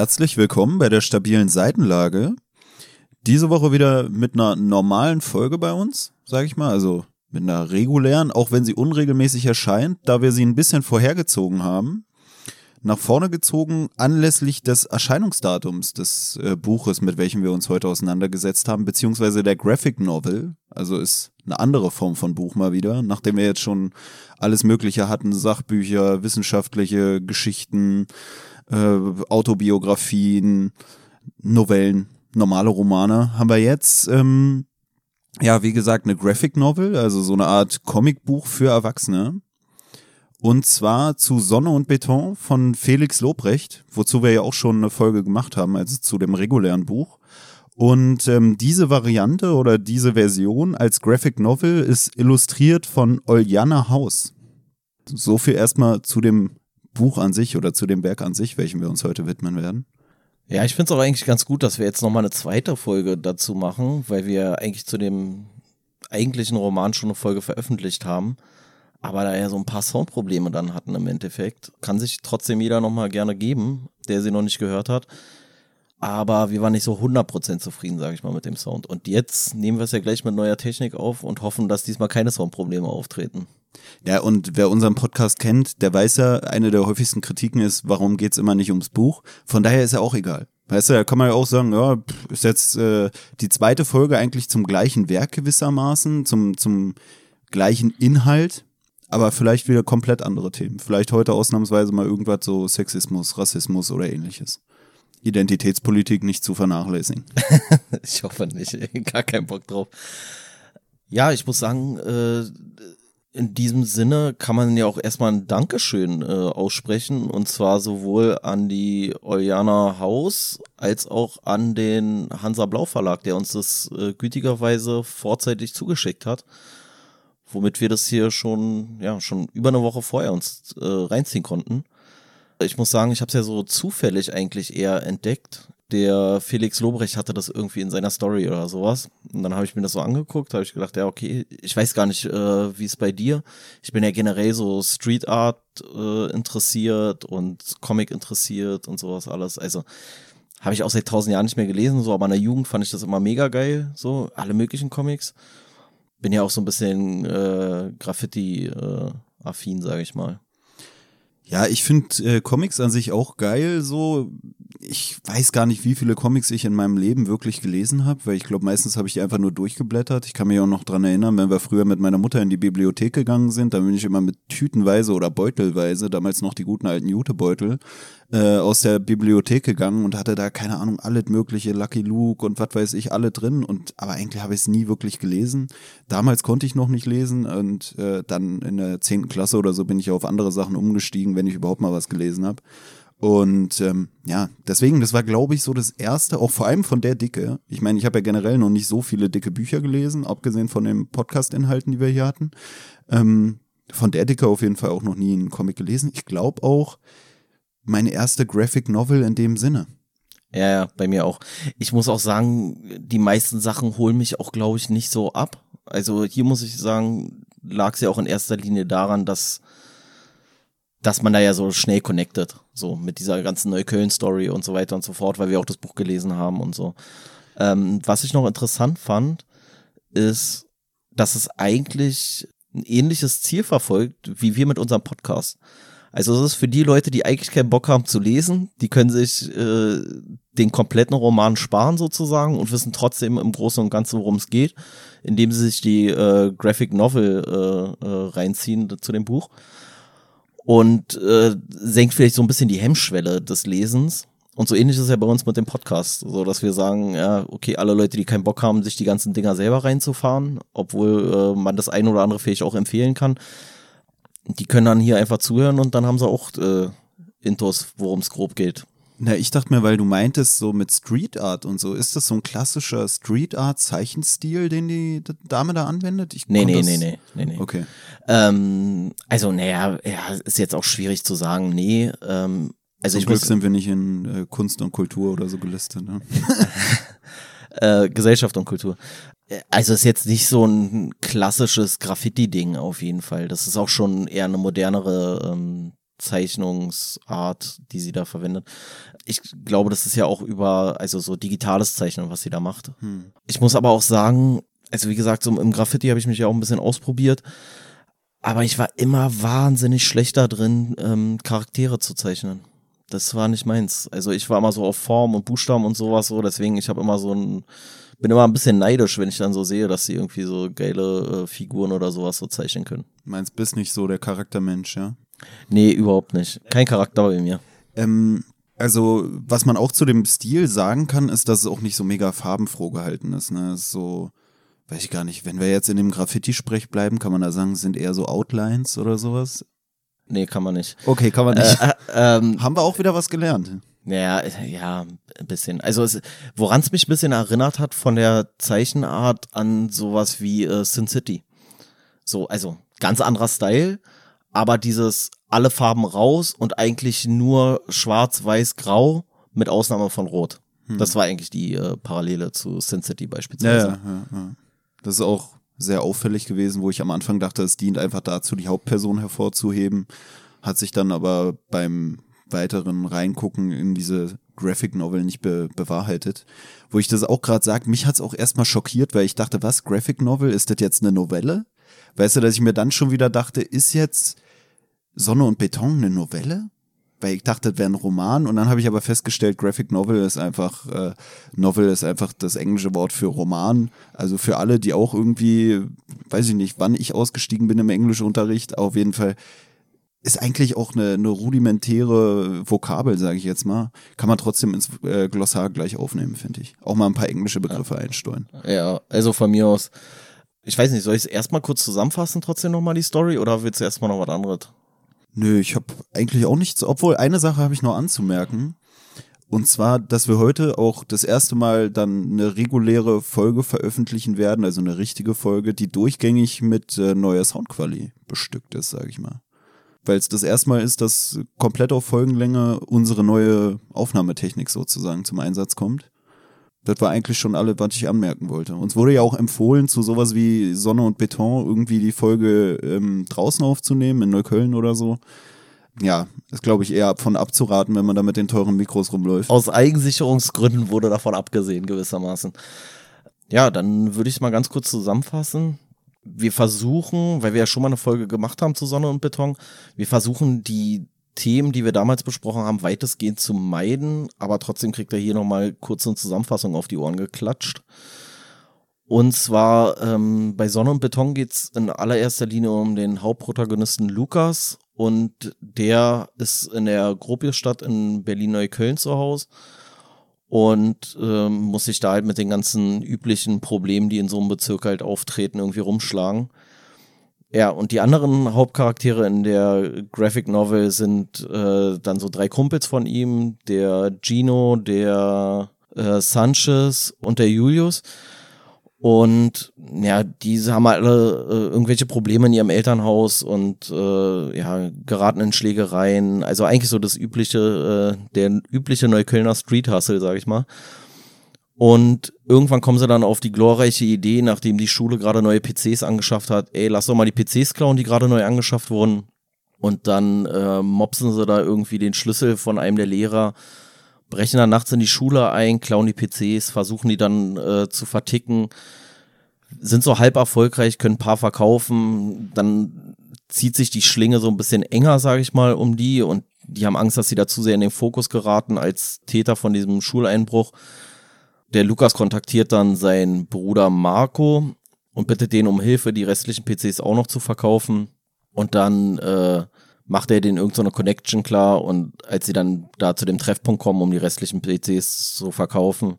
herzlich willkommen bei der stabilen Seitenlage. Diese Woche wieder mit einer normalen Folge bei uns, sage ich mal, also mit einer regulären, auch wenn sie unregelmäßig erscheint, da wir sie ein bisschen vorhergezogen haben. Nach vorne gezogen anlässlich des Erscheinungsdatums des äh, Buches, mit welchem wir uns heute auseinandergesetzt haben, beziehungsweise der Graphic Novel. Also ist eine andere Form von Buch mal wieder, nachdem wir jetzt schon alles Mögliche hatten, Sachbücher, wissenschaftliche Geschichten, äh, Autobiografien, Novellen, normale Romane, haben wir jetzt, ähm, ja, wie gesagt, eine Graphic Novel, also so eine Art Comicbuch für Erwachsene. Und zwar zu Sonne und Beton von Felix Lobrecht, wozu wir ja auch schon eine Folge gemacht haben, also zu dem regulären Buch. Und ähm, diese Variante oder diese Version als Graphic Novel ist illustriert von Oljana Haus. So viel erstmal zu dem Buch an sich oder zu dem Werk an sich, welchem wir uns heute widmen werden. Ja, ich finde es auch eigentlich ganz gut, dass wir jetzt nochmal eine zweite Folge dazu machen, weil wir eigentlich zu dem eigentlichen Roman schon eine Folge veröffentlicht haben. Aber da er so ein paar Soundprobleme dann hatten im Endeffekt, kann sich trotzdem jeder nochmal gerne geben, der sie noch nicht gehört hat. Aber wir waren nicht so 100% zufrieden, sage ich mal, mit dem Sound. Und jetzt nehmen wir es ja gleich mit neuer Technik auf und hoffen, dass diesmal keine Soundprobleme auftreten. Ja, und wer unseren Podcast kennt, der weiß ja, eine der häufigsten Kritiken ist, warum geht's immer nicht ums Buch? Von daher ist ja auch egal. Weißt du, da kann man ja auch sagen, ja, ist jetzt äh, die zweite Folge eigentlich zum gleichen Werk gewissermaßen, zum, zum gleichen Inhalt, aber vielleicht wieder komplett andere Themen. Vielleicht heute ausnahmsweise mal irgendwas so Sexismus, Rassismus oder ähnliches. Identitätspolitik nicht zu vernachlässigen. ich hoffe nicht, gar keinen Bock drauf. Ja, ich muss sagen, äh, in diesem Sinne kann man ja auch erstmal ein Dankeschön äh, aussprechen. Und zwar sowohl an die Oljana Haus als auch an den Hansa Blau Verlag, der uns das äh, gütigerweise vorzeitig zugeschickt hat, womit wir das hier schon ja schon über eine Woche vorher uns äh, reinziehen konnten. Ich muss sagen, ich habe es ja so zufällig eigentlich eher entdeckt der Felix Lobrecht hatte das irgendwie in seiner Story oder sowas. Und dann habe ich mir das so angeguckt, habe ich gedacht, ja, okay, ich weiß gar nicht, äh, wie es bei dir. Ich bin ja generell so Street Art äh, interessiert und Comic interessiert und sowas alles. Also habe ich auch seit tausend Jahren nicht mehr gelesen, so, aber in der Jugend fand ich das immer mega geil, so, alle möglichen Comics. Bin ja auch so ein bisschen äh, Graffiti-affin, äh, sage ich mal. Ja, ich finde äh, Comics an sich auch geil. So, ich weiß gar nicht, wie viele Comics ich in meinem Leben wirklich gelesen habe, weil ich glaube, meistens habe ich die einfach nur durchgeblättert. Ich kann mich auch noch dran erinnern, wenn wir früher mit meiner Mutter in die Bibliothek gegangen sind, dann bin ich immer mit Tütenweise oder Beutelweise, damals noch die guten alten Jutebeutel, äh, aus der Bibliothek gegangen und hatte da, keine Ahnung, alles mögliche, Lucky Luke und was weiß ich, alle drin. Und aber eigentlich habe ich es nie wirklich gelesen. Damals konnte ich noch nicht lesen und äh, dann in der zehnten Klasse oder so bin ich auf andere Sachen umgestiegen, wenn ich überhaupt mal was gelesen habe. Und ähm, ja, deswegen, das war, glaube ich, so das erste, auch vor allem von der Dicke. Ich meine, ich habe ja generell noch nicht so viele dicke Bücher gelesen, abgesehen von den Podcast-Inhalten, die wir hier hatten. Ähm, von der Dicke auf jeden Fall auch noch nie einen Comic gelesen. Ich glaube auch, meine erste Graphic Novel in dem Sinne. Ja, ja, bei mir auch. Ich muss auch sagen, die meisten Sachen holen mich auch, glaube ich, nicht so ab. Also hier muss ich sagen, lag es ja auch in erster Linie daran, dass dass man da ja so schnell connected, so mit dieser ganzen Neukölln-Story und so weiter und so fort, weil wir auch das Buch gelesen haben und so. Ähm, was ich noch interessant fand, ist, dass es eigentlich ein ähnliches Ziel verfolgt, wie wir mit unserem Podcast. Also es ist für die Leute, die eigentlich keinen Bock haben zu lesen, die können sich äh, den kompletten Roman sparen sozusagen und wissen trotzdem im Großen und Ganzen, worum es geht, indem sie sich die äh, Graphic Novel äh, äh, reinziehen zu dem Buch. Und äh, senkt vielleicht so ein bisschen die Hemmschwelle des Lesens. Und so ähnlich ist es ja bei uns mit dem Podcast, so dass wir sagen, ja, okay, alle Leute, die keinen Bock haben, sich die ganzen Dinger selber reinzufahren, obwohl äh, man das eine oder andere vielleicht auch empfehlen kann, die können dann hier einfach zuhören und dann haben sie auch äh, Intos, worum es grob geht. Na, ich dachte mir, weil du meintest, so mit Street Art und so, ist das so ein klassischer Street Art Zeichenstil, den die Dame da anwendet? Ich nee, nee, nee, nee, nee, nee. Okay. Ähm, also, naja, ja, ist jetzt auch schwierig zu sagen, nee. Ähm, also Zum ich Glück muss, sind wir nicht in äh, Kunst und Kultur oder so gelistet. Ne? äh, Gesellschaft und Kultur. Also ist jetzt nicht so ein klassisches Graffiti-Ding auf jeden Fall. Das ist auch schon eher eine modernere ähm, Zeichnungsart, die sie da verwendet. Ich glaube, das ist ja auch über, also so digitales Zeichnen, was sie da macht. Hm. Ich muss aber auch sagen, also wie gesagt, so im Graffiti habe ich mich ja auch ein bisschen ausprobiert. Aber ich war immer wahnsinnig schlecht da drin, ähm, Charaktere zu zeichnen. Das war nicht meins. Also ich war immer so auf Form und Buchstaben und sowas so, deswegen ich habe immer so ein bin immer ein bisschen neidisch, wenn ich dann so sehe, dass sie irgendwie so geile äh, Figuren oder sowas so zeichnen können. Meinst bist nicht so der Charaktermensch, ja? Nee, überhaupt nicht. Kein Charakter bei mir. Ähm, also, was man auch zu dem Stil sagen kann, ist, dass es auch nicht so mega farbenfroh gehalten ist. Ne? ist so, weiß ich gar nicht, wenn wir jetzt in dem Graffiti-Sprech bleiben, kann man da sagen, sind eher so Outlines oder sowas? Nee, kann man nicht. Okay, kann man nicht. Äh, äh, ähm, Haben wir auch wieder was gelernt. Ja, ja, ein bisschen. Also woran es mich ein bisschen erinnert hat von der Zeichenart an sowas wie äh, Sin City. So, also ganz anderer Style, aber dieses alle Farben raus und eigentlich nur schwarz, weiß, grau mit Ausnahme von rot. Hm. Das war eigentlich die äh, Parallele zu Sin City beispielsweise. Ja, ja, ja, Das ist auch sehr auffällig gewesen, wo ich am Anfang dachte, es dient einfach dazu, die Hauptperson hervorzuheben. Hat sich dann aber beim weiteren Reingucken in diese Graphic Novel nicht be bewahrheitet. Wo ich das auch gerade sage, mich hat's auch erstmal schockiert, weil ich dachte, was, Graphic Novel, ist das jetzt eine Novelle? Weißt du, dass ich mir dann schon wieder dachte, ist jetzt Sonne und Beton eine Novelle? Weil ich dachte, das wäre ein Roman und dann habe ich aber festgestellt, Graphic Novel ist einfach, äh, Novel ist einfach das englische Wort für Roman. Also für alle, die auch irgendwie, weiß ich nicht, wann ich ausgestiegen bin im Englischunterricht, auf jeden Fall ist eigentlich auch eine, eine rudimentäre Vokabel, sage ich jetzt mal. Kann man trotzdem ins äh, Glossar gleich aufnehmen, finde ich. Auch mal ein paar englische Begriffe ja. einsteuern. Ja, also von mir aus. Ich weiß nicht, soll ich es erstmal kurz zusammenfassen, trotzdem nochmal die Story, oder willst du erstmal noch was anderes? Nö, ich habe eigentlich auch nichts, obwohl eine Sache habe ich noch anzumerken. Und zwar, dass wir heute auch das erste Mal dann eine reguläre Folge veröffentlichen werden, also eine richtige Folge, die durchgängig mit äh, neuer Soundqualität bestückt ist, sage ich mal weil es das erste Mal ist, dass komplett auf Folgenlänge unsere neue Aufnahmetechnik sozusagen zum Einsatz kommt. Das war eigentlich schon alles, was ich anmerken wollte. Uns wurde ja auch empfohlen, zu sowas wie Sonne und Beton irgendwie die Folge ähm, draußen aufzunehmen, in Neukölln oder so. Ja, ist glaube ich eher von abzuraten, wenn man da mit den teuren Mikros rumläuft. Aus Eigensicherungsgründen wurde davon abgesehen, gewissermaßen. Ja, dann würde ich es mal ganz kurz zusammenfassen wir versuchen, weil wir ja schon mal eine Folge gemacht haben zu Sonne und Beton, wir versuchen die Themen, die wir damals besprochen haben, weitestgehend zu meiden, aber trotzdem kriegt er hier nochmal kurz eine Zusammenfassung auf die Ohren geklatscht. Und zwar ähm, bei Sonne und Beton geht's in allererster Linie um den Hauptprotagonisten Lukas und der ist in der Gropiusstadt in Berlin-Neukölln zu Hause und ähm, muss sich da halt mit den ganzen üblichen Problemen, die in so einem Bezirk halt auftreten, irgendwie rumschlagen. Ja, und die anderen Hauptcharaktere in der Graphic Novel sind äh, dann so drei Kumpels von ihm, der Gino, der äh, Sanchez und der Julius. Und ja, diese haben alle äh, irgendwelche Probleme in ihrem Elternhaus und äh, ja, geraten in Schlägereien. Also eigentlich so das übliche, äh, der übliche Neuköllner Street Hustle, sag ich mal. Und irgendwann kommen sie dann auf die glorreiche Idee, nachdem die Schule gerade neue PCs angeschafft hat, ey, lass doch mal die PCs klauen, die gerade neu angeschafft wurden. Und dann äh, mopsen sie da irgendwie den Schlüssel von einem der Lehrer brechen dann nachts in die Schule ein, klauen die PCs, versuchen die dann äh, zu verticken, sind so halb erfolgreich, können ein paar verkaufen, dann zieht sich die Schlinge so ein bisschen enger, sage ich mal, um die und die haben Angst, dass sie da zu sehr in den Fokus geraten als Täter von diesem Schuleinbruch. Der Lukas kontaktiert dann seinen Bruder Marco und bittet den um Hilfe, die restlichen PCs auch noch zu verkaufen. Und dann äh, macht er denen irgendeine so Connection klar und als sie dann da zu dem Treffpunkt kommen, um die restlichen PCs zu verkaufen,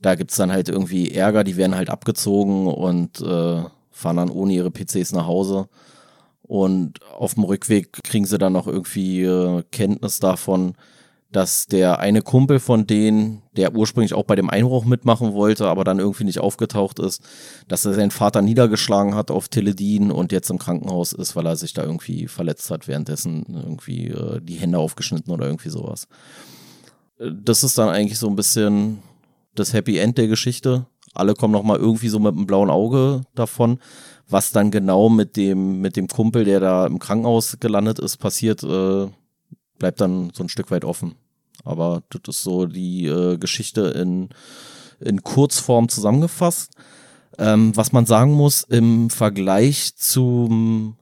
da gibt's dann halt irgendwie Ärger, die werden halt abgezogen und äh, fahren dann ohne ihre PCs nach Hause. Und auf dem Rückweg kriegen sie dann noch irgendwie äh, Kenntnis davon, dass der eine Kumpel von denen, der ursprünglich auch bei dem Einbruch mitmachen wollte, aber dann irgendwie nicht aufgetaucht ist, dass er seinen Vater niedergeschlagen hat auf Teledin und jetzt im Krankenhaus ist, weil er sich da irgendwie verletzt hat, währenddessen irgendwie äh, die Hände aufgeschnitten oder irgendwie sowas. Äh, das ist dann eigentlich so ein bisschen das Happy End der Geschichte. Alle kommen nochmal irgendwie so mit einem blauen Auge davon. Was dann genau mit dem, mit dem Kumpel, der da im Krankenhaus gelandet ist, passiert, äh, bleibt dann so ein Stück weit offen. Aber das ist so die äh, Geschichte in, in Kurzform zusammengefasst. Ähm, was man sagen muss, im Vergleich zum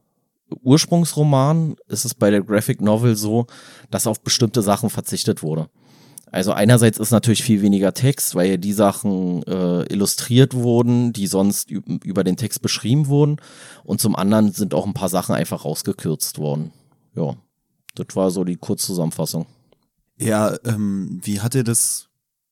Ursprungsroman ist es bei der Graphic Novel so, dass auf bestimmte Sachen verzichtet wurde. Also einerseits ist natürlich viel weniger Text, weil die Sachen äh, illustriert wurden, die sonst über den Text beschrieben wurden. Und zum anderen sind auch ein paar Sachen einfach rausgekürzt worden. Ja, das war so die Kurzzusammenfassung. Ja, ähm, wie hat dir das,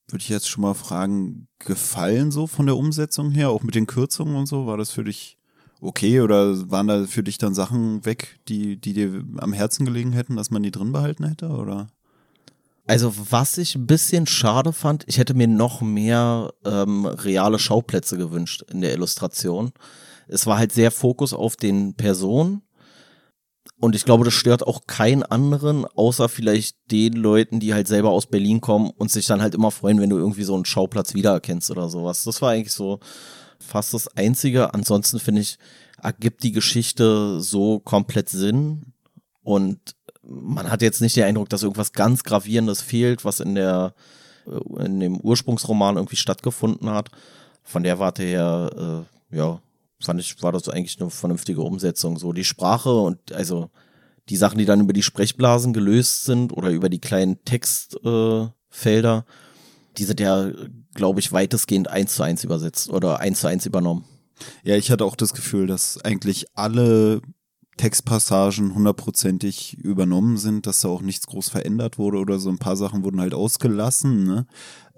würde ich jetzt schon mal fragen, gefallen so von der Umsetzung her, auch mit den Kürzungen und so? War das für dich okay oder waren da für dich dann Sachen weg, die, die dir am Herzen gelegen hätten, dass man die drin behalten hätte, oder? Also was ich ein bisschen schade fand, ich hätte mir noch mehr ähm, reale Schauplätze gewünscht in der Illustration. Es war halt sehr Fokus auf den Personen und ich glaube, das stört auch keinen anderen, außer vielleicht den Leuten, die halt selber aus Berlin kommen und sich dann halt immer freuen, wenn du irgendwie so einen Schauplatz wiedererkennst oder sowas. Das war eigentlich so fast das Einzige. Ansonsten finde ich, ergibt die Geschichte so komplett Sinn und man hat jetzt nicht den Eindruck, dass irgendwas ganz Gravierendes fehlt, was in der äh, in dem Ursprungsroman irgendwie stattgefunden hat. Von der Warte her, äh, ja, fand ich, war das eigentlich eine vernünftige Umsetzung. So die Sprache und also die Sachen, die dann über die Sprechblasen gelöst sind oder über die kleinen Textfelder, äh, die sind ja, glaube ich, weitestgehend eins zu eins übersetzt oder eins zu eins übernommen. Ja, ich hatte auch das Gefühl, dass eigentlich alle Textpassagen hundertprozentig übernommen sind, dass da auch nichts groß verändert wurde oder so ein paar Sachen wurden halt ausgelassen. Ne?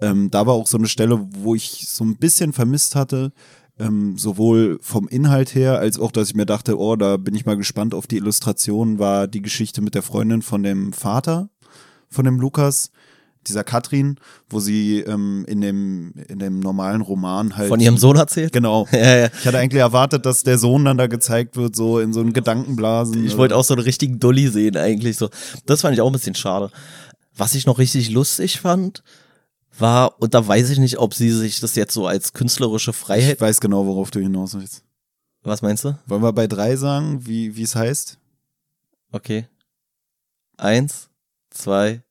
Ähm, da war auch so eine Stelle, wo ich so ein bisschen vermisst hatte, ähm, sowohl vom Inhalt her, als auch, dass ich mir dachte, oh, da bin ich mal gespannt auf die Illustration, war die Geschichte mit der Freundin von dem Vater von dem Lukas, dieser Katrin, wo sie ähm, in dem in dem normalen Roman halt von ihrem Sohn erzählt. Genau. ja, ja. Ich hatte eigentlich erwartet, dass der Sohn dann da gezeigt wird, so in so einen Gedankenblasen. Ich wollte auch so einen richtigen Dolly sehen eigentlich so. Das fand ich auch ein bisschen schade. Was ich noch richtig lustig fand, war, und da weiß ich nicht, ob sie sich das jetzt so als künstlerische Freiheit. Ich weiß genau, worauf du hinaus willst. Was meinst du? Wollen wir bei drei sagen, wie wie es heißt? Okay. Eins, zwei,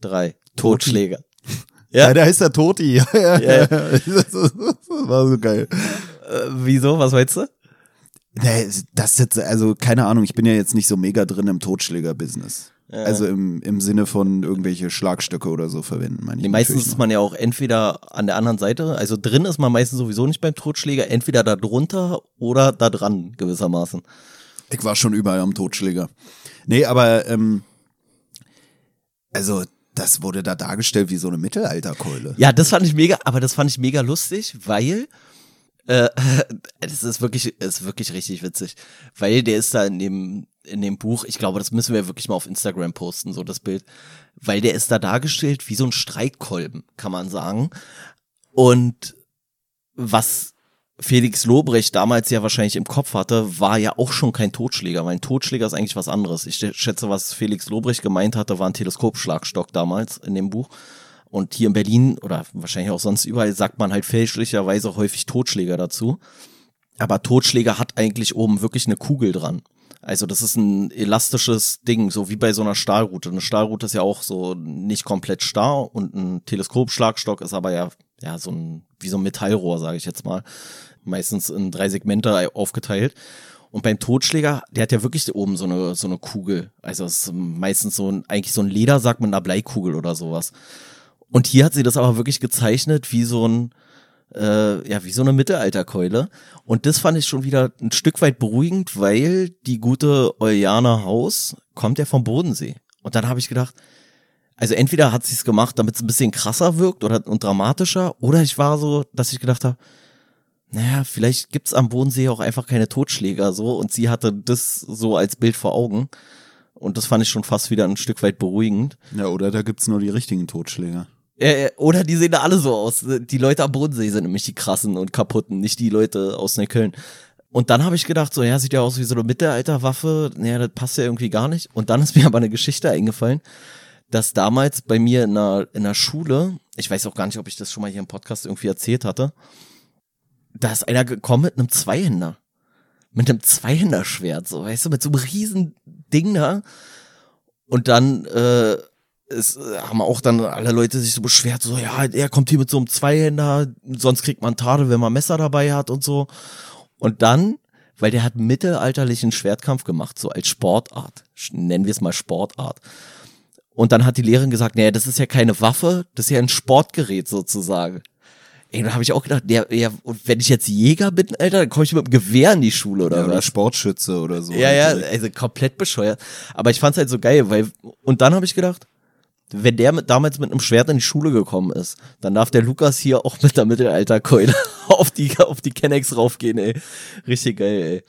drei. Totschläger. Ja. ja, der heißt der Toti. Ja, ja, ja. Das war so geil. Äh, wieso? Was meinst du? Nee, das jetzt, also keine Ahnung, ich bin ja jetzt nicht so mega drin im Totschläger-Business. Ja. Also im, im Sinne von irgendwelche Schlagstöcke oder so verwenden, meine ich. Nee, meistens ist man ja auch entweder an der anderen Seite, also drin ist man meistens sowieso nicht beim Totschläger, entweder da drunter oder da dran gewissermaßen. Ich war schon überall am Totschläger. Nee, aber ähm, also das wurde da dargestellt wie so eine Mittelalterkeule. Ja, das fand ich mega, aber das fand ich mega lustig, weil äh, das ist wirklich, ist wirklich richtig witzig, weil der ist da in dem in dem Buch, ich glaube, das müssen wir wirklich mal auf Instagram posten, so das Bild, weil der ist da dargestellt wie so ein Streitkolben, kann man sagen. Und was Felix Lobrecht damals ja wahrscheinlich im Kopf hatte, war ja auch schon kein Totschläger, weil ein Totschläger ist eigentlich was anderes. Ich schätze, was Felix Lobrecht gemeint hatte, war ein Teleskopschlagstock damals in dem Buch. Und hier in Berlin oder wahrscheinlich auch sonst überall sagt man halt fälschlicherweise häufig Totschläger dazu. Aber Totschläger hat eigentlich oben wirklich eine Kugel dran. Also das ist ein elastisches Ding, so wie bei so einer Stahlrute. Eine Stahlrute ist ja auch so nicht komplett starr und ein Teleskopschlagstock ist aber ja ja so ein wie so ein Metallrohr, sage ich jetzt mal, meistens in drei Segmente aufgeteilt. Und beim Totschläger, der hat ja wirklich oben so eine so eine Kugel. Also es ist meistens so ein eigentlich so ein Ledersack mit einer Bleikugel oder sowas. Und hier hat sie das aber wirklich gezeichnet wie so ein äh, ja, wie so eine Mittelalterkeule. Und das fand ich schon wieder ein Stück weit beruhigend, weil die gute Euliana Haus kommt ja vom Bodensee. Und dann habe ich gedacht, also entweder hat sie es gemacht, damit es ein bisschen krasser wirkt oder und dramatischer, oder ich war so, dass ich gedacht habe, naja, vielleicht gibt's am Bodensee auch einfach keine Totschläger so und sie hatte das so als Bild vor Augen. Und das fand ich schon fast wieder ein Stück weit beruhigend. Ja, oder da gibt's nur die richtigen Totschläger. Äh, oder die sehen da alle so aus. Die Leute am Bodensee sind nämlich die krassen und kaputten, nicht die Leute aus Neukölln. Und dann habe ich gedacht, so, ja, sieht ja aus wie so eine Mittelalterwaffe. Naja, das passt ja irgendwie gar nicht. Und dann ist mir aber eine Geschichte eingefallen, dass damals bei mir in der, in der Schule, ich weiß auch gar nicht, ob ich das schon mal hier im Podcast irgendwie erzählt hatte, da ist einer gekommen mit einem Zweihänder. Mit einem Zweihänderschwert, so, weißt du, mit so einem riesen Ding da. Und dann äh, es äh, haben auch dann alle Leute sich so beschwert, so ja, er kommt hier mit so einem Zweihänder, sonst kriegt man Tadel, wenn man Messer dabei hat und so. Und dann, weil der hat mittelalterlichen Schwertkampf gemacht, so als Sportart, nennen wir es mal Sportart. Und dann hat die Lehrerin gesagt, naja, das ist ja keine Waffe, das ist ja ein Sportgerät sozusagen. Ey, da habe ich auch gedacht, ja, ja, und wenn ich jetzt Jäger bin, Alter, dann komme ich mit dem Gewehr in die Schule oder ja, oder was? Sportschütze oder so. Ja, ja, also komplett bescheuert. Aber ich fand's halt so geil, weil, und dann habe ich gedacht, wenn der mit, damals mit einem Schwert in die Schule gekommen ist, dann darf der Lukas hier auch mit der Mittelalterkeule auf die, auf die Kennex raufgehen, ey. Richtig geil, ey.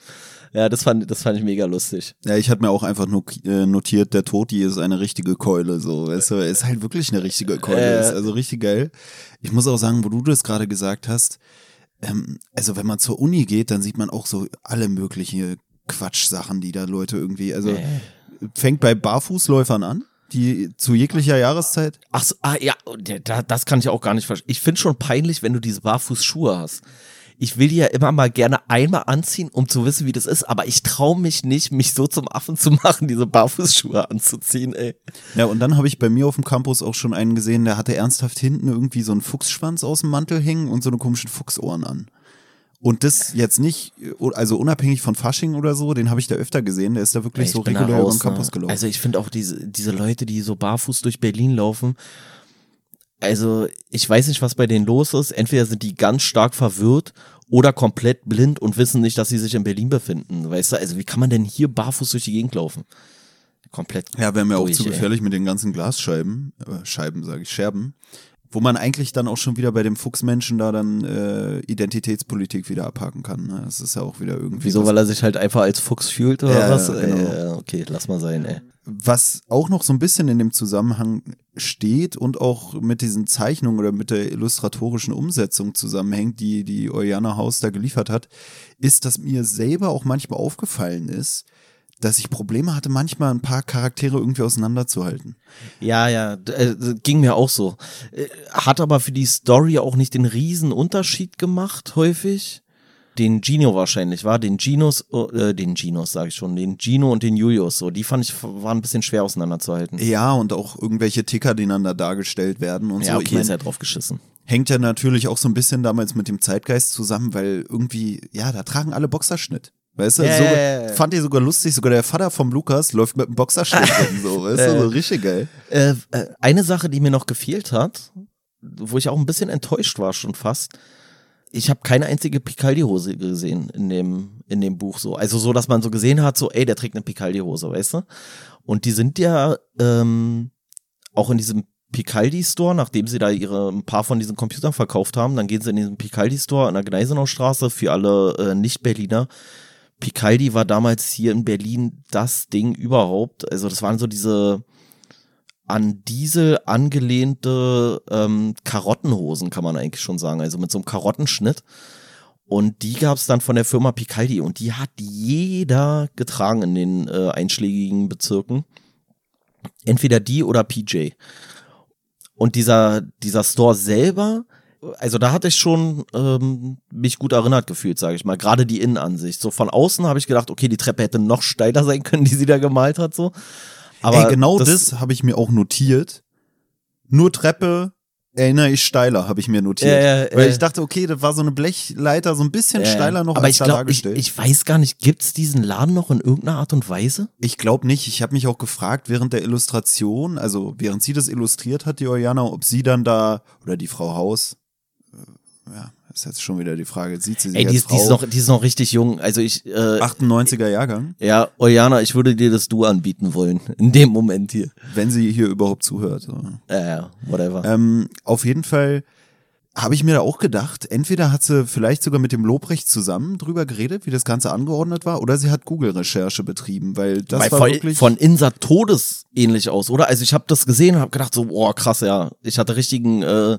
Ja, das fand, das fand ich mega lustig. Ja, ich hatte mir auch einfach nur äh, notiert, der Toti ist eine richtige Keule, so. Weißt du, ist halt wirklich eine richtige Keule. Äh. Ist also richtig geil. Ich muss auch sagen, wo du das gerade gesagt hast, ähm, also wenn man zur Uni geht, dann sieht man auch so alle möglichen Quatschsachen, die da Leute irgendwie, also äh. fängt bei Barfußläufern an die zu jeglicher Jahreszeit? Ach so, ah, ja, das kann ich auch gar nicht verstehen. Ich finde schon peinlich, wenn du diese Barfußschuhe hast. Ich will die ja immer mal gerne einmal anziehen, um zu wissen, wie das ist, aber ich traue mich nicht, mich so zum Affen zu machen, diese Barfußschuhe anzuziehen, ey. Ja, und dann habe ich bei mir auf dem Campus auch schon einen gesehen, der hatte ernsthaft hinten irgendwie so einen Fuchsschwanz aus dem Mantel hängen und so eine komischen Fuchsohren an. Und das jetzt nicht, also unabhängig von Fasching oder so, den habe ich da öfter gesehen, der ist da wirklich so regulär über den Campus gelaufen. Also ich finde auch diese, diese Leute, die so barfuß durch Berlin laufen, also ich weiß nicht, was bei denen los ist. Entweder sind die ganz stark verwirrt oder komplett blind und wissen nicht, dass sie sich in Berlin befinden. Weißt du, also wie kann man denn hier barfuß durch die Gegend laufen? Komplett. Ja, wäre mir auch zu gefährlich ey. mit den ganzen Glasscheiben, äh, Scheiben sage ich, Scherben wo man eigentlich dann auch schon wieder bei dem Fuchsmenschen da dann äh, Identitätspolitik wieder abhaken kann. Ne? Das ist ja auch wieder irgendwie. Wieso, weil er sich halt einfach als Fuchs fühlt oder ja, was? Genau. Äh, okay, lass mal sein, ey. Was auch noch so ein bisschen in dem Zusammenhang steht und auch mit diesen Zeichnungen oder mit der illustratorischen Umsetzung zusammenhängt, die die Oyana Haus da geliefert hat, ist, dass mir selber auch manchmal aufgefallen ist, dass ich Probleme hatte, manchmal ein paar Charaktere irgendwie auseinanderzuhalten. Ja, ja, äh, ging mir auch so. Äh, hat aber für die Story auch nicht den riesen Unterschied gemacht, häufig. Den Gino wahrscheinlich, war den Ginos, äh, den Ginos sage ich schon, den Gino und den Julius, so, die fand ich, waren ein bisschen schwer auseinanderzuhalten. Ja, und auch irgendwelche Ticker, die da dargestellt werden und ja, so. okay, ich mein, ist ja drauf geschissen. Hängt ja natürlich auch so ein bisschen damals mit dem Zeitgeist zusammen, weil irgendwie, ja, da tragen alle Boxerschnitt. Weißt du, yeah. so, fand ich sogar lustig, sogar der Vater vom Lukas läuft mit einem Boxerschnitt so, weißt du, so richtig geil. Äh, äh, eine Sache, die mir noch gefehlt hat, wo ich auch ein bisschen enttäuscht war schon fast, ich habe keine einzige Picaldi-Hose gesehen in dem, in dem Buch so. Also so, dass man so gesehen hat, so, ey, der trägt eine Picaldi-Hose, weißt du? Und die sind ja ähm, auch in diesem Picaldi-Store, nachdem sie da ihre ein paar von diesen Computern verkauft haben, dann gehen sie in diesen Picaldi-Store an der Gneisenau Straße für alle äh, Nicht-Berliner Picaldi war damals hier in Berlin das Ding überhaupt. Also das waren so diese an Diesel angelehnte ähm, Karottenhosen, kann man eigentlich schon sagen. Also mit so einem Karottenschnitt. Und die gab es dann von der Firma Picaldi und die hat jeder getragen in den äh, einschlägigen Bezirken. Entweder die oder PJ. Und dieser, dieser Store selber also da hatte ich schon ähm, mich gut erinnert gefühlt, sage ich mal. Gerade die Innenansicht. So von außen habe ich gedacht, okay, die Treppe hätte noch steiler sein können, die sie da gemalt hat. So. Aber Ey, genau das, das habe ich mir auch notiert. Nur Treppe, erinnere ich steiler, habe ich mir notiert. Äh, äh, Weil ich dachte, okay, das war so eine Blechleiter, so ein bisschen äh, steiler noch aber als ich da glaub, dargestellt. Ich, ich weiß gar nicht, gibt's diesen Laden noch in irgendeiner Art und Weise? Ich glaube nicht. Ich habe mich auch gefragt während der Illustration, also während sie das illustriert hat, die Oriana, ob sie dann da, oder die Frau Haus, ja, ist jetzt schon wieder die Frage, sieht sie sich Ey, die, ist, die ist noch, die ist noch richtig jung. Also ich. Äh, 98er Jahrgang? Ja, Oyana, ich würde dir das Du anbieten wollen. In dem Moment hier. Wenn sie hier überhaupt zuhört. So. Ja, ja, whatever. Ähm, auf jeden Fall habe ich mir da auch gedacht, entweder hat sie vielleicht sogar mit dem Lobrecht zusammen drüber geredet, wie das Ganze angeordnet war, oder sie hat Google-Recherche betrieben, weil das weil war voll, wirklich von Insa Todes ähnlich aus, oder? Also ich habe das gesehen und habe gedacht so, boah, krass, ja, ich hatte richtigen äh,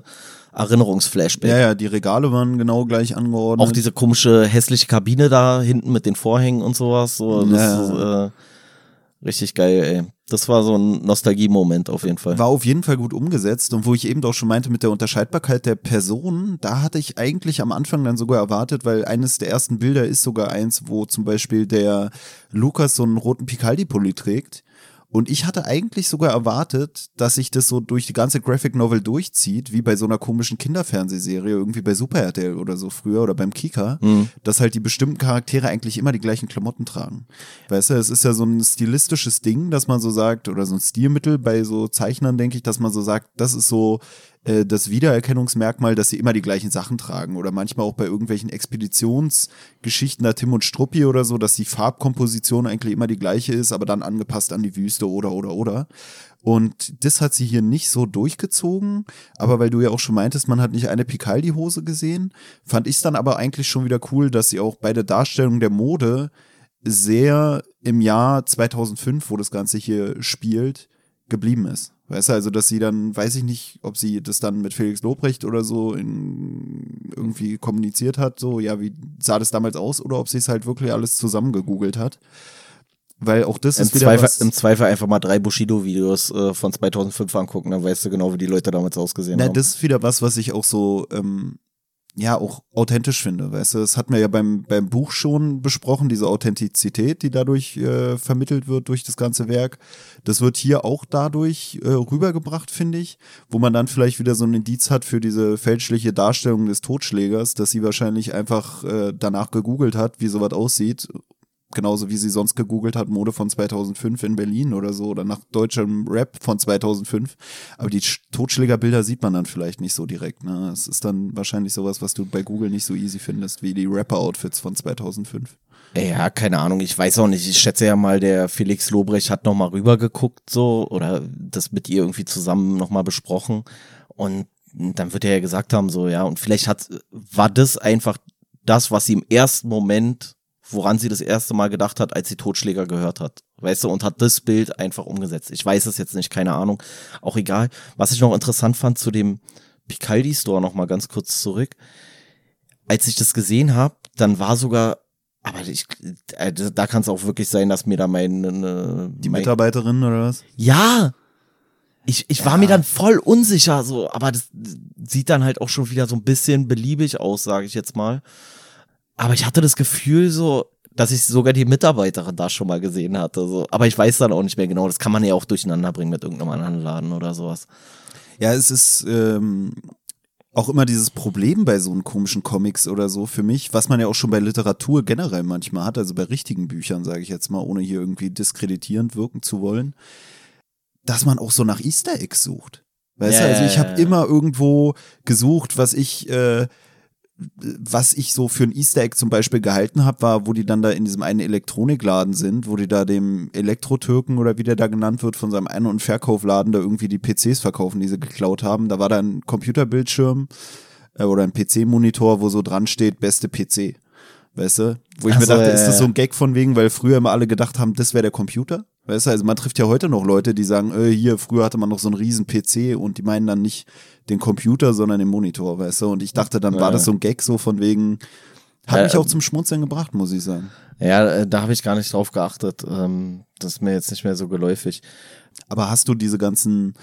Erinnerungsflashback. Ja, ja, die Regale waren genau gleich angeordnet. Auch diese komische hässliche Kabine da hinten mit den Vorhängen und sowas. So, das ja. ist äh, richtig geil, ey. Das war so ein Nostalgie-Moment auf jeden Fall. War auf jeden Fall gut umgesetzt und wo ich eben doch schon meinte mit der Unterscheidbarkeit der Personen, da hatte ich eigentlich am Anfang dann sogar erwartet, weil eines der ersten Bilder ist sogar eins, wo zum Beispiel der Lukas so einen roten Picaldi-Pulli trägt Und ich hatte eigentlich sogar erwartet, dass sich das so durch die ganze Graphic Novel durchzieht, wie bei so einer komischen Kinderfernsehserie, irgendwie bei Super RTL oder so früher oder beim Kika, Mhm. dass halt die bestimmten Charaktere eigentlich immer die gleichen Klamotten tragen. Weißt du, es ist ja so ein stilistisches Ding, dass man so sagt, oder so ein Stilmittel bei so Zeichnern, denke ich, dass man so sagt, das ist so äh, das Wiedererkennungsmerkmal, dass sie immer die gleichen Sachen tragen. Oder manchmal auch bei irgendwelchen Expeditionsgeschichten, da Tim und Struppi oder so, dass die Farbkomposition eigentlich immer die gleiche ist, aber dann angepasst an die Wüste oder oder oder. Und das hat sie hier nicht so durchgezogen, aber weil du ja auch schon meintest, man hat nicht eine Picaldi-Hose gesehen, fand ich es dann aber eigentlich schon wieder cool, dass sie auch bei der Darstellung der Mode sehr im Jahr 2005, wo das Ganze hier spielt, geblieben ist. Weißt du, also, dass sie dann, weiß ich nicht, ob sie das dann mit Felix Lobrecht oder so in, irgendwie kommuniziert hat, so, ja, wie sah das damals aus, oder ob sie es halt wirklich alles zusammen gegoogelt hat. Weil auch das Im ist wieder Zweifel, was, Im Zweifel einfach mal drei Bushido-Videos äh, von 2005 angucken, dann weißt du genau, wie die Leute damals ausgesehen Na, haben. das ist wieder was, was ich auch so, ähm, ja, auch authentisch finde, weißt du. Das hatten wir ja beim, beim Buch schon besprochen, diese Authentizität, die dadurch äh, vermittelt wird durch das ganze Werk. Das wird hier auch dadurch äh, rübergebracht, finde ich, wo man dann vielleicht wieder so ein Indiz hat für diese fälschliche Darstellung des Totschlägers, dass sie wahrscheinlich einfach äh, danach gegoogelt hat, wie sowas aussieht. Genauso wie sie sonst gegoogelt hat, Mode von 2005 in Berlin oder so, oder nach deutschem Rap von 2005. Aber die Sch- Totschlägerbilder sieht man dann vielleicht nicht so direkt. Ne? Es ist dann wahrscheinlich sowas, was du bei Google nicht so easy findest, wie die Rapper-Outfits von 2005. Ja, keine Ahnung, ich weiß auch nicht. Ich schätze ja mal, der Felix Lobrecht hat nochmal rübergeguckt so oder das mit ihr irgendwie zusammen nochmal besprochen. Und dann wird er ja gesagt haben, so, ja, und vielleicht hat, war das einfach das, was sie im ersten Moment, woran sie das erste Mal gedacht hat, als sie Totschläger gehört hat. Weißt du, und hat das Bild einfach umgesetzt. Ich weiß es jetzt nicht, keine Ahnung. Auch egal. Was ich noch interessant fand zu dem Picaldi Store nochmal ganz kurz zurück. Als ich das gesehen habe, dann war sogar aber ich, äh, da kann es auch wirklich sein, dass mir da meine Die mein, Mitarbeiterin oder was? ja ich, ich war mir dann voll unsicher so, aber das sieht dann halt auch schon wieder so ein bisschen beliebig aus, sage ich jetzt mal. Aber ich hatte das Gefühl so, dass ich sogar die Mitarbeiterin da schon mal gesehen hatte. So. Aber ich weiß dann auch nicht mehr genau. Das kann man ja auch durcheinander bringen mit irgendeinem anderen Laden oder sowas. Ja, es ist ähm, auch immer dieses Problem bei so einen komischen Comics oder so für mich, was man ja auch schon bei Literatur generell manchmal hat, also bei richtigen Büchern, sage ich jetzt mal, ohne hier irgendwie diskreditierend wirken zu wollen, dass man auch so nach Easter Eggs sucht. Weißt Ja, du, also ich habe immer irgendwo gesucht, was ich äh, was ich so für ein Easter Egg zum Beispiel gehalten habe, war, wo die dann da in diesem einen Elektronikladen sind, wo die da dem Elektro-Türken oder wie der da genannt wird, von seinem Ein- und Verkaufladen da irgendwie die PCs verkaufen, die sie geklaut haben. Da war da ein Computerbildschirm äh, oder ein PC-Monitor, wo so dran steht, beste PC. Weißt du? Wo ich Ach mir dachte, ist das so ein Gag von wegen, weil früher immer alle gedacht haben, das wäre der Computer? Weißt du, also man trifft ja heute noch Leute, die sagen, äh, hier, früher hatte man noch so einen riesen PC und die meinen dann nicht den Computer, sondern den Monitor, weißt du? Und ich dachte, dann war das so ein Gag so von wegen, hat Ja, mich auch zum Schmunzeln gebracht, muss ich sagen. Ja, äh, da habe ich gar nicht drauf geachtet. Ähm, das ist mir jetzt nicht mehr so geläufig. Aber hast du diese ganzen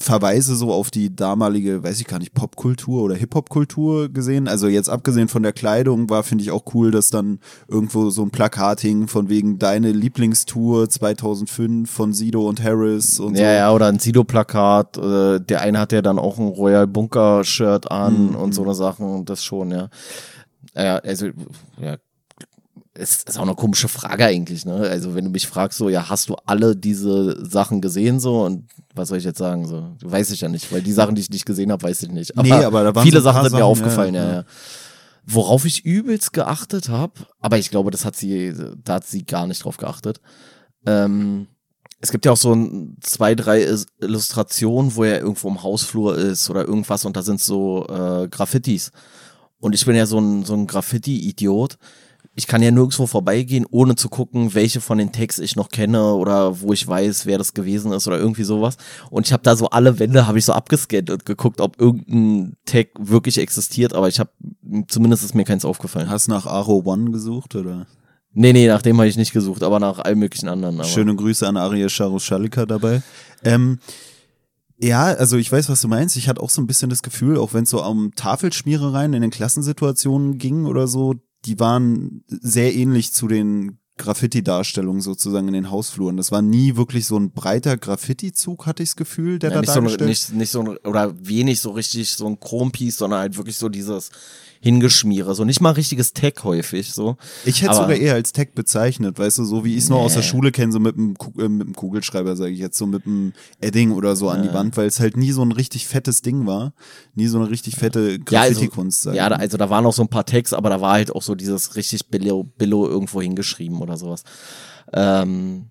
Verweise so auf die damalige, weiß ich gar nicht, Popkultur oder Hip-Hop-Kultur gesehen? Also jetzt abgesehen von der Kleidung war, finde ich auch cool, dass dann irgendwo so ein Plakat hing von wegen deine Lieblingstour 2005 von Sido und Harris und Ja, so. ja, oder ein Sido-Plakat. Äh, der eine hat ja dann auch ein Royal Bunker-Shirt an Mhm. und so eine Sachen. Das schon, ja. Ja, also, ja. Es ist auch eine komische Frage eigentlich, ne? Also, wenn du mich fragst, so, ja, hast du alle diese Sachen gesehen, so? Und was soll ich jetzt sagen, so? Weiß ich ja nicht, weil die Sachen, die ich nicht gesehen habe, weiß ich nicht. Nee, aber da waren viele so Sachen sind mir Sachen, aufgefallen, ja, ja, ja. Worauf ich übelst geachtet habe, aber ich glaube, das hat sie, da hat sie gar nicht drauf geachtet. Ähm, es gibt ja auch so ein, zwei, drei Illustrationen, wo er irgendwo im Hausflur ist oder irgendwas und da sind so äh, Graffitis. Und ich bin ja so ein, so ein Graffiti-Idiot. Ich kann ja nirgendwo vorbeigehen, ohne zu gucken, welche von den Tags ich noch kenne oder wo ich weiß, wer das gewesen ist oder irgendwie sowas. Und ich habe da so alle Wände habe ich so abgescannt und geguckt, ob irgendein Tag wirklich existiert, aber ich habe zumindest ist mir keins aufgefallen. Hast nach Aro One gesucht oder? Nee, nee, nach dem habe ich nicht gesucht, aber nach allen möglichen anderen. Aber. Schöne Grüße an Aria Scharus-Schalika dabei. Ähm, ja, also ich weiß, was du meinst. Ich hatte auch so ein bisschen das Gefühl, auch wenn es so um Tafelschmierereien in den Klassensituationen ging oder so, die waren sehr ähnlich zu den Graffiti-Darstellung sozusagen in den Hausfluren. Das war nie wirklich so ein breiter Graffiti-Zug, hatte ich das Gefühl, der Ja, da nicht, so ein, dargestellt nicht, nicht so ein, oder wenig so richtig so ein Chrompiece, sondern halt wirklich so dieses Hingeschmiere. So nicht mal richtiges Tech häufig, so. Ich hätte es sogar eher als Tech bezeichnet, weißt du, so wie ich es noch aus der Nee. Schule kenne, so mit dem, Ku- äh, Kugelschreiber, sage ich jetzt, so mit dem Edding oder so an die Wand, weil es halt nie so ein richtig fettes Ding war, nie so eine richtig fette Ja, also- Graffiti-Kunst. Ja, da, also da waren auch so ein paar Tags, aber da war halt auch so dieses richtig Billo, Billo irgendwo hingeschrieben oder sowas. Ähm,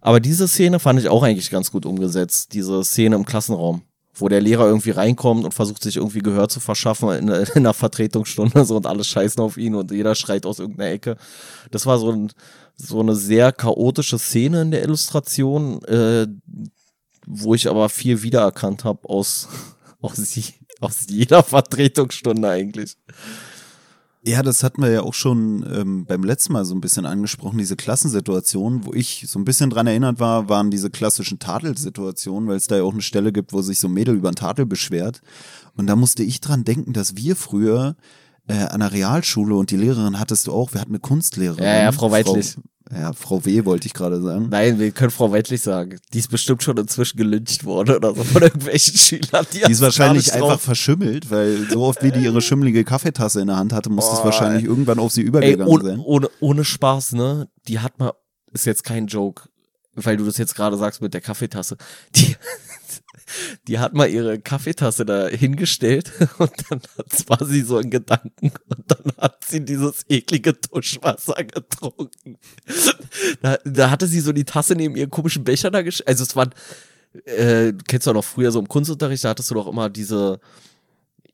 aber diese Szene fand ich auch eigentlich ganz gut umgesetzt. Diese Szene im Klassenraum, wo der Lehrer irgendwie reinkommt und versucht sich irgendwie Gehör zu verschaffen in, in einer Vertretungsstunde so und alle scheißen auf ihn und jeder schreit aus irgendeiner Ecke. Das war so, ein, so eine sehr chaotische Szene in der Illustration, äh, wo ich aber viel wiedererkannt habe aus, aus, aus jeder Vertretungsstunde eigentlich. Ja, das hatten wir ja auch schon ähm, beim letzten Mal so ein bisschen angesprochen, diese Klassensituationen, wo ich so ein bisschen dran erinnert war, waren diese klassischen Tadelsituationen, weil es da ja auch eine Stelle gibt, wo sich so ein Mädel über einen Tadel beschwert. Und da musste ich dran denken, dass wir früher äh, an der Realschule und die Lehrerin hattest du auch, wir hatten eine Kunstlehrerin. Ja, ja, Frau Weidlich. Ja, Frau W. wollte ich gerade sagen. Nein, wir können Frau Weidlich sagen. Die ist bestimmt schon inzwischen gelyncht worden oder so von irgendwelchen Schülern. Die ist wahrscheinlich einfach verschimmelt, weil so oft wie die ihre schimmelige Kaffeetasse in der Hand hatte, muss das wahrscheinlich irgendwann auf sie Ey, übergegangen ohne, sein. ohne, ohne Spaß, ne? Die hat mal, ist jetzt kein Joke, weil du das jetzt gerade sagst mit der Kaffeetasse. Die, die hat mal ihre Kaffeetasse da hingestellt und dann hat, war sie so in Gedanken und dann hat sie dieses eklige Tuschwasser getrunken. Da, da hatte sie so die Tasse neben ihren komischen Becher da gestellt. Also es waren, äh, kennst du auch noch früher so im Kunstunterricht, da hattest du doch immer diese,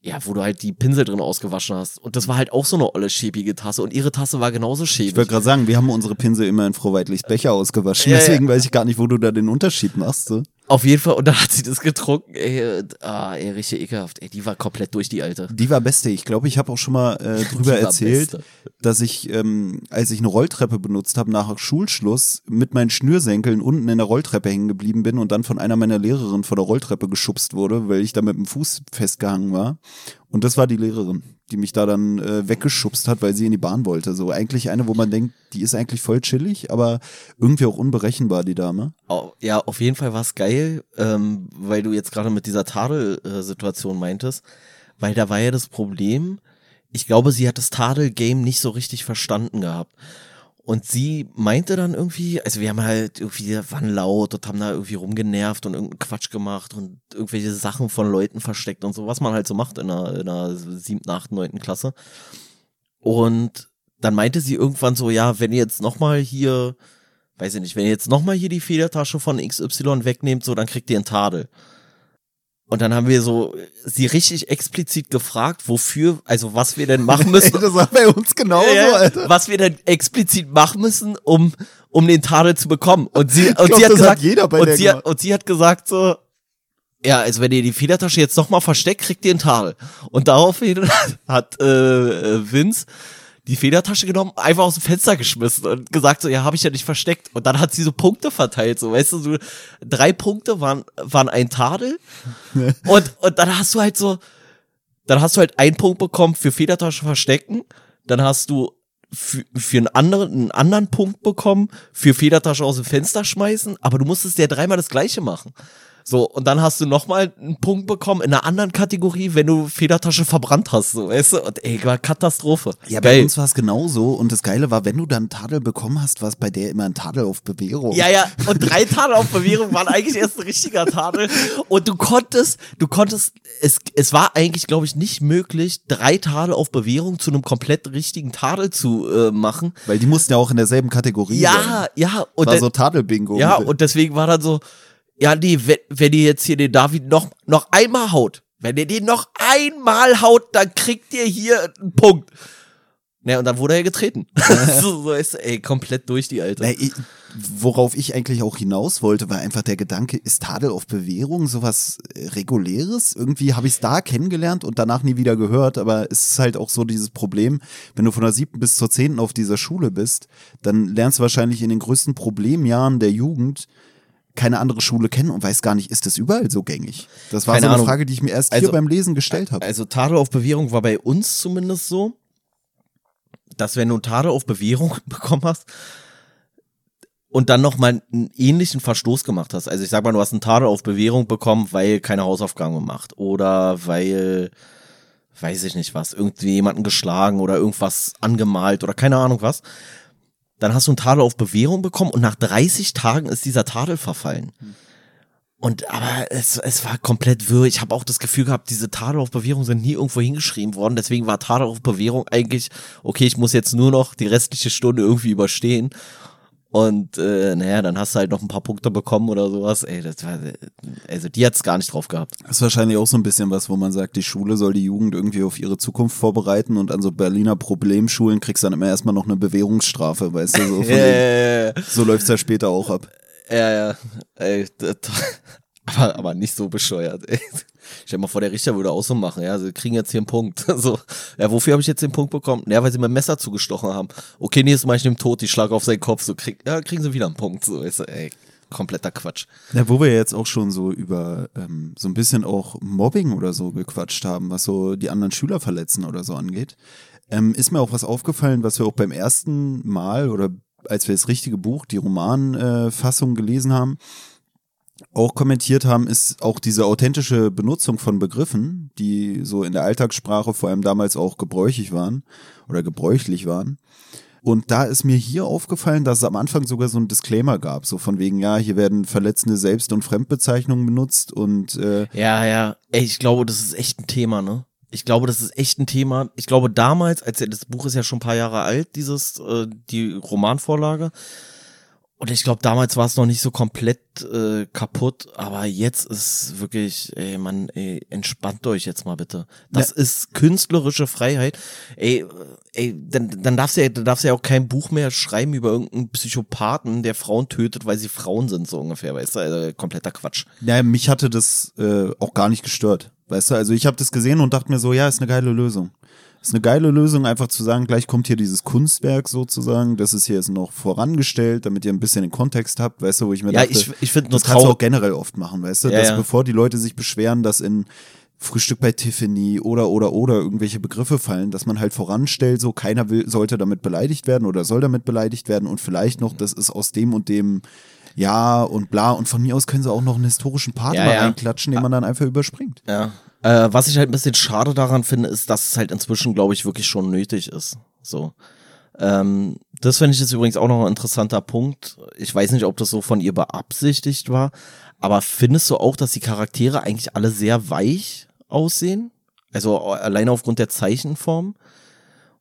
ja, wo du halt die Pinsel drin ausgewaschen hast. Und das war halt auch so eine olle schäbige Tasse. Und ihre Tasse war genauso Ich schäbig. wollte gerade sagen, wir haben unsere Pinsel immer in Frau Weidlichs Becher ausgewaschen, deswegen weiß ich gar nicht, wo du da den Unterschied machst. So. Auf jeden Fall, und dann hat sie das getrunken, ey, und, ah, ey, richtig ekelhaft. Ey, die war komplett durch, die Alte. Die war beste. Ich glaube, ich habe auch schon mal äh, drüber erzählt, beste. dass ich, ähm, als ich eine Rolltreppe benutzt habe, nach Schulschluss mit meinen Schnürsenkeln unten in der Rolltreppe hängen geblieben bin und dann von einer meiner Lehrerinnen vor der Rolltreppe geschubst wurde, weil ich da mit dem Fuß festgehangen war. Und das war die Lehrerin, die mich da dann äh, weggeschubst hat, weil sie in die Bahn wollte. So eigentlich eine, wo man denkt, die ist eigentlich voll chillig, aber irgendwie auch unberechenbar, die Dame. Au- Ja, auf jeden Fall war es geil, ähm, weil du jetzt gerade mit dieser Tadel-Situation meintest, weil da war ja das Problem, ich glaube, sie hat das Tadel-Game nicht so richtig verstanden gehabt. Und sie meinte dann irgendwie, also wir haben halt irgendwie, waren laut und haben da irgendwie rumgenervt und irgendeinen Quatsch gemacht und irgendwelche Sachen von Leuten versteckt und so, was man halt so macht in der, in der siebten, achten, neunten Klasse. Und dann meinte sie irgendwann so, ja, wenn ihr jetzt nochmal hier, weiß ich nicht, wenn ihr jetzt nochmal hier die Federtasche von XY wegnehmt, so, dann kriegt ihr einen Tadel. Und dann haben wir so sie richtig explizit gefragt, wofür, also was wir denn machen müssen. das war bei uns genauso, Ja, was wir denn explizit machen müssen, um, um den Tadel zu bekommen. Und sie, und glaub, sie hat hat gesagt, bei und, sie hat, und sie hat gesagt so, ja, also wenn ihr die Federtasche jetzt nochmal versteckt, kriegt ihr einen Tadel. Und daraufhin hat äh, äh, Vince die Federtasche genommen, einfach aus dem Fenster geschmissen und gesagt so, ja, habe ich ja nicht versteckt. Und dann hat sie so Punkte verteilt, so, weißt du, so drei Punkte waren, waren ein Tadel. und, und dann hast du halt so, dann hast du halt einen Punkt bekommen für Federtasche verstecken, dann hast du für, für einen anderen, einen anderen Punkt bekommen, für Federtasche aus dem Fenster schmeißen, aber du musstest ja dreimal das gleiche machen. So, und dann hast du nochmal einen Punkt bekommen in einer anderen Kategorie, wenn du Federtasche verbrannt hast, so, weißt du? Und ey, war Katastrophe. Ja, bei Geil. uns war es genauso und das Geile war, wenn du dann Tadel bekommen hast, war es bei der immer ein Tadel auf Bewährung. Ja, ja, und drei Tadel auf Bewährung waren eigentlich erst ein richtiger Tadel. Und du konntest, du konntest, es, es war eigentlich, glaube ich, nicht möglich, drei Tadel auf Bewährung zu einem komplett richtigen Tadel zu äh, machen. Weil die mussten ja auch in derselben Kategorie sein. Ja, ja, und war dann- so Tadel-Bingo. ja, und deswegen war dann so, ja, nee, wenn, wenn ihr jetzt hier den David noch, noch einmal haut, wenn ihr den noch einmal haut, dann kriegt ihr hier einen Punkt. Ja, und dann wurde er getreten. so, so ist, ey, komplett durch die Alte. Na, ich, worauf ich eigentlich auch hinaus wollte, war einfach der Gedanke, ist Tadel auf Bewährung sowas äh, Reguläres? Irgendwie habe ich es da kennengelernt und danach nie wieder gehört, aber es ist halt auch so dieses Problem, wenn du von der siebten bis zur zehnten auf dieser Schule bist, dann lernst du wahrscheinlich in den größten Problemjahren der Jugend keine andere Schule kennen und weißt gar nicht, ist das überall so gängig? Das war Keine so eine Ahnung. Frage, die ich mir erst Also- hier beim Lesen gestellt habe. Also Tadel auf Bewährung war bei uns zumindest so, dass wenn du Tadel auf Bewährung bekommen hast, und dann noch mal einen ähnlichen Verstoß gemacht hast. Also ich sag mal, du hast einen Tadel auf Bewährung bekommen, weil keine Hausaufgaben gemacht oder weil weiß ich nicht was, irgendwie jemanden geschlagen oder irgendwas angemalt oder keine Ahnung was. Dann hast du einen Tadel auf Bewährung bekommen und nach 30 Tagen ist dieser Tadel verfallen. Und aber es, es war komplett wirr. Ich habe auch das Gefühl gehabt, diese Tadel auf Bewährung sind nie irgendwo hingeschrieben worden. Deswegen war Tadel auf Bewährung eigentlich, okay, ich muss jetzt nur noch die restliche Stunde irgendwie überstehen. Und äh, naja, dann hast du halt noch ein paar Punkte bekommen oder sowas. Ey, das war, also die hat's gar nicht drauf gehabt. Das ist wahrscheinlich auch so ein bisschen was, wo man sagt, die Schule soll die Jugend irgendwie auf ihre Zukunft vorbereiten und an so Berliner Problemschulen kriegst du dann immer erstmal noch eine Bewährungsstrafe, weißt du, so, von Ja, den, so läuft's ja später auch ab. ja, ja. Ey, aber, aber nicht so bescheuert. Ey. Stell dir mal vor, der Richter würde auch so machen, ja, sie kriegen jetzt hier einen Punkt. So, ja, wofür habe ich jetzt den Punkt bekommen? Ja, weil sie mir ein Messer zugestochen haben. Okay, nächstes Mal ich nehme tot, ich schlage auf seinen Kopf, so krieg, ja, kriegen sie wieder einen Punkt. So, ist, ey, kompletter Quatsch. Ja, wo wir jetzt auch schon so über ähm, so ein bisschen auch Mobbing oder so gequatscht haben, was so die anderen Schüler verletzen oder so angeht, ähm, ist mir auch was aufgefallen, was wir auch beim ersten Mal oder als wir das richtige Buch, die Romanfassung äh, gelesen haben, auch kommentiert haben, ist auch diese authentische Benutzung von Begriffen, die so in der Alltagssprache vor allem damals auch gebräuchig waren oder gebräuchlich waren. Und da ist mir hier aufgefallen, dass es am Anfang sogar so ein Disclaimer gab, so von wegen, ja, hier werden verletzende Selbst- und Fremdbezeichnungen benutzt und äh, Ja, ja. Ey, ich glaube, das ist echt ein Thema, ne? Ich glaube, das ist echt ein Thema. Ich glaube, damals, als das Buch ist ja schon ein paar Jahre alt, dieses, äh, die Romanvorlage. Und ich glaube, damals war es noch nicht so komplett äh, kaputt, aber jetzt ist wirklich, ey, Mann, ey, entspannt euch jetzt mal bitte. Das ist künstlerische Freiheit. Ey, äh, ey, dann, dann darfst du ja, dann darfst du ja auch kein Buch mehr schreiben über irgendeinen Psychopathen, der Frauen tötet, weil sie Frauen sind, so ungefähr, weißt du? Also, kompletter Quatsch. ja, mich hatte das äh, auch gar nicht gestört. Weißt du, also ich habe das gesehen und dachte mir so, ja, ist eine geile Lösung. Ist eine geile Lösung, einfach zu sagen, gleich kommt hier dieses Kunstwerk sozusagen, das ist hier jetzt noch vorangestellt, damit ihr ein bisschen den Kontext habt, weißt du, wo ich mir Ja, dachte, ich, ich das kannst du auch generell oft machen, weißt du, Ja, dass ja. bevor die Leute sich beschweren, dass in Frühstück bei Tiffany oder oder oder irgendwelche Begriffe fallen, dass man halt voranstellt, so keiner will, sollte damit beleidigt werden oder soll damit beleidigt werden und vielleicht noch, das ist aus dem und dem ja und bla und von mir aus können sie auch noch einen historischen Part Ja, mal ja. reinklatschen, den man dann einfach überspringt. Ja. Äh, was ich halt ein bisschen schade daran finde, ist, dass es halt inzwischen, glaube ich, wirklich schon nötig ist. So. Ähm, das finde ich jetzt übrigens auch noch ein interessanter Punkt. Ich weiß nicht, ob das so von ihr beabsichtigt war, aber findest du auch, dass die Charaktere eigentlich alle sehr weich aussehen? Also alleine aufgrund der Zeichenform?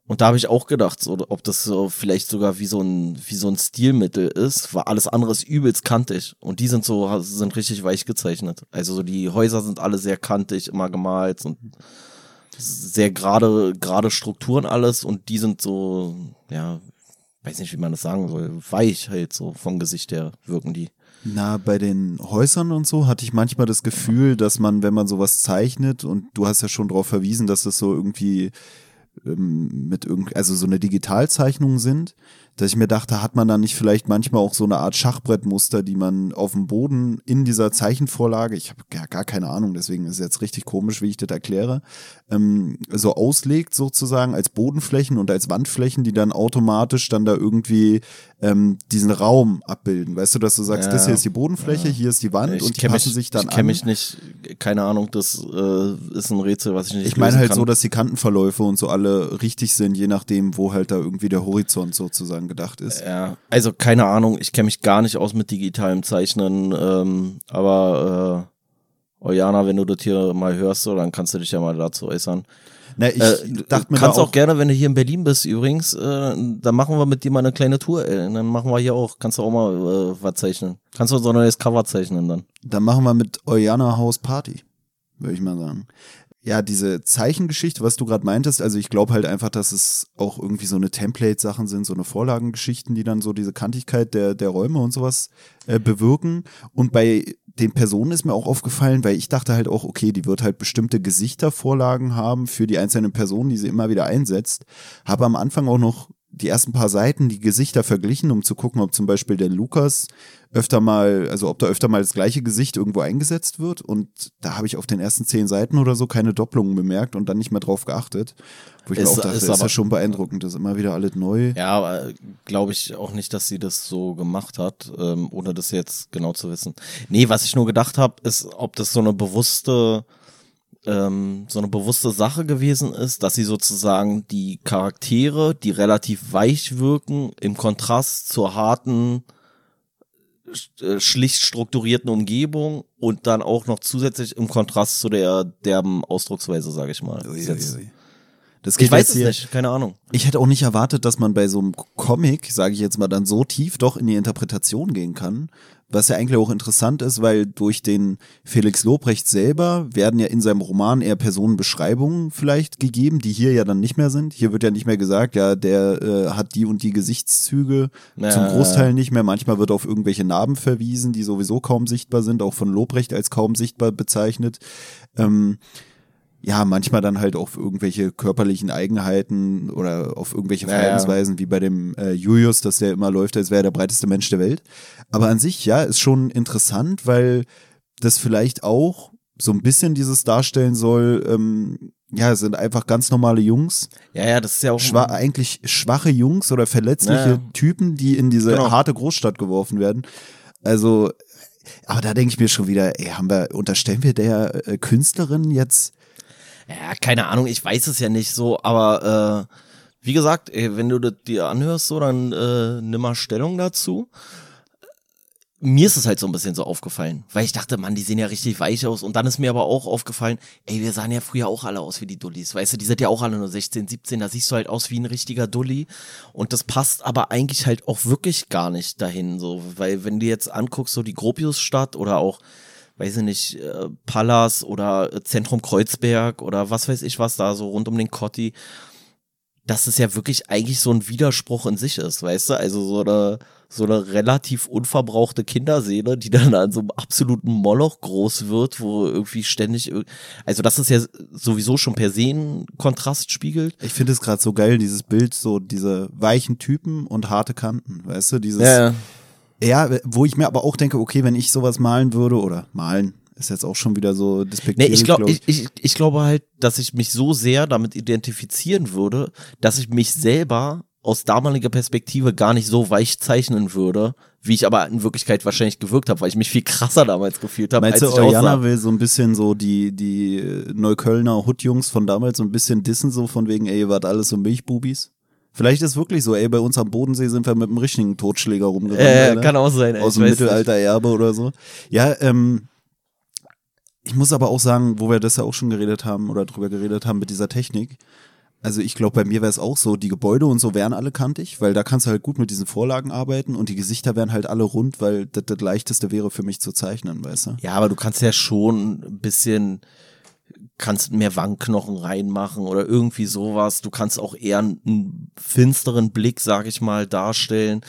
Und da habe ich auch gedacht, so, ob das so vielleicht sogar wie so ein wie so ein Stilmittel ist, weil alles andere ist übelst kantig und die sind so sind richtig weich gezeichnet. Also so die Häuser sind alle sehr kantig immer gemalt und sehr gerade gerade Strukturen alles und die sind so ja weiß nicht wie man das sagen soll weich halt so vom Gesicht her wirken die. Na, bei den Häusern und so hatte ich manchmal das Gefühl, dass man, wenn man sowas zeichnet, und du hast ja schon darauf verwiesen, dass das so irgendwie mit irgend, also so eine Digitalzeichnung sind, dass ich mir dachte, hat man da nicht vielleicht manchmal auch so eine Art Schachbrettmuster, die man auf dem Boden in dieser Zeichenvorlage, ich habe ja gar keine Ahnung, deswegen ist es jetzt richtig komisch, wie ich das erkläre, ähm, so auslegt sozusagen als Bodenflächen und als Wandflächen, die dann automatisch dann da irgendwie ähm, diesen Raum abbilden. Weißt du, dass du sagst, Ja. das hier ist die Bodenfläche, hier ist die Wand Ich und die passen mich, sich dann ich kenne an. mich nicht, keine Ahnung, das äh, ist ein Rätsel, was ich nicht Ich meine halt kann. so, dass die Kantenverläufe und so alle richtig sind, je nachdem, wo halt da irgendwie der Horizont sozusagen gedacht ist. Ja, also keine Ahnung, ich kenne mich gar nicht aus mit digitalem Zeichnen, ähm, aber äh, Oyana, wenn du das hier mal hörst, so, dann kannst du dich ja mal dazu äußern. Na, ich äh, dachte mir kannst auch, auch gerne, wenn du hier in Berlin bist übrigens, äh, dann machen wir mit dir mal eine kleine Tour, ey. Dann machen wir hier auch, kannst du auch mal äh, was zeichnen. Kannst du so ein neues Cover zeichnen dann. dann machen wir mit Oyana House Party, würde ich mal sagen. Ja, diese Zeichengeschichte, was du gerade meintest, also ich glaube halt einfach, dass es auch irgendwie so eine Template-Sachen sind, so eine Vorlagengeschichten, die dann so diese Kantigkeit der, der Räume und sowas äh, bewirken. Und bei den Personen ist mir auch aufgefallen, weil ich dachte halt auch, okay, die wird halt bestimmte Gesichtervorlagen haben für die einzelnen Personen, die sie immer wieder einsetzt. Habe am Anfang auch noch die ersten paar Seiten die Gesichter verglichen, um zu gucken, ob zum Beispiel der Lukas öfter mal, also ob da öfter mal das gleiche Gesicht irgendwo eingesetzt wird. Und da habe ich auf den ersten zehn Seiten oder so keine Doppelungen bemerkt und dann nicht mehr drauf geachtet. Wo ich Ist- mir auch dachte, ist ist, aber- ja schon beeindruckend, das ist immer wieder alles neu. Ja, aber glaube ich auch nicht, dass sie das so gemacht hat, ähm, ohne das jetzt genau zu wissen. Nee, was ich nur gedacht habe, ist, ob das so eine bewusste, ähm, so eine bewusste Sache gewesen ist, dass sie sozusagen die Charaktere, die relativ weich wirken, im Kontrast zur harten, äh, schlicht strukturierten Umgebung und dann auch noch zusätzlich im Kontrast zu der derben Ausdrucksweise, sage ich mal. Ui, ui, ui. Das Ich geht weiß jetzt es hier- nicht, keine Ahnung. Ich hätte auch nicht erwartet, dass man bei so einem Comic, sage ich jetzt mal, dann so tief doch in die Interpretation gehen kann. Was ja eigentlich auch interessant ist, weil durch den Felix Lobrecht selber werden ja in seinem Roman eher Personenbeschreibungen vielleicht gegeben, die hier ja dann nicht mehr sind. Hier wird ja nicht mehr gesagt, ja, der äh, hat die und die Gesichtszüge, Ja. zum Großteil nicht mehr. Manchmal wird auf irgendwelche Narben verwiesen, die sowieso kaum sichtbar sind, auch von Lobrecht als kaum sichtbar bezeichnet. Ähm, ja, manchmal dann halt auf irgendwelche körperlichen Eigenheiten oder auf irgendwelche Ja, ja. Verhaltensweisen, wie bei dem äh, Julius, dass der immer läuft, als wäre er der breiteste Mensch der Welt. Aber an sich, ja, ist schon interessant, weil das vielleicht auch so ein bisschen dieses darstellen soll, ähm, ja, es sind einfach ganz normale Jungs, Ja, ja, das ist ja auch schwa eigentlich schwache Jungs oder verletzliche Ja, ja. Typen, die in diese Genau. harte Großstadt geworfen werden. Also, aber da denke ich mir schon wieder, ey, haben wir, unterstellen wir der äh, Künstlerin jetzt Ja, keine Ahnung, ich weiß es ja nicht so, aber äh, wie gesagt, ey, wenn du das dir anhörst, so, dann äh, nimm mal Stellung dazu. Mir ist es halt so ein bisschen so aufgefallen, weil ich dachte, Mann, die sehen ja richtig weich aus. Und dann ist mir aber auch aufgefallen, ey, wir sahen ja früher auch alle aus wie die Dullis. Weißt du, die sind ja auch alle nur 16, 17, da siehst du halt aus wie ein richtiger Dulli. Und das passt aber eigentlich halt auch wirklich gar nicht dahin, so, weil wenn du jetzt anguckst, so die Gropiusstadt oder auch weiß ich nicht, äh, Pallas oder äh, Zentrum Kreuzberg oder was weiß ich was da so rund um den Kotti, dass es ja wirklich eigentlich so ein Widerspruch in sich ist, weißt du? Also so eine, so eine relativ unverbrauchte Kinderseele, die dann an so einem absoluten Moloch groß wird, wo irgendwie ständig, also das ist ja sowieso schon per se ein Kontrast spiegelt. Ich finde es gerade so geil, dieses Bild, so diese weichen Typen und harte Kanten, weißt du, dieses, ja, wo ich mir aber auch denke, okay, wenn ich sowas malen würde oder malen, ist jetzt auch schon wieder so Nee, despektierlich, ich, glaub, glaub ich, ich, ich glaube halt, dass ich mich so sehr damit identifizieren würde, dass ich mich selber aus damaliger Perspektive gar nicht so weich zeichnen würde, wie ich aber in Wirklichkeit wahrscheinlich gewirkt habe, weil ich mich viel krasser damals gefühlt habe, als Meinst du, ich aussah. Oriana will so ein bisschen so die, die Neuköllner Hutjungs von damals so ein bisschen dissen, so von wegen, ey, ihr wart alles so Milchbubis? Vielleicht ist wirklich so, ey, bei uns am Bodensee sind wir mit einem richtigen Totschläger rumgerannt. Äh, kann auch sein, ey, Aus dem Mittelalter Erbe oder so. Ja, ähm, ich muss aber auch sagen, wo wir das ja auch schon geredet haben oder drüber geredet haben mit dieser Technik. Also ich glaube, bei mir wäre es auch so, die Gebäude und so wären alle kantig, weil da kannst du halt gut mit diesen Vorlagen arbeiten und die Gesichter wären halt alle rund, weil das das leichteste wäre für mich zu zeichnen, weißt du? Ja, aber du kannst ja schon ein bisschen, kannst mehr Wangenknochen reinmachen oder irgendwie sowas. Du kannst auch eher einen finsteren Blick, sag ich mal, darstellen.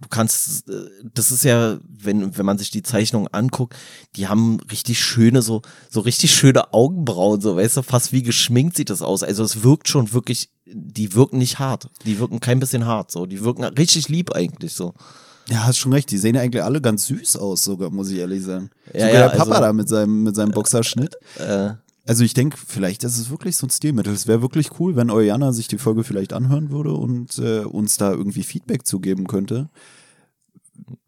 Du kannst, äh, das ist ja, wenn, wenn man sich die Zeichnung anguckt, die haben richtig schöne, so, so richtig schöne Augenbrauen, so, weißt du, fast wie geschminkt sieht das aus. Also es wirkt schon wirklich, die wirken nicht hart. Die wirken kein bisschen hart, so. Die wirken richtig lieb eigentlich, so. Ja, hast schon recht. Die sehen ja eigentlich alle ganz süß aus, sogar, muss ich ehrlich sagen. Ja, sogar ja, der Papa also- da mit seinem, mit seinem Boxerschnitt. Äh, Also ich denke, vielleicht ist es wirklich so ein Stilmittel. Es wäre wirklich cool, wenn Oriana sich die Folge vielleicht anhören würde und äh, uns da irgendwie Feedback zugeben könnte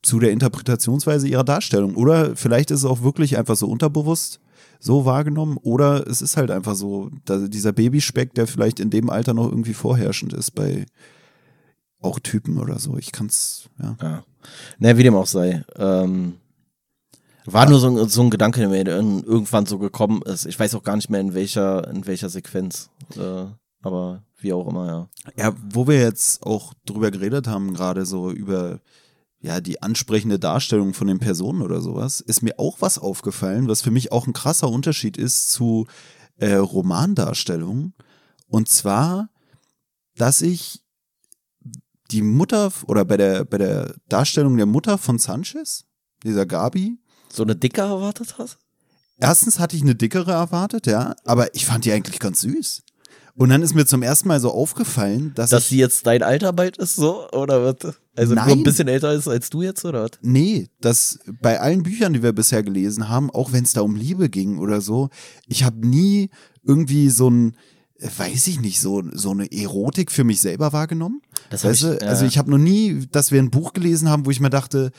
zu der Interpretationsweise ihrer Darstellung. Oder vielleicht ist es auch wirklich einfach so unterbewusst so wahrgenommen oder es ist halt einfach so dieser Babyspeck, der vielleicht in dem Alter noch irgendwie vorherrschend ist bei auch Typen oder so. Ich kann's, ja. Ja. Na, wie dem auch sei. Ähm, war nur so ein, so ein Gedanke, der mir irgendwann so gekommen ist. Ich weiß auch gar nicht mehr in welcher, in welcher Sequenz. Äh, aber wie auch immer, ja. Ja, wo wir jetzt auch drüber geredet haben, gerade so über ja, die ansprechende Darstellung von den Personen oder sowas, ist mir auch was aufgefallen, was für mich auch ein krasser Unterschied ist zu äh, Romandarstellungen. Und zwar, dass ich die Mutter oder bei der, bei der Darstellung der Mutter von Sanchez, dieser Gabi, So eine dicke erwartet hast? erstens hatte ich eine dickere erwartet, ja, aber ich fand die eigentlich ganz süß. Und dann ist mir zum ersten Mal so aufgefallen, dass, Dass sie jetzt dein Alter bald ist, so? Oder was? Also nur Nein. ein bisschen älter ist als du jetzt, oder was? nee, dass bei allen Büchern, die wir bisher gelesen haben, auch wenn es da um Liebe ging oder so, ich habe nie irgendwie so ein, weiß ich nicht, so, so eine Erotik für mich selber wahrgenommen. Das weißt du? ich- ja. Also ich habe noch nie, dass wir ein Buch gelesen haben, wo ich mir dachte,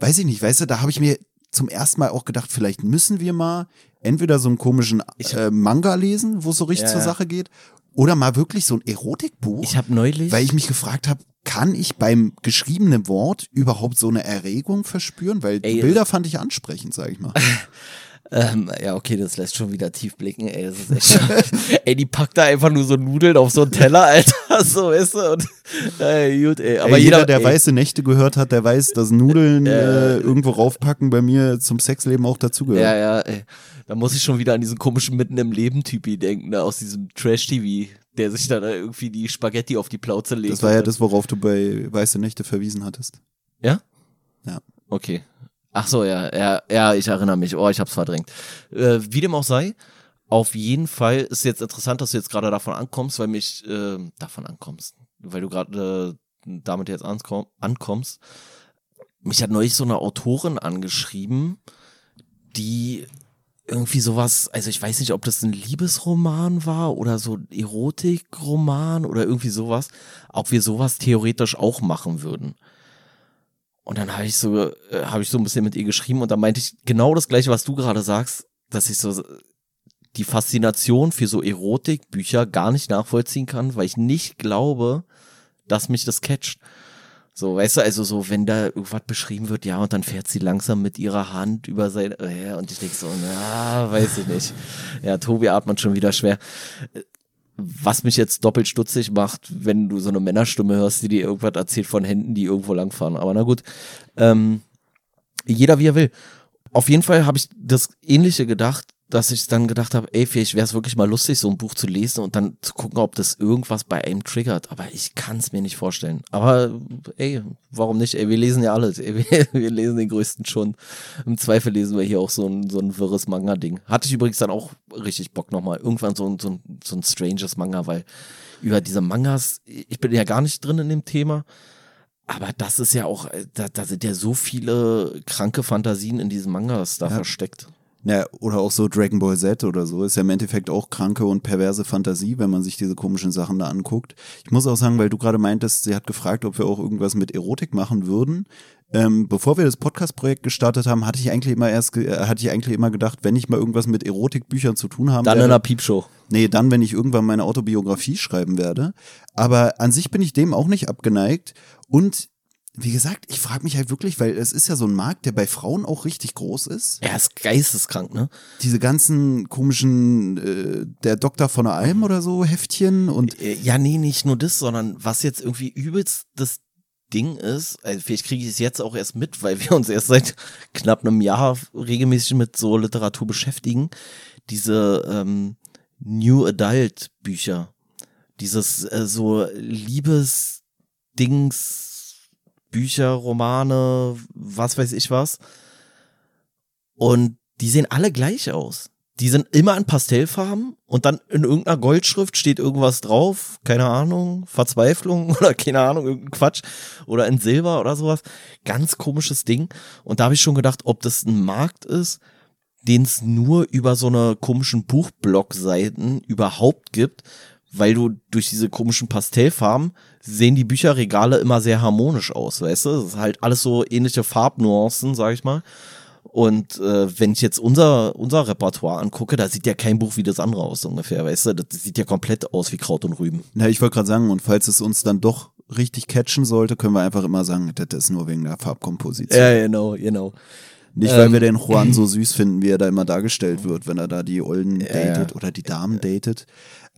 weiß ich nicht, weißt du, da habe ich mir zum ersten Mal auch gedacht, vielleicht müssen wir mal entweder so einen komischen äh, Manga lesen, wo es so richtig Ja, zur. Sache geht, oder mal wirklich so ein Erotikbuch. Ich habe neulich. Weil ich mich gefragt habe, kann ich beim geschriebenen Wort überhaupt so eine Erregung verspüren? Weil die Ey, Bilder fand ich ansprechend, sag ich mal. Ähm, ja, okay, das lässt schon wieder tief blicken, ey. Das ist echt ey, die packt da einfach nur so Nudeln auf so einen Teller, Alter. So, weißt du? Und, ey, gut, ey. Aber ey, jeder, jeder, der ey, weiße Nächte gehört hat, der weiß, dass Nudeln äh, irgendwo raufpacken bei mir zum Sexleben auch dazugehört. Ja, ja, ey. Da muss ich schon wieder an diesen komischen Mitten im Leben-Typi denken, ne, aus diesem Trash-TV, der sich dann irgendwie die Spaghetti auf die Plauze legt. Das war ja das, worauf du bei Weiße Nächte verwiesen hattest. Ja? Ja. Okay. Ach so, ja, ja, ja, ich erinnere mich. Oh, ich hab's verdrängt. Äh, wie dem auch sei, auf jeden Fall ist jetzt interessant, dass du jetzt gerade davon ankommst, weil mich äh, davon ankommst, weil du gerade äh, damit jetzt ankomm ankommst. Mich hat neulich so eine Autorin angeschrieben, die irgendwie sowas, also ich weiß nicht, ob das ein Liebesroman war oder so Erotikroman oder irgendwie sowas, ob wir sowas theoretisch auch machen würden. Und dann habe ich so, äh, habe ich so ein bisschen mit ihr geschrieben und dann meinte ich genau das gleiche, was du gerade sagst, dass ich so die Faszination für so Erotikbücher gar nicht nachvollziehen kann, weil ich nicht glaube, dass mich das catcht. So, weißt du, also so, wenn da irgendwas beschrieben wird, ja, und dann fährt sie langsam mit ihrer Hand über sein, äh, und ich denk so, na, weiß ich nicht. Ja, Tobi atmet schon wieder schwer. Was mich jetzt doppelt stutzig macht, wenn du so eine Männerstimme hörst, die dir irgendwas erzählt von Händen, die irgendwo langfahren. Aber na gut. Ähm, jeder wie er will. Auf jeden Fall habe ich das Ähnliche gedacht, dass ich dann gedacht habe, ey, vielleicht wäre es wirklich mal lustig, so ein Buch zu lesen und dann zu gucken, ob das irgendwas bei einem triggert. Aber ich kann es mir nicht vorstellen. Aber ey, warum nicht? Ey, wir lesen ja alles. Ey, wir, wir lesen den größten schon. Im Zweifel lesen wir hier auch so ein, so ein wirres Manga-Ding. Hatte ich übrigens dann auch richtig Bock nochmal. Irgendwann so, ein- so, ein, so ein stranges Manga, weil über diese Mangas, ich bin ja gar nicht drin in dem Thema. Aber das ist ja auch, äh, da, da sind ja so viele kranke Fantasien in diesen Mangas da Ja. versteckt. Ja, oder auch so Dragon Ball Z oder so. Ist ja im Endeffekt auch kranke und perverse Fantasie, wenn man sich diese komischen Sachen da anguckt. Ich muss auch sagen, weil du gerade meintest, sie hat gefragt, ob wir auch irgendwas mit Erotik machen würden. Ähm, bevor wir das Podcast-Projekt gestartet haben, hatte ich eigentlich immer erst, äh, hatte ich eigentlich immer gedacht, wenn ich mal irgendwas mit Erotikbüchern zu tun haben Dann in werde, einer Piepshow. Nee, dann, wenn ich irgendwann meine Autobiografie schreiben werde. Aber an sich bin ich dem auch nicht abgeneigt. Und wie gesagt, ich frage mich halt wirklich, weil es ist ja so ein Markt, der bei Frauen auch richtig groß ist. Er ist geisteskrank, ne? Diese ganzen komischen, äh, der Doktor von der Alm oder so, Heftchen und Äh, Ja, nee, nicht nur das, sondern was jetzt irgendwie übelst das Ding ist, also vielleicht kriege ich es jetzt auch erst mit, weil wir uns erst seit knapp einem Jahr regelmäßig mit so Literatur beschäftigen, diese ähm, New Adult Bücher, dieses äh, so Liebesdings, Bücher, Romane, was weiß ich was. Und die sehen alle gleich aus. Die sind immer in Pastellfarben und dann in irgendeiner Goldschrift steht irgendwas drauf, keine Ahnung, Verzweiflung oder keine Ahnung, irgendein Quatsch oder in Silber oder sowas. Ganz komisches Ding. Und da habe ich schon gedacht, ob das ein Markt ist, den es nur über so eine komischen Buchblog-Seiten überhaupt gibt, weil du durch diese komischen Pastellfarben sehen die Bücherregale immer sehr harmonisch aus, weißt du? Das ist halt alles so ähnliche Farbnuancen, sag ich mal. Und äh, wenn ich jetzt unser, unser Repertoire angucke, da sieht ja kein Buch wie das andere aus, ungefähr, weißt du? Das sieht ja komplett aus wie Kraut und Rüben. na, ich wollte gerade sagen, und falls es uns dann doch richtig catchen sollte, können wir einfach immer sagen, das ist nur wegen der Farbkomposition. Ja, genau, genau. Nicht, weil Ähm, wir den Juan so süß finden, wie er da immer dargestellt wird, wenn er da die Olden Ja, datet oder die Damen datet.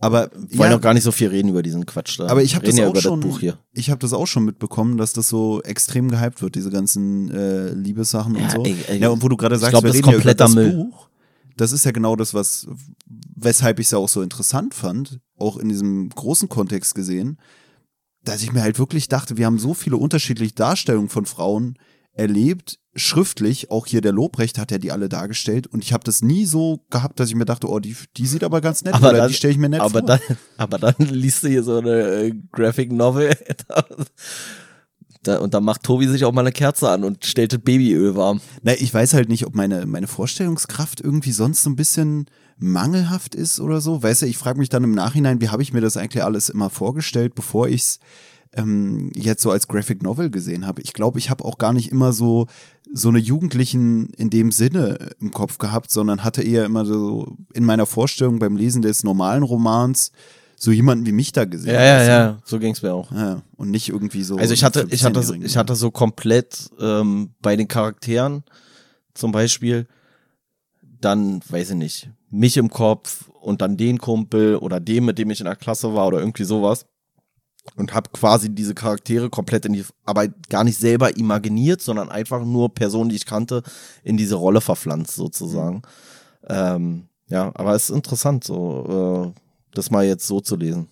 Aber Wir wollen ja, auch gar nicht so viel reden über diesen Quatsch da. aber ich habe das ja auch schon, das ich habe das auch schon mitbekommen, dass das so extrem gehypt wird, diese ganzen äh, Liebessachen und Ja, so. ey, ey, ja, und wo du gerade sagst, glaub, wir reden ja über das Müll. Buch. Das ist ja genau das, was, weshalb ich es ja auch so interessant fand, auch in diesem großen Kontext gesehen, dass ich mir halt wirklich dachte, wir haben so viele unterschiedliche Darstellungen von Frauen erlebt, schriftlich, auch hier der Lobrecht hat ja die alle dargestellt und ich habe das nie so gehabt, dass ich mir dachte, oh, die, die sieht aber ganz nett Aber oder dann- die stelle ich mir nett aber vor. dann, aber dann liest du hier so eine äh, Graphic Novel da, und dann macht Tobi sich auch mal eine Kerze an und stellt das Babyöl warm. Na, ich weiß halt nicht, ob meine, meine Vorstellungskraft irgendwie sonst so ein bisschen mangelhaft ist oder so. Weißt du, ich frage mich dann im Nachhinein, wie habe ich mir das eigentlich alles immer vorgestellt, bevor ich es ähm, jetzt so als Graphic Novel gesehen habe. Ich glaube, ich habe auch gar nicht immer so so eine Jugendlichen in dem Sinne im Kopf gehabt, sondern hatte eher immer so in meiner Vorstellung beim Lesen des normalen Romans so jemanden wie mich da gesehen. Ja, ja, du? ja, so ging's mir auch. ja. Und nicht irgendwie so. Also ich hatte, ich hatte, 15-Jährigen. ich hatte so komplett ähm, bei den Charakteren zum Beispiel dann, weiß ich nicht, mich im Kopf und dann den Kumpel oder den, mit dem ich in der Klasse war oder irgendwie sowas und habe quasi diese Charaktere komplett in die, aber gar nicht selber imaginiert, sondern einfach nur Personen, die ich kannte, in diese Rolle verpflanzt sozusagen. Ähm, ja, aber es ist interessant, so äh, das mal jetzt so zu lesen.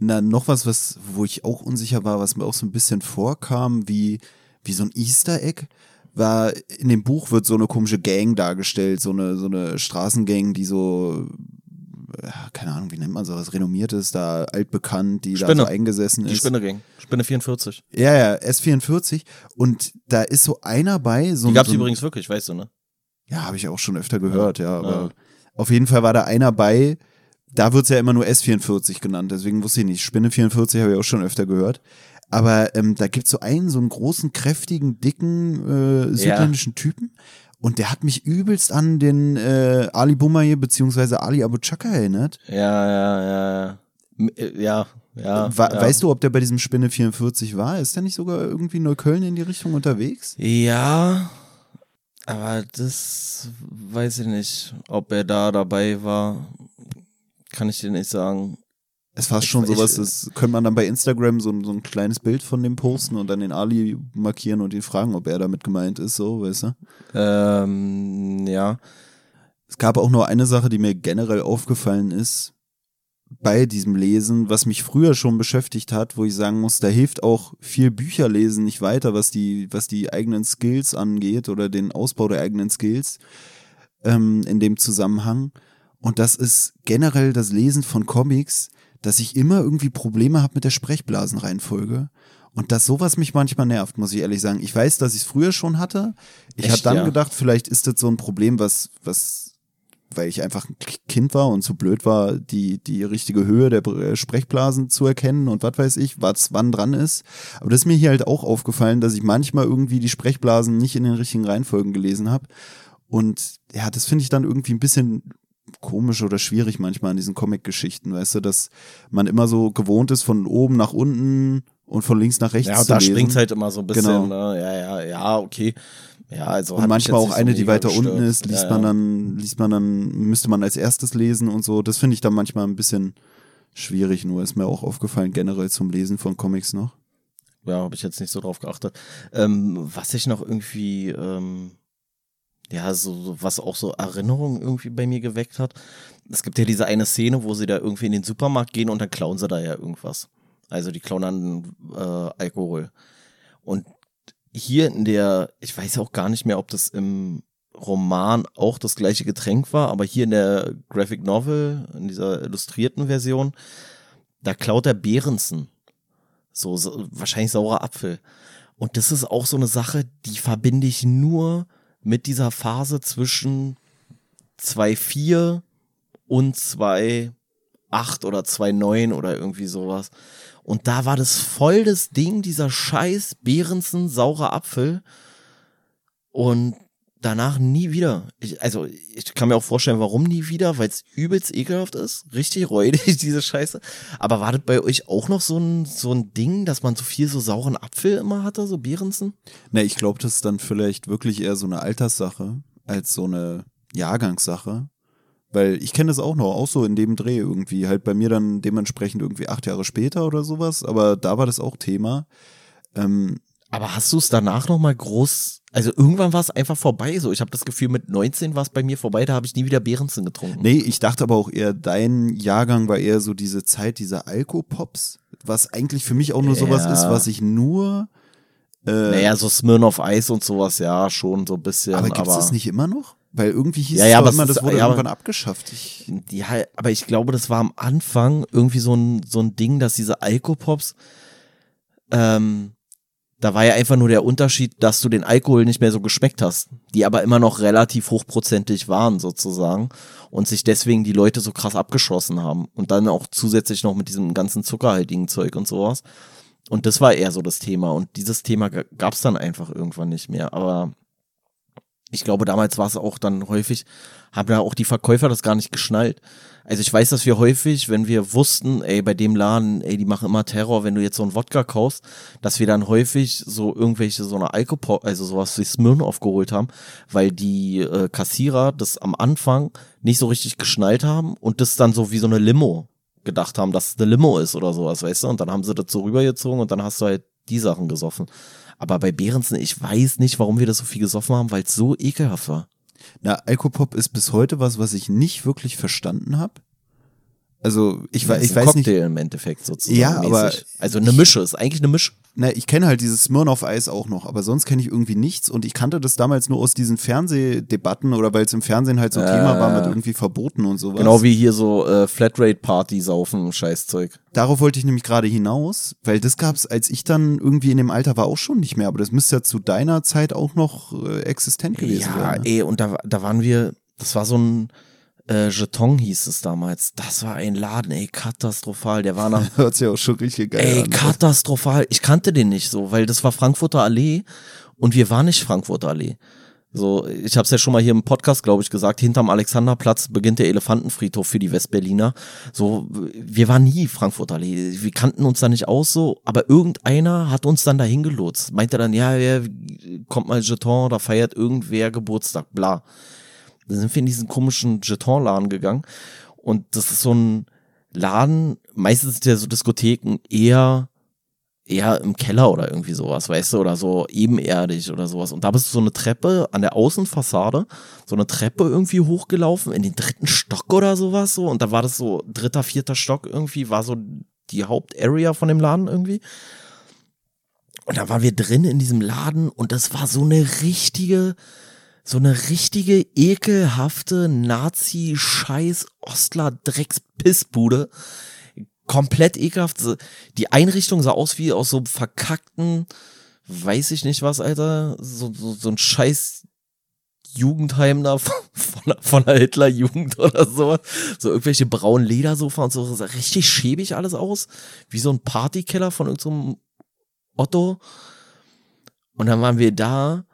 Na, noch was, was, wo ich auch unsicher war, was mir auch so ein bisschen vorkam, wie, wie so ein Easter Egg, war, in dem Buch wird so eine komische Gang dargestellt, so eine, so eine Straßengang, die so, keine Ahnung, wie nennt man sowas, renommiert ist, da altbekannt, die da Spinne. so eingesessen Die ist. Spinne ging. Spinne 44. Ja, ja, S44. Und da ist so einer bei, so Die ein- gab's so übrigens wirklich, weißt du, ne? Ja, habe ich auch schon öfter gehört, ja. aber Ja. auf jeden Fall war da einer bei, da wird's ja immer nur S44 genannt, deswegen wusste ich nicht. Spinne 44 habe ich auch schon öfter gehört. Aber ähm, da gibt's so einen, so einen großen, kräftigen, dicken äh, südländischen Typen. Und der hat mich übelst an den äh, Ali Boumaier beziehungsweise Ali Abu Chaka erinnert. Ja, ja, ja, ja. Ja, ja. Wa ja. Weißt du, ob der bei diesem Spinne 44 war? Ist der nicht sogar irgendwie Neukölln in die Richtung unterwegs? Ja, aber das weiß ich nicht, ob er da dabei war. Kann ich dir nicht sagen. Es war schon ich- sowas, das könnte man dann bei Instagram so, ein- so ein kleines Bild von dem posten und dann den Ali markieren und ihn fragen, ob er damit gemeint ist, so, weißt du? Ähm, ja. Es gab auch nur eine Sache, die mir generell aufgefallen ist bei diesem Lesen, was mich früher schon beschäftigt hat, wo ich sagen muss, da hilft auch viel Bücherlesen nicht weiter, was die, was die eigenen Skills angeht oder den Ausbau der eigenen Skills ähm, in dem Zusammenhang. Und das ist generell das Lesen von Comics, dass ich immer irgendwie Probleme habe mit der Sprechblasenreihenfolge. Und dass sowas mich manchmal nervt, muss ich ehrlich sagen. Ich weiß, dass ich es früher schon hatte. Ich habe dann ja? gedacht, vielleicht ist das so ein Problem, was, was, weil ich einfach ein Kind war und zu blöd war, die, die richtige Höhe der äh, Sprechblasen zu erkennen und was weiß ich, was wann dran ist. Aber das ist mir hier halt auch aufgefallen, dass ich manchmal irgendwie die Sprechblasen nicht in den richtigen Reihenfolgen gelesen habe. Und ja, das finde ich dann irgendwie ein bisschen komisch oder schwierig manchmal an diesen Comic-Geschichten, weißt du, dass man immer so gewohnt ist, von oben nach unten und von links nach rechts Ja, zu da lesen. springt's halt immer so ein bisschen. Genau. Ne? Ja, ja, ja, okay. Ja, also und manchmal auch nicht so eine, die weiter gestört. unten ist, liest ja, man ja. dann, liest man dann, müsste man als erstes lesen und so. Das finde ich dann manchmal ein bisschen schwierig, nur ist mir auch aufgefallen, generell zum Lesen von Comics noch. Ja, habe ich jetzt nicht so drauf geachtet. Ähm, was ich noch irgendwie, ähm, ja, so, was auch so Erinnerungen irgendwie bei mir geweckt hat. Es gibt ja diese eine Szene, wo sie da irgendwie in den Supermarkt gehen und dann klauen sie da ja irgendwas. Also die klauen dann äh, Alkohol. Und hier in der, ich weiß auch gar nicht mehr, ob das im Roman auch das gleiche Getränk war, aber hier in der Graphic Novel, in dieser illustrierten Version, da klaut der Behrensen. So, so wahrscheinlich saurer Apfel. Und das ist auch so eine Sache, die verbinde ich nur mit dieser Phase zwischen 2.4 und 2.8 oder 2.9 oder irgendwie sowas. Und da war das voll das Ding, dieser scheiß Behrensen saurer Apfel. Und danach nie wieder. Ich, also, ich kann mir auch vorstellen, warum nie wieder, weil es übelst ekelhaft ist. Richtig räudig, diese Scheiße. Aber war das bei euch auch noch so ein, so ein Ding, dass man so viel so sauren Apfel immer hatte, so Behrensen? Ne, ich glaube, das ist dann vielleicht wirklich eher so eine Alterssache als so eine Jahrgangssache. Weil ich kenne das auch noch, auch so in dem Dreh irgendwie. Halt bei mir dann dementsprechend irgendwie acht Jahre später oder sowas. Aber da war das auch Thema. Ähm, Aber hast du es danach noch mal groß, also irgendwann war es einfach vorbei so. Ich habe das Gefühl, mit 19 war es bei mir vorbei, da habe ich nie wieder Behrensen getrunken. Nee, ich dachte aber auch eher, dein Jahrgang war eher so diese Zeit dieser Alkopops, was eigentlich für mich auch nur sowas Ja. ist, was ich nur Äh, Naja, so Smirnoff Eis und sowas, ja, schon so ein bisschen. aber Aber, gibt's das nicht immer noch? Weil irgendwie hieß Ja, es ja, doch aber immer, es das wurde ja, irgendwann abgeschafft. Ich, Ja, aber ich glaube, das war am Anfang irgendwie so ein, so ein Ding, dass diese Alkopops, ähm, da war ja einfach nur der Unterschied, dass du den Alkohol nicht mehr so geschmeckt hast, die aber immer noch relativ hochprozentig waren sozusagen und sich deswegen die Leute so krass abgeschossen haben und dann auch zusätzlich noch mit diesem ganzen zuckerhaltigen Zeug und sowas. Und das war eher so das Thema und dieses Thema gab es dann einfach irgendwann nicht mehr, aber ich glaube, damals war es auch dann häufig, haben da auch die Verkäufer das gar nicht geschnallt. Also ich weiß, dass wir häufig, wenn wir wussten, ey, bei dem Laden, ey, die machen immer Terror, wenn du jetzt so einen Wodka kaufst, dass wir dann häufig so irgendwelche so eine Alkohol, also sowas wie Smirnoff geholt haben, weil die äh, Kassierer das am Anfang nicht so richtig geschnallt haben und das dann so wie so eine Limo gedacht haben, dass es eine Limo ist oder sowas, weißt du? Und dann haben sie das so rübergezogen und dann hast du halt die Sachen gesoffen. Aber bei Behrensen, ich weiß nicht, warum wir das so viel gesoffen haben, weil es so ekelhaft war. na, Alkopop ist bis heute was, was ich nicht wirklich verstanden habe. Also ich, Das ich ist ein weiß nicht, Cocktail im Endeffekt sozusagen. Ja, aber mäßig. Also eine Mische, ist eigentlich eine Mische. Na, ich kenne halt dieses Smirnoff Eis auch noch, aber sonst kenne ich irgendwie nichts und ich kannte das damals nur aus diesen Fernsehdebatten oder weil es im Fernsehen halt so Thema war mit irgendwie Verboten und sowas. Genau wie hier so äh, Flatrate-Party saufen, Scheißzeug. Darauf wollte ich nämlich gerade hinaus, weil das gab's, als ich dann irgendwie in dem Alter war, auch schon nicht mehr, aber das müsste ja zu deiner Zeit auch noch äh, existent gewesen Ja, sein. ne? ey, und da, da waren wir, das war so ein äh, Jeton hieß es damals. Das war ein Laden, ey, katastrophal. Der war nach Hört sich auch schon richtig geil Ey, an. katastrophal. Ich kannte den nicht so, weil das war Frankfurter Allee und wir waren nicht Frankfurter Allee. So, ich habe es ja schon mal hier im Podcast, glaube ich, gesagt, hinterm Alexanderplatz beginnt der Elefantenfriedhof für die Westberliner. So, wir waren nie Frankfurter Allee. Wir kannten uns da nicht aus so, aber irgendeiner hat uns dann dahin gelotst. Meinte dann, ja, ja, kommt mal Jeton, da feiert irgendwer Geburtstag, bla. Dann sind wir in diesen komischen Jetonladen gegangen und das ist so ein Laden, meistens sind ja so Diskotheken eher eher im Keller oder irgendwie sowas, weißt du, oder so ebenerdig oder sowas. Und da bist du so eine Treppe an der Außenfassade, so eine Treppe irgendwie hochgelaufen in den dritten Stock oder sowas so. Und da war das so dritter, vierter Stock irgendwie, war so die Hauptarea von dem Laden irgendwie. Und da waren wir drin in diesem Laden und das war so eine richtige, so eine richtige ekelhafte Nazi-Scheiß-Ostler-Drecks-Pissbude. Komplett ekelhaft. So- Die Einrichtung sah aus wie aus so einem verkackten, weiß ich nicht was, Alter. So, so, so ein scheiß Jugendheim da von, von, der- von der Hitlerjugend oder sowas. So irgendwelche braunen Ledersofa und so. Das sah richtig schäbig alles aus. Wie so ein Partykeller von irgendeinem Otto. Und dann waren wir da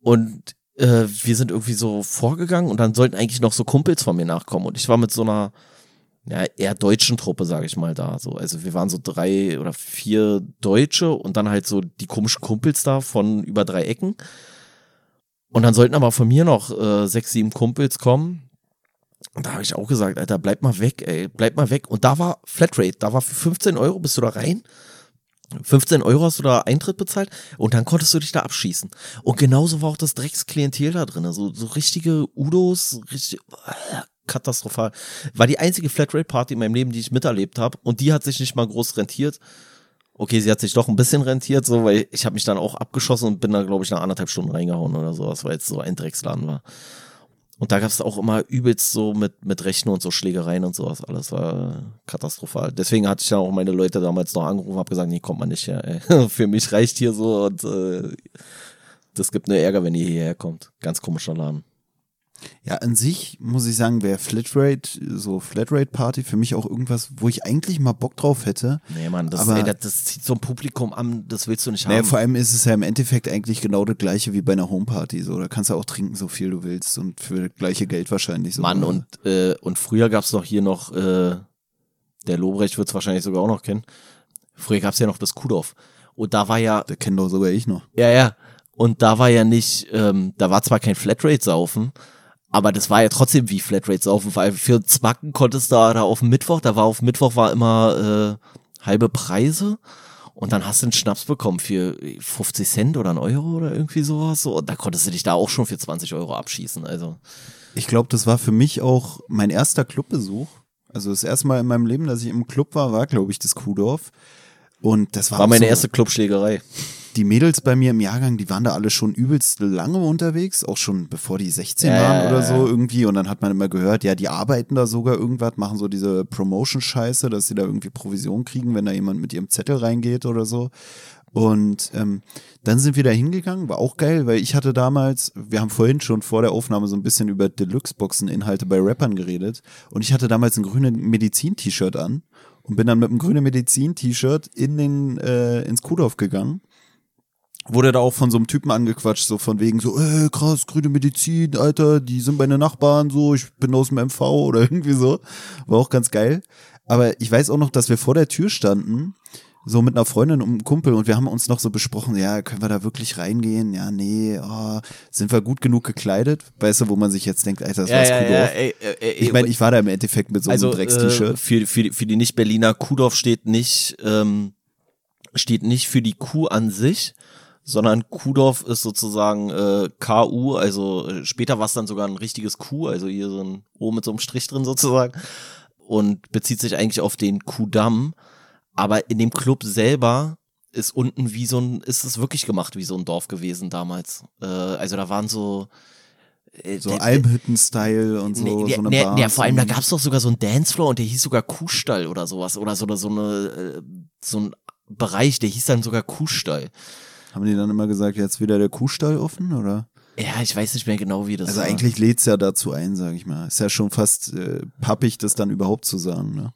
und äh, wir sind irgendwie so vorgegangen und dann sollten eigentlich noch so Kumpels von mir nachkommen. Und ich war mit so einer ja, eher deutschen Truppe, sage ich mal, da. So. Also wir waren so drei oder vier Deutsche und dann halt so die komischen Kumpels da von über drei Ecken. Und dann sollten aber von mir noch äh, sechs, sieben Kumpels kommen. Und da habe ich auch gesagt, Alter, bleib mal weg, ey, bleib mal weg. Und da war Flatrate, da war für 15 Euro bist du da rein. 15 Euro hast du da Eintritt bezahlt und dann konntest du dich da abschießen. Und genauso war auch das Drecksklientel da drin. So, so richtige Udos, richtig äh, katastrophal. War die einzige Flatrate-Party in meinem Leben, die ich miterlebt habe. Und die hat sich nicht mal groß rentiert. Okay, sie hat sich doch ein bisschen rentiert, so, weil ich habe mich dann auch abgeschossen und bin da, glaube ich, nach anderthalb Stunden reingehauen oder sowas, weil es so ein Drecksladen war. Und da gab es auch immer übelst so mit, mit Rechten und so Schlägereien und sowas. Alles war katastrophal. Deswegen hatte ich dann auch meine Leute damals noch angerufen, habe gesagt, nee, kommt man nicht her. Ey. Für mich reicht hier so und äh, das gibt nur Ärger, wenn ihr hierher kommt. Ganz komischer Laden. Ja, an sich muss ich sagen, wäre Flatrate, so Flatrate-Party für mich auch irgendwas, wo ich eigentlich mal Bock drauf hätte. Nee, Mann, das, Aber- ey, das, das zieht so ein Publikum an, das willst du nicht Naja, haben. vor allem ist es ja im Endeffekt eigentlich genau das gleiche wie bei einer Homeparty. So, da kannst du auch trinken, so viel du willst und für das gleiche Geld wahrscheinlich. So. Mann, und, äh, und früher gab's doch hier noch, äh, der Lobrecht wird's wahrscheinlich sogar auch noch kennen. Früher gab's ja noch das Kuhdorf. Und da war ja, Da kenne doch sogar ich noch. ja, ja, und da war ja nicht, ähm, da war zwar kein Flatrate-Saufen, aber das war ja trotzdem wie Flatrate-Saufen, weil für Zwacken konntest du da, da auf dem Mittwoch, da war auf Mittwoch war immer äh, halbe Preise und dann hast du einen Schnaps bekommen für 50 Cent oder einen Euro oder irgendwie sowas. So, und da konntest du dich da auch schon für 20 Euro abschießen. Also, Ich glaube, das war für mich auch mein erster Clubbesuch. Also das erste Mal in meinem Leben, dass ich im Club war, war, glaube ich, das Kuhdorf. Und das war, war meine so, erste Clubschlägerei. Die Mädels bei mir im Jahrgang, die waren da alle schon übelst lange unterwegs, auch schon bevor die 16 Ja, waren oder so irgendwie. Und dann hat man immer gehört, ja, die arbeiten da sogar irgendwas, machen so diese Promotion-Scheiße, dass sie da irgendwie Provision kriegen, wenn da jemand mit ihrem Zettel reingeht oder so. Und ähm, dann sind wir da hingegangen, war auch geil, weil ich hatte damals, wir haben vorhin schon vor der Aufnahme so ein bisschen über Deluxe-Boxen-Inhalte bei Rappern geredet. Und ich hatte damals ein grünes Medizin-T-Shirt an und bin dann mit einem grünen Medizin-T-Shirt in den, äh, ins Kuhdorf gegangen wurde da auch von so einem Typen angequatscht, so von wegen so, äh, krass, grüne Medizin, Alter, die sind meine Nachbarn, so, ich bin aus dem MV oder irgendwie so. War auch ganz geil. Aber ich weiß auch noch, dass wir vor der Tür standen, so mit einer Freundin und einem Kumpel und wir haben uns noch so besprochen, ja, können wir da wirklich reingehen? Ja, nee, oh, sind wir gut genug gekleidet? Weißt du, wo man sich jetzt denkt, Alter, das Ja, war's ja, ja, ey, ey, ey, Ich meine, ich war da im Endeffekt mit so einem also Drecks-T-Shirt. äh, für, für, die- für die Nicht-Berliner, Kuhdorf steht nicht, ähm, steht nicht für die Kuh an sich, sondern Kuhdorf ist sozusagen äh, KU, also äh, später war es dann sogar ein richtiges Kuh, also hier so ein O mit so einem Strich drin sozusagen und bezieht sich eigentlich auf den Kuhdamm, aber in dem Club selber ist unten wie so ein, ist es wirklich gemacht wie so ein Dorf gewesen damals. Äh, also da waren so äh, so Almhütten-Style und so, Nee, so eine nee, Bar. nee, vor allem, da gab's doch sogar so einen Dancefloor und der hieß sogar Kuhstall oder sowas. Oder so, oder so eine, äh, so ein Bereich, der hieß dann sogar Kuhstall. Haben die dann immer gesagt, jetzt wieder der Kuhstall offen, oder? Ja, ich weiß nicht mehr genau, wie das Also war. eigentlich lädt's ja dazu ein, sage ich mal. Ist ja schon fast äh, pappig, das dann überhaupt zu sagen. Ne?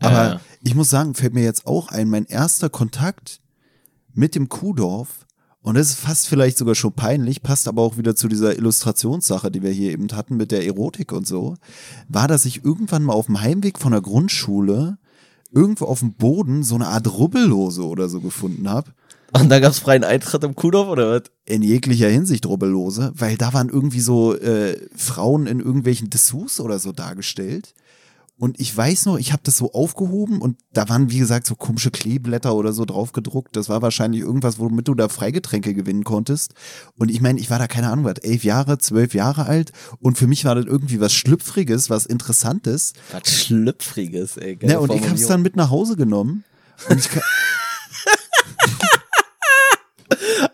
Aber Ja. ich muss sagen, fällt mir jetzt auch ein, mein erster Kontakt mit dem Kuhdorf, und das ist fast vielleicht sogar schon peinlich, passt aber auch wieder zu dieser Illustrationssache, die wir hier eben hatten mit der Erotik und so, war, dass ich irgendwann mal auf dem Heimweg von der Grundschule irgendwo auf dem Boden so eine Art Rubbellose oder so gefunden habe Und da gab's freien Eintritt im Kuhdorf oder was? in jeglicher Hinsicht rubbellose, weil da waren irgendwie so äh, Frauen in irgendwelchen Dessous oder so dargestellt. Und ich weiß noch, ich habe das so aufgehoben und da waren, wie gesagt, so komische Kleeblätter oder so drauf gedruckt. Das war wahrscheinlich irgendwas, womit du da Freigetränke gewinnen konntest. Und ich meine, ich war da, keine Ahnung, was, elf Jahre, zwölf Jahre alt. Und für mich war das irgendwie was Schlüpfriges, was Interessantes. Was Schlüpfriges, ey. Ja, und ich habe es dann mit nach Hause genommen. Und ich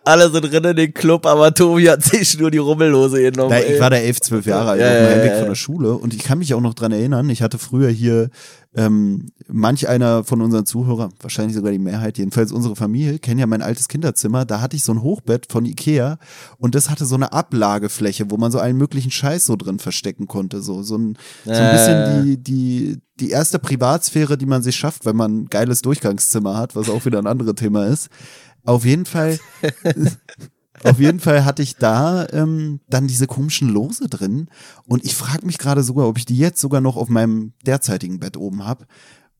Alle sind drin in den Club, aber Tobi hat sich nur die Rubbellose genommen. Na, ich war da elf, zwölf Jahre alt Ja, auf dem ja, Heimweg ja, von ja. der Schule und ich kann mich auch noch dran erinnern, ich hatte früher hier ähm, manch einer von unseren Zuhörern, wahrscheinlich sogar die Mehrheit, jedenfalls unsere Familie, kennen ja mein altes Kinderzimmer, da hatte ich so ein Hochbett von Ikea und das hatte so eine Ablagefläche, wo man so allen möglichen Scheiß so drin verstecken konnte, so, so ein, so ein bisschen die, die, die erste Privatsphäre, die man sich schafft, wenn man ein geiles Durchgangszimmer hat, was auch wieder ein anderes Thema ist. Auf jeden Fall auf jeden Fall hatte ich da ähm, dann diese komischen Lose drin. Und ich frage mich gerade sogar, ob ich die jetzt sogar noch auf meinem derzeitigen Bett oben habe,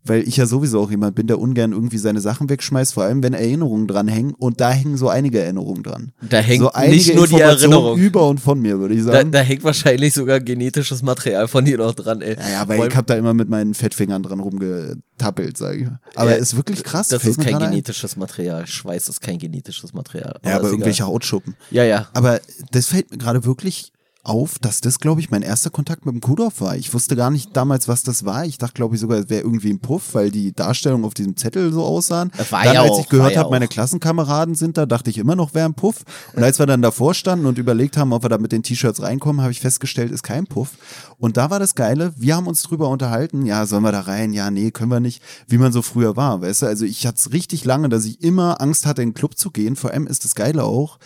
weil ich ja sowieso auch jemand bin, der ungern irgendwie seine Sachen wegschmeißt, vor allem wenn Erinnerungen dran hängen und da hängen so einige Erinnerungen dran. Da hängt so nicht nur die Erinnerung. über und von mir, würde ich Da, sagen. da hängt wahrscheinlich sogar genetisches Material von dir noch dran, ey. naja, weil ich habe da immer mit meinen Fettfingern dran rumgetappelt, sage ich mal. Aber Ja, ist wirklich krass. Das ist kein gerade ein. genetisches Material. Schweiß ist kein genetisches Material. Ja, aber irgendwelche. Hautschuppen. Ja, ja. Aber das fällt mir gerade wirklich auf, dass das, glaube ich, mein erster Kontakt mit dem Kudorf war. Ich wusste gar nicht damals, was das war. Ich dachte, glaube ich, sogar, es wäre irgendwie ein Puff, weil die Darstellungen auf diesem Zettel so aussahen. War dann, ja als auch, ich gehört ja habe, meine. Klassenkameraden sind da, dachte ich immer noch, wäre ein Puff. Und als wir dann davor standen und überlegt haben, ob wir da mit den T-Shirts reinkommen, habe ich festgestellt, ist kein Puff. Und da war das Geile, wir haben uns drüber unterhalten, ja, sollen wir da rein? Ja, nee, können wir nicht, wie man so früher war, weißt du? Also ich hatte es richtig lange, dass ich immer Angst hatte, in den Club zu gehen. Vor allem ist das Geile auch,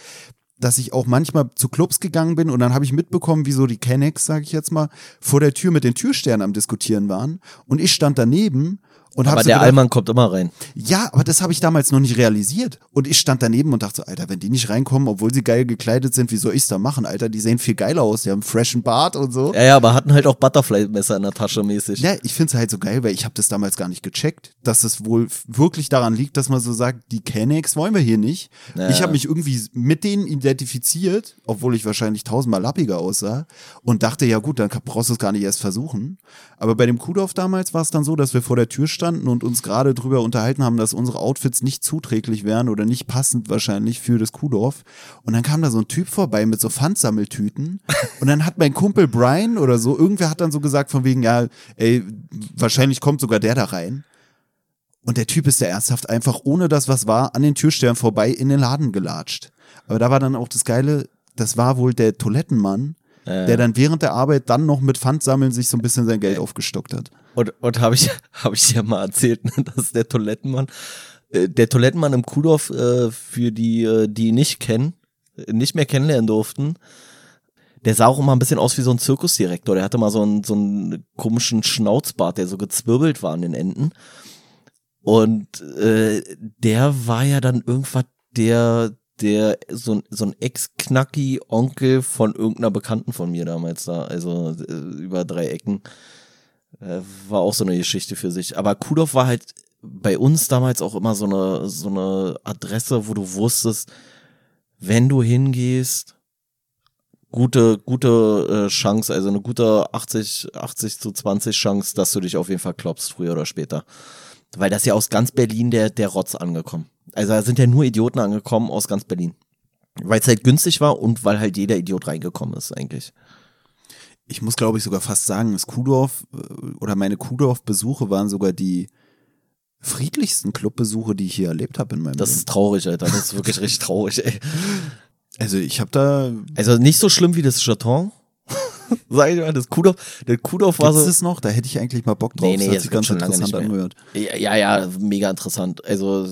dass ich auch manchmal zu Clubs gegangen bin und dann habe ich mitbekommen, wie so die Kennex, sage ich jetzt mal, vor der Tür mit den Türsternen am Diskutieren waren. Und ich stand daneben und Aber der gedacht, Allmann kommt immer rein. ja, aber das habe ich damals noch nicht realisiert und ich stand daneben und dachte so, Alter, wenn die nicht reinkommen, obwohl sie geil gekleidet sind, wie soll ich's da machen, Alter? Die sehen viel geiler aus, die haben einen freshen Bart und so. Ja, ja, aber hatten halt auch Butterfly-Messer in der Tasche mäßig. Ja, ich find's halt so geil, weil ich habe das damals gar nicht gecheckt, dass es wohl wirklich daran liegt, dass man so sagt, die Kennex wollen wir hier nicht. Ja. Ich habe mich irgendwie mit denen identifiziert, obwohl ich wahrscheinlich tausendmal lappiger aussah und dachte, ja gut, dann brauchst du es gar nicht erst versuchen. Aber bei dem Kudorf damals war es dann so, dass wir vor der Tür standen und uns gerade drüber unterhalten haben, dass unsere Outfits nicht zuträglich wären oder nicht passend wahrscheinlich für das Kudorf. Und dann kam da so ein Typ vorbei mit so Pfandsammeltüten und dann hat mein Kumpel Brian oder so, irgendwer hat dann so gesagt von wegen, ja, ey, wahrscheinlich kommt sogar der da rein. Und der Typ ist ja ernsthaft einfach, ohne dass was war, an den Türstern vorbei in den Laden gelatscht. Aber da war dann auch das Geile, das war wohl der Toilettenmann, Äh. der dann während der Arbeit dann noch mit Pfandsammeln sich so ein bisschen sein Geld aufgestockt hat. Und, und habe ich, hab ich dir mal erzählt, ne, dass der Toilettenmann, äh, der Toilettenmann im Kuhdorf, äh, für die, äh, die ihn nicht kennen, äh, nicht mehr kennenlernen durften, der sah auch immer ein bisschen aus wie so ein Zirkusdirektor. Der hatte mal so einen, so einen komischen Schnauzbart, der so gezwirbelt war an den Enden. Und äh, der war ja dann irgendwas der, der, so, ein- so ein Ex-Knacki-Onkel von irgendeiner Bekannten von mir damals da, also äh, über drei Ecken. Äh, war auch so eine Geschichte für sich. Aber Kudorf war halt bei uns damals auch immer so eine, so eine Adresse, wo du wusstest, wenn du hingehst, gute, gute äh, Chance, also eine gute 80, 80 zu 20 Chance, dass du dich auf jeden Fall klopfst, früher oder später. Weil das ja aus ganz Berlin der, der Rotz angekommen. Also da sind ja nur Idioten angekommen aus ganz Berlin. Weil es halt günstig war und weil halt jeder Idiot reingekommen ist eigentlich. Ich muss, glaube ich, sogar fast sagen, das Kuhdorf äh, oder meine Kuhdorf-Besuche waren sogar die friedlichsten Clubbesuche, die ich hier erlebt habe in meinem Das Leben. ist traurig, Alter. Das ist wirklich richtig traurig, ey. Also ich habe da, Also nicht so schlimm wie das Chaton. Sag ich mal, das Kudorf, der Kudorf war gibt's so. das noch? Da hätte ich eigentlich mal Bock drauf. Nee, nee, das hat sich ganz interessant angehört. Ja, ja, mega interessant. Also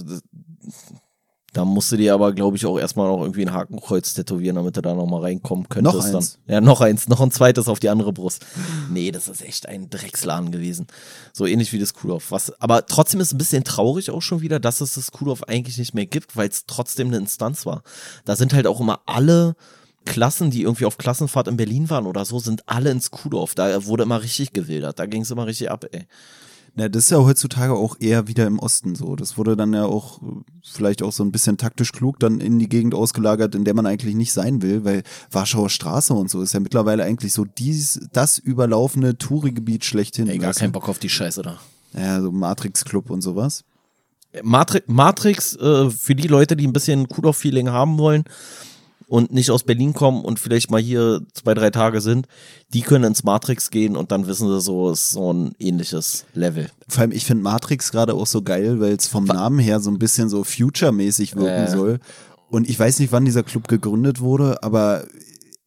da musst du dir aber, glaube ich, auch erstmal noch irgendwie ein Hakenkreuz tätowieren, damit du da nochmal reinkommen könntest. Noch eins? Dann. Ja, noch eins, noch ein zweites auf die andere Brust. Nee, das ist echt ein Drecksladen gewesen. So ähnlich wie das Kudorf. Was, aber trotzdem ist ein bisschen traurig auch schon wieder, dass es das Kudorf eigentlich nicht mehr gibt, weil es trotzdem eine Instanz war. Da sind halt auch immer alle Klassen, die irgendwie auf Klassenfahrt in Berlin waren oder so, sind alle ins Kudorf. Da wurde immer richtig gewildert. Da ging es immer richtig ab, ey. Na, das ist ja heutzutage auch eher wieder im Osten so. Das wurde dann ja auch äh, vielleicht auch so ein bisschen taktisch klug dann in die Gegend ausgelagert, in der man eigentlich nicht sein will, weil Warschauer Straße und so ist ja mittlerweile eigentlich so dies, das überlaufene Touri-Gebiet schlechthin. Ey, gar keinen? Bock auf die Scheiße da. Ja, so Matrix Club und sowas. Matri Matrix, äh, für die Leute, die ein bisschen Kudorf-Feeling haben wollen und nicht aus Berlin kommen und vielleicht mal hier zwei, drei Tage sind, die können ins Matrix gehen und dann wissen sie so, ist so ein ähnliches Level. Vor allem, ich finde Matrix gerade auch so geil, weil es vom Namen her so ein bisschen so Future-mäßig wirken Äh. soll. Und ich weiß nicht, wann dieser Club gegründet wurde, aber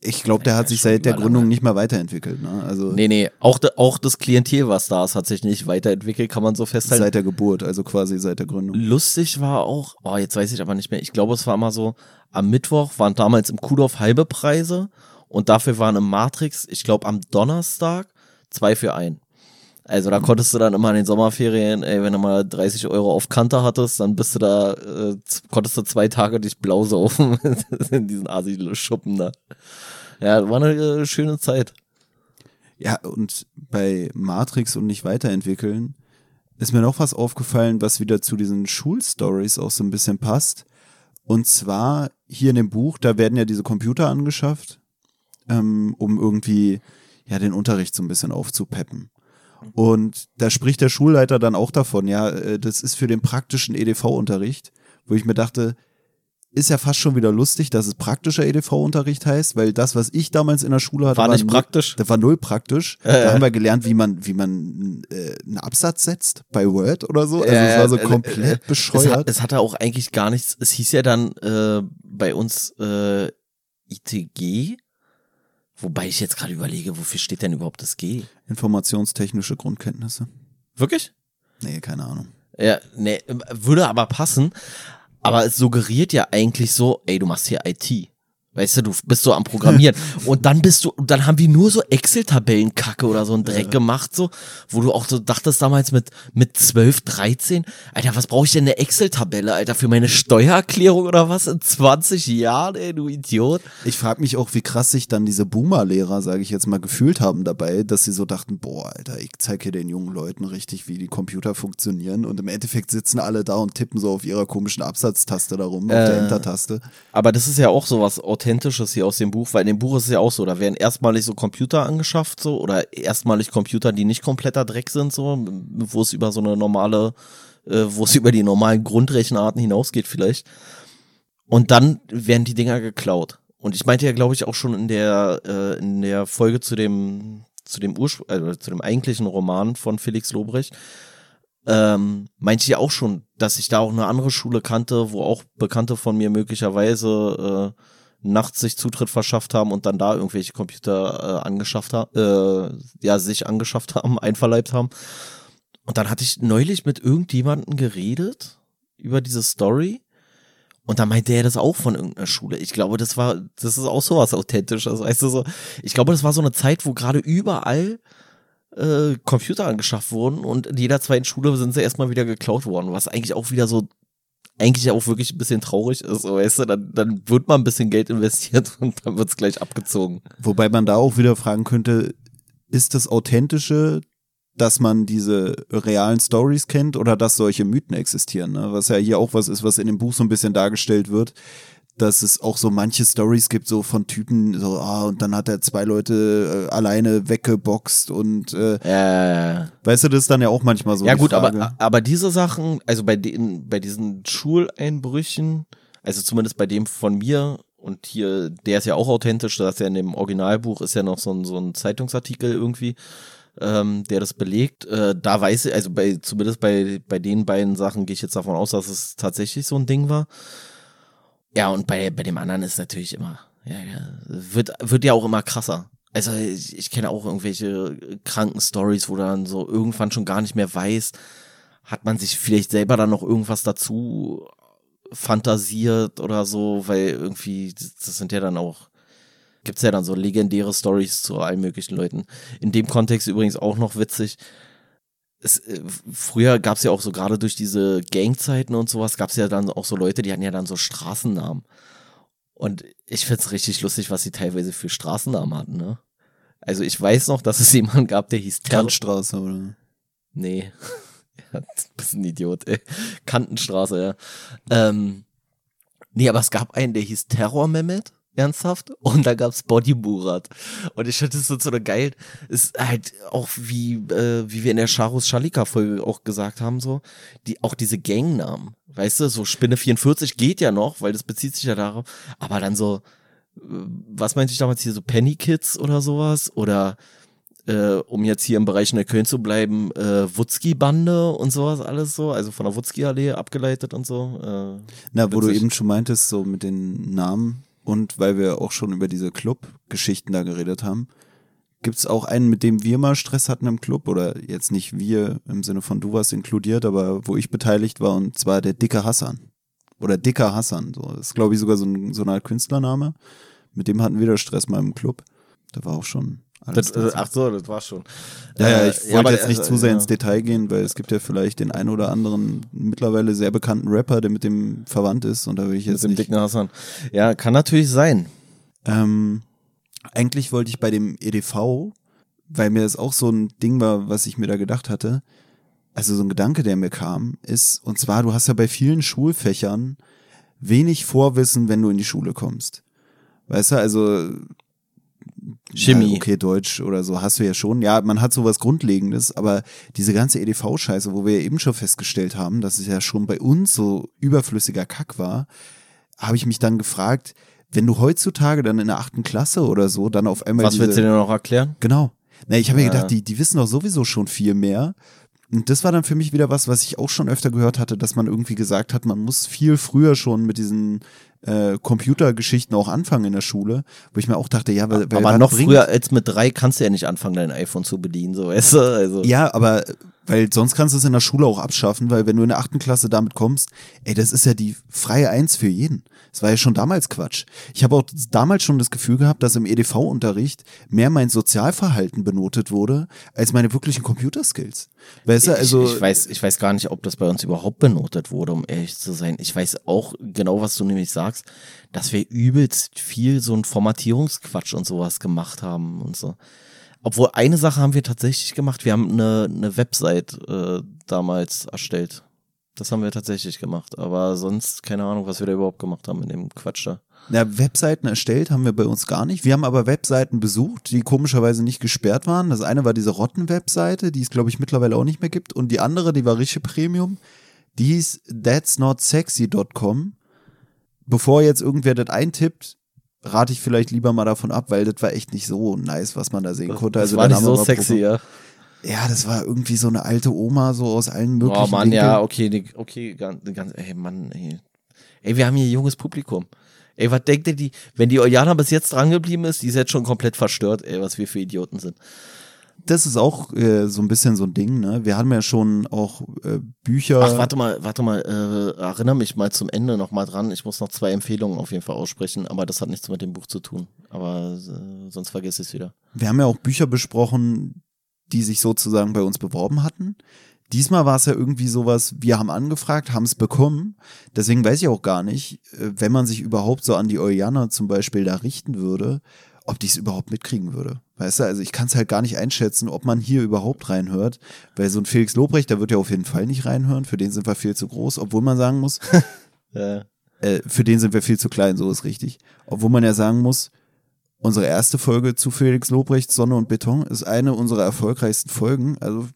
ich glaube, der hat sich seit der Gründung nicht mehr weiterentwickelt. Ne? Also Nee, nee, auch, de, auch das Klientel, was da ist, hat sich nicht weiterentwickelt, kann man so festhalten. seit der Geburt, also quasi seit der Gründung. Lustig war auch, oh, jetzt weiß ich aber nicht mehr, ich glaube, es war immer so, am Mittwoch waren damals im Kudorf halbe Preise und dafür waren im Matrix, ich glaube, am Donnerstag zwei für ein. Also da konntest du dann immer in den Sommerferien, ey, wenn du mal 30 Euro auf Kante hattest, dann bist du da, äh, konntest du zwei Tage dich blau saufen in diesen Asi-Schuppen da. Ja, war eine äh, schöne Zeit. Ja, und bei Matrix und nicht weiterentwickeln ist mir noch was aufgefallen, was wieder zu diesen Schulstories auch so ein bisschen passt. Und zwar hier in dem Buch, da werden ja diese Computer angeschafft, ähm, um irgendwie ja den Unterricht so ein bisschen aufzupeppen. Und da spricht der Schulleiter dann auch davon, ja, äh, das ist für den praktischen EDV-Unterricht, wo ich mir dachte, ist ja fast schon wieder lustig, dass es praktischer EDV-Unterricht heißt, weil das, was ich damals in der Schule hatte, War nicht null- praktisch? Das war null praktisch. Da haben wir gelernt, wie man, wie man äh, einen Absatz setzt bei Word oder so. Also es war so äh, äh, komplett Es, hat, bescheuert. es hatte auch eigentlich gar nichts. Es hieß ja dann äh, bei uns äh, ITG, wobei ich jetzt gerade überlege, wofür steht denn überhaupt das G? Informationstechnische Grundkenntnisse. Wirklich? Nee, keine Ahnung. Ja, nee, würde aber passen. Aber es suggeriert ja eigentlich so, ey, du machst hier IT. Weißt du, du bist so am Programmieren. und dann bist du, dann haben wir nur so Excel-Tabellenkacke oder so einen Dreck gemacht, so, wo du auch so dachtest damals mit, mit 12, 13, Alter, was brauche ich denn eine Excel-Tabelle, Alter, für meine Steuererklärung oder was in 20 Jahren, ey, du Idiot? Ich frage mich auch, wie krass sich dann diese Boomer-Lehrer, sage ich jetzt mal, gefühlt haben dabei, dass sie so dachten, boah, Alter, ich zeige hier den jungen Leuten richtig, wie die Computer funktionieren. Und im Endeffekt sitzen alle da und tippen so auf ihrer komischen Absatztaste da rum, auf der Äh. Enter-Taste. Aber das ist ja auch so was Authentisches hier aus dem Buch, weil in dem Buch ist es ja auch so, da werden erstmalig so Computer angeschafft, so, oder erstmalig Computer, die nicht kompletter Dreck sind, so, wo es über so eine normale, äh, wo es über die normalen Grundrechenarten hinausgeht vielleicht. Und dann werden die Dinger geklaut. Und ich meinte ja, glaube ich, auch schon in der, äh, in der Folge zu dem, zu dem Urspr also zu dem eigentlichen Roman von Felix Lobrecht, ähm, meinte ich auch schon, dass ich da auch eine andere Schule kannte, wo auch Bekannte von mir möglicherweise äh, nachts sich Zutritt verschafft haben und dann da irgendwelche Computer äh, angeschafft haben, äh, ja, sich angeschafft haben, einverleibt haben. Und dann hatte ich neulich mit irgendjemandem geredet über diese Story. Und dann meinte er das auch von irgendeiner Schule. Ich glaube, das war, das ist auch sowas Authentisches, weißt du so. Ich glaube, das war so eine Zeit, wo gerade überall äh, Computer angeschafft wurden und in jeder zweiten Schule sind sie erstmal wieder geklaut worden, was eigentlich auch wieder so eigentlich auch wirklich ein bisschen traurig ist, weißt du, dann, dann wird mal ein bisschen Geld investiert und dann wird's gleich abgezogen. Wobei man da auch wieder fragen könnte, ist das Authentische, dass man diese realen Stories kennt oder dass solche Mythen existieren, ne? was ja hier auch was ist, was in dem Buch so ein bisschen dargestellt wird, dass es auch so manche Stories gibt, so von Typen, so, ah, und dann hat er zwei Leute äh, alleine weggeboxt und äh, Äh, weißt du, das ist dann ja auch manchmal so. ja gut, Frage. aber, aber diese Sachen, also bei den, bei diesen Schuleinbrüchen, also zumindest bei dem von mir und hier, der ist ja auch authentisch, das ist ja in dem Originalbuch ist ja noch so ein, so ein Zeitungsartikel irgendwie, ähm, der das belegt. Äh, da weiß ich, also bei, zumindest bei, bei den beiden Sachen gehe ich jetzt davon aus, dass es tatsächlich so ein Ding war. Ja, und bei, bei dem anderen ist natürlich immer, ja, ja, wird, wird ja auch immer krasser. Also ich, ich kenne auch irgendwelche kranken Stories, wo dann so irgendwann schon gar nicht mehr weiß, hat man sich vielleicht selber dann noch irgendwas dazu fantasiert oder so, weil irgendwie, das sind ja dann auch, gibt's ja dann so legendäre Stories zu allen möglichen Leuten. In dem Kontext übrigens auch noch witzig. Es, äh, früher gab's ja auch so gerade durch diese Gangzeiten und sowas, gab's ja dann auch so Leute, die hatten ja dann so Straßennamen. Und ich find's richtig lustig, was sie teilweise für Straßennamen hatten, ne? Also ich weiß noch, dass es jemanden gab, der hieß Terror. Kantstraße oder? Nee. ja, du bist ein Idiot, ey. Kantenstraße, ja. Ähm, nee, aber es gab einen, der hieß Terror Mehmet, ernsthaft. Und da gab's Body Murat. Und ich das so so eine geil, ist halt auch wie, äh, wie wir in der Charus Schalika Folge auch gesagt haben, so, die, auch diese Gangnamen. Weißt du, so Spinne 44 geht ja noch, weil das bezieht sich ja darauf. Aber dann so, äh, was meinte ich damals hier, so Penny Kids oder sowas? Oder äh, um jetzt hier im Bereich Neukölln zu bleiben, äh, Wutzki-Bande und sowas alles so, also von der Wutzki-Allee abgeleitet und so. Äh, Na, wo du eben schon meintest, so mit den Namen und weil wir auch schon über diese Club-Geschichten da geredet haben, gibt's auch einen, mit dem wir mal Stress hatten im Club oder jetzt nicht wir im Sinne von du warst inkludiert, aber wo ich beteiligt war und zwar der dicke Hassan oder dicker Hassan, so das ist glaube ich sogar so, ein, so eine Art Künstlername. Mit dem hatten wir da Stress mal im Club. Da war auch schon Das, äh, ach so, das war schon. Ja, ja, Äh, ich wollte aber, jetzt nicht äh, zu sehr ja. ins Detail gehen, weil es gibt ja vielleicht den einen oder anderen mittlerweile sehr bekannten Rapper, der mit dem verwandt ist und da will ich Mit jetzt dem nicht. dicken Hassan. Ja, kann natürlich sein. Ähm, eigentlich wollte ich bei dem EDV, weil mir das auch so ein Ding war, was ich mir da gedacht hatte, also so ein Gedanke, der mir kam, ist, und zwar, du hast ja bei vielen Schulfächern wenig Vorwissen, wenn du in die Schule kommst. Weißt du, also Chemie. Ja, okay, Deutsch oder so hast du ja schon. Ja, man hat sowas Grundlegendes, aber diese ganze EDV-Scheiße, wo wir ja eben schon festgestellt haben, dass es ja schon bei uns so überflüssiger Kack war, habe ich mich dann gefragt, wenn du heutzutage dann in der achten Klasse oder so dann auf einmal Was diese, willst du denn noch erklären? Genau. Na, ich habe mir Ja. gedacht, die, die wissen doch sowieso schon viel mehr. Und das war dann für mich wieder was, was ich auch schon öfter gehört hatte, dass man irgendwie gesagt hat, man muss viel früher schon mit diesen äh, Computergeschichten auch anfangen in der Schule, wo ich mir auch dachte, ja, weil, weil Aber noch bringt- früher als mit drei kannst du ja nicht anfangen, dein iPhone zu bedienen, so weißt du? Also. Ja, aber weil sonst kannst du es in der Schule auch abschaffen, weil wenn du in der achten Klasse damit kommst, ey, das ist ja die freie Eins für jeden. Das war ja schon damals Quatsch. Ich habe auch damals schon das Gefühl gehabt, dass im EDV-Unterricht mehr mein Sozialverhalten benotet wurde, als meine wirklichen Computerskills. Weißt du, also. ich, ich, weiß, ich weiß gar nicht, ob das bei uns überhaupt benotet wurde, um ehrlich zu sein. Ich weiß auch genau, was du nämlich sagst, dass wir übelst viel so ein Formatierungsquatsch und sowas gemacht haben und so. Obwohl eine Sache haben wir tatsächlich gemacht. Wir haben eine, eine Website äh, damals erstellt. Das haben wir tatsächlich gemacht. Aber sonst keine Ahnung, was wir da überhaupt gemacht haben in dem Quatsch da. Na, Webseiten erstellt haben wir bei uns gar nicht. Wir haben aber Webseiten besucht, die komischerweise nicht gesperrt waren. Das eine war diese Rotten-Webseite, die es, glaube ich, mittlerweile auch nicht mehr gibt. Und die andere, die war richtig Premium, die hieß that'snotsexy.com. Bevor jetzt irgendwer das eintippt, rate ich vielleicht lieber mal davon ab, weil das war echt nicht so nice, was man da sehen konnte. das Also war der nicht so war sexy, ja. Ja, das war irgendwie so eine alte Oma, so aus allen möglichen Oh Mann, Winkeln. ja, okay, okay, ganz, ganz, ey Mann, ey. Ey, wir haben hier junges Publikum. Ey, was denkt ihr, die, wenn die Oriana bis jetzt drangeblieben ist, die ist jetzt schon komplett verstört, ey, was wir für Idioten sind. Das ist auch äh, so ein bisschen so ein Ding, ne? Wir haben ja schon auch äh, Bücher. Ach, warte mal, warte mal, äh, erinnere mich mal zum Ende noch mal dran. Ich muss noch zwei Empfehlungen auf jeden Fall aussprechen, aber das hat nichts mit dem Buch zu tun. Aber äh, sonst vergesse ich es wieder. Wir haben ja auch Bücher besprochen, die sich sozusagen bei uns beworben hatten. Diesmal war es ja irgendwie sowas, wir haben angefragt, haben es bekommen. Deswegen weiß ich auch gar nicht, äh, wenn man sich überhaupt so an die Eulianer zum Beispiel da richten würde, ob die es überhaupt mitkriegen würde. Weißt du, also ich kann es halt gar nicht einschätzen, ob man hier überhaupt reinhört, weil so ein Felix Lobrecht, der wird ja auf jeden Fall nicht reinhören, für den sind wir viel zu groß, obwohl man sagen muss, Äh, äh, für den sind wir viel zu klein, so ist richtig. Obwohl man ja sagen muss, unsere erste Folge zu Felix Lobrecht, Sonne und Beton, ist eine unserer erfolgreichsten Folgen. Also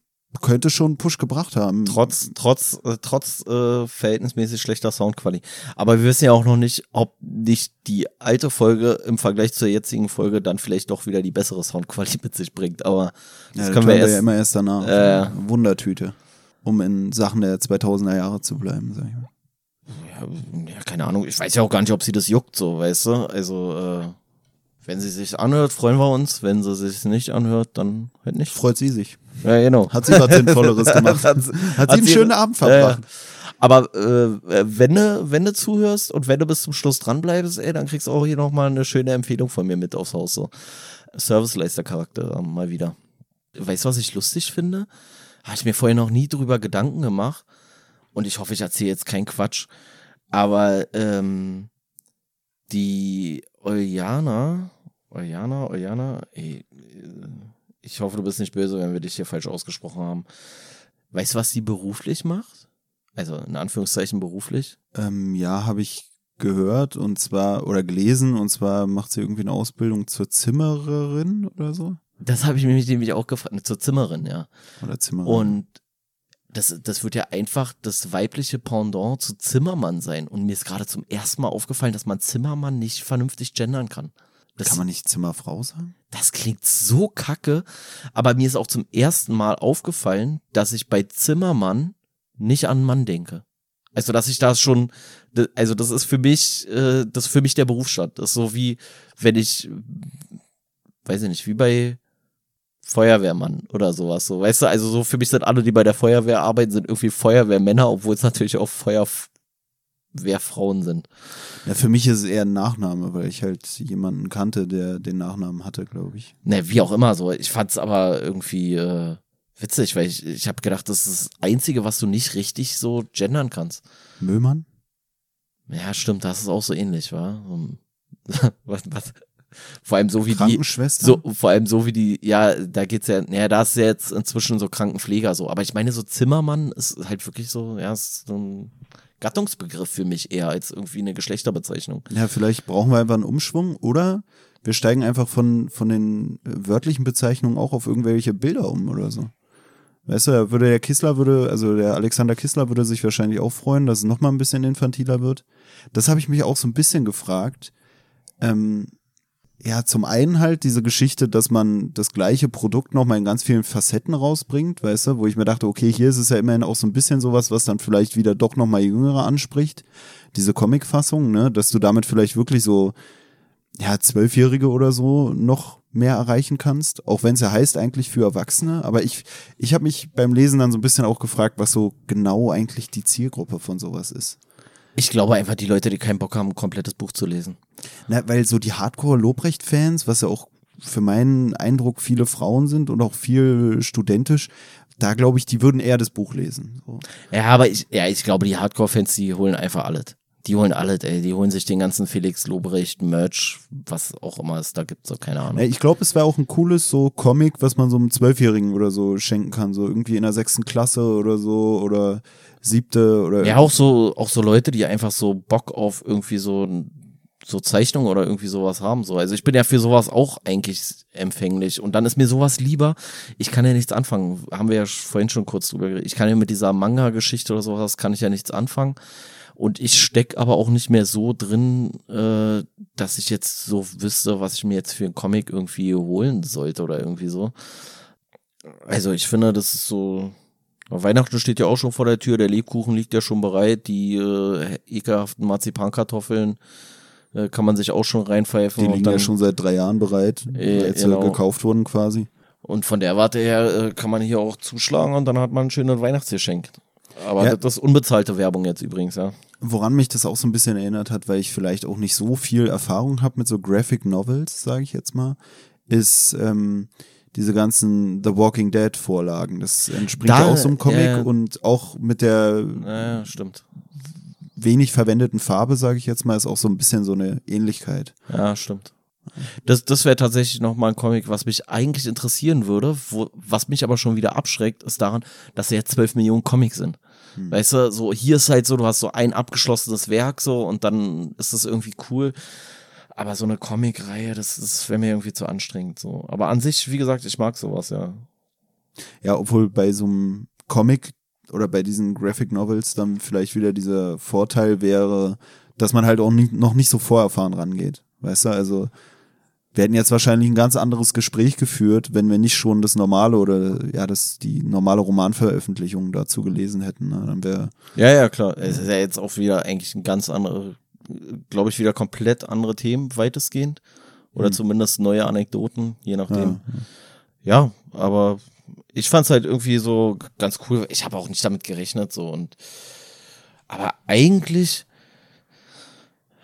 könnte schon einen Push gebracht haben. trotz, trotz, äh, trotz äh, verhältnismäßig schlechter Soundqualität. Aber wir wissen ja auch noch nicht, ob nicht die alte Folge im Vergleich zur jetzigen Folge dann vielleicht doch wieder die bessere Soundqualität mit sich bringt. Aber das ja, können wir erst. ja immer erst danach. Äh. Wundertüte. Um in Sachen der 2000er Jahre zu bleiben, sag ich mal. ja, keine Ahnung, ich weiß ja auch gar nicht, ob sie das juckt, so, weißt du? Also, äh, wenn sie sich anhört, freuen wir uns. Wenn sie sich nicht anhört, dann halt nicht. Freut sie sich. Ja, genau. Hat sie was Sinnvolleres gemacht. Hat- Hat sie einen schönen Abend verbracht. Äh, aber äh, wenn du wenn du zuhörst und wenn du bis zum Schluss dranbleibst, ey, dann kriegst du auch hier nochmal eine schöne Empfehlung von mir mit aufs Haus. So. Serviceleister-Charakter ähm, mal wieder. Weißt du, was ich lustig finde? Habe ich mir vorher noch nie drüber Gedanken gemacht. Und ich hoffe, ich erzähle jetzt keinen Quatsch. Aber ähm, die Euliana, Euliana, ey, äh, ich hoffe, du bist nicht böse, wenn wir dich hier falsch ausgesprochen haben. Weißt du, was sie beruflich macht? Also in Anführungszeichen beruflich? Ähm, ja, habe ich gehört und zwar, oder gelesen, und zwar macht sie irgendwie eine Ausbildung zur Zimmererin oder so. Das habe ich mich nämlich auch gefragt, zur Zimmerin, ja. Oder Zimmerin. Und das, das wird ja einfach das weibliche Pendant zu Zimmermann sein. Und mir ist gerade zum ersten Mal aufgefallen, dass man Zimmermann nicht vernünftig gendern kann. Das, Kann man nicht Zimmerfrau sagen? das klingt so kacke, aber mir ist auch zum ersten Mal aufgefallen, dass ich bei Zimmermann nicht an Mann denke. Also, dass ich da schon, also das ist für mich, äh, das ist für mich der Berufsstand. Das ist so wie, wenn ich, weiß ich nicht, wie bei Feuerwehrmann oder sowas. So, weißt du, also so für mich sind alle, die bei der Feuerwehr arbeiten, sind irgendwie Feuerwehrmänner, obwohl es natürlich auch Feuerwehrfrauen sind. Ja, für mich ist es eher ein Nachname, weil ich halt jemanden kannte, der den Nachnamen hatte, glaube ich. Ne, wie auch immer so. Ich fand's aber irgendwie äh, witzig, weil ich, ich habe gedacht, das ist das Einzige, was du nicht richtig so gendern kannst. Möhmann? Ja, stimmt, das ist auch so ähnlich, wa? Was, was? Vor allem so wie die, Krankenschwester? so, vor allem so wie die, ja, da geht's ja, ja, da ist ja jetzt inzwischen so Krankenpfleger so. Aber ich meine, so Zimmermann ist halt wirklich so, ja, ist so ein Gattungsbegriff für mich eher als irgendwie eine Geschlechterbezeichnung. Ja, vielleicht brauchen wir einfach einen Umschwung oder wir steigen einfach von, von den wörtlichen Bezeichnungen auch auf irgendwelche Bilder um oder so. Weißt du, würde der Kissler würde, also der Alexander Kissler würde sich wahrscheinlich auch freuen, dass es nochmal ein bisschen infantiler wird. Das habe ich mich auch so ein bisschen gefragt. Ähm, ja, zum einen halt diese Geschichte, dass man das gleiche Produkt nochmal in ganz vielen Facetten rausbringt, weißt du, wo ich mir dachte, okay, hier ist es ja immerhin auch so ein bisschen sowas, was dann vielleicht wieder doch nochmal Jüngere anspricht. Diese Comic-Fassung, ne, dass du damit vielleicht wirklich so, ja, Zwölfjährige oder so noch mehr erreichen kannst, auch wenn es ja heißt eigentlich für Erwachsene. Aber ich, ich habe mich beim Lesen dann so ein bisschen auch gefragt, was so genau eigentlich die Zielgruppe von sowas ist. Ich glaube einfach, die Leute, die keinen Bock haben, ein komplettes Buch zu lesen. Na, weil so die Hardcore-Lobrecht-Fans, was ja auch für meinen Eindruck viele Frauen sind und auch viel studentisch, da glaube ich, die würden eher das Buch lesen. So. Ja, aber ich, ja, ich glaube, die Hardcore-Fans, die holen einfach alles. Die holen alles, ey. Die holen sich den ganzen Felix Lobrecht Merch, was auch immer es da gibt, so keine Ahnung. Ich glaube, es wäre auch ein cooles so Comic, was man so einem Zwölfjährigen oder so schenken kann, so irgendwie in der sechsten Klasse oder so oder siebte oder Ja, auch so, auch so Leute, die einfach so Bock auf irgendwie so, so Zeichnungen oder irgendwie sowas haben. So. Also ich bin ja für sowas auch eigentlich empfänglich. Und dann ist mir sowas lieber. Ich kann ja nichts anfangen. Haben wir ja vorhin schon kurz drüber geredet. Ich kann ja mit dieser Manga-Geschichte oder sowas, kann ich ja nichts anfangen. Und ich steck aber auch nicht mehr so drin, äh, dass ich jetzt so wüsste, was ich mir jetzt für einen Comic irgendwie holen sollte oder irgendwie so. Also ich finde, das ist so. Weihnachten steht ja auch schon vor der Tür, der Lebkuchen liegt ja schon bereit, die äh, ekelhaften Marzipankartoffeln äh, kann man sich auch schon reinpfeifen. Die liegen dann, ja schon seit drei Jahren bereit, Äh, als genau. sie gekauft wurden quasi. Und von der Warte her äh, kann man hier auch zuschlagen und dann hat man ein schönes Weihnachtsgeschenk. Aber Ja. das ist unbezahlte Werbung jetzt übrigens, ja. Woran mich das auch so ein bisschen erinnert hat, weil ich vielleicht auch nicht so viel Erfahrung habe mit so Graphic Novels, sage ich jetzt mal, ist ähm, diese ganzen The Walking Dead Vorlagen. Das entspringt Da, ja auch so einem Comic äh, und auch mit der Ja, stimmt. wenig verwendeten Farbe, sage ich jetzt mal, ist auch so ein bisschen so eine Ähnlichkeit. Ja, stimmt. Das, das wäre tatsächlich nochmal ein Comic, was mich eigentlich interessieren würde, wo, was mich aber schon wieder abschreckt, ist daran, dass ja jetzt 12 Millionen Comics sind. Weißt du, so hier ist halt so, du hast so ein abgeschlossenes Werk so und dann ist das irgendwie cool. Aber so eine Comic-Reihe, das, das wäre mir irgendwie zu anstrengend so. Aber an sich, wie gesagt, ich mag sowas, ja. Ja, obwohl bei so einem Comic oder bei diesen Graphic Novels dann vielleicht wieder dieser Vorteil wäre, dass man halt auch nie, noch nicht so vorerfahren rangeht. Weißt du, also wir hätten jetzt wahrscheinlich ein ganz anderes Gespräch geführt, wenn wir nicht schon das normale oder ja, das die normale Romanveröffentlichung dazu gelesen hätten. Ne? Dann wäre Ja, ja, klar. Es ist ja jetzt auch wieder eigentlich ein ganz andere, glaube ich, wieder komplett andere Themen, weitestgehend. Oder zumindest neue Anekdoten, je nachdem. Ja, aber ich fand's halt irgendwie so ganz cool. Ich habe auch nicht damit gerechnet, so und aber eigentlich,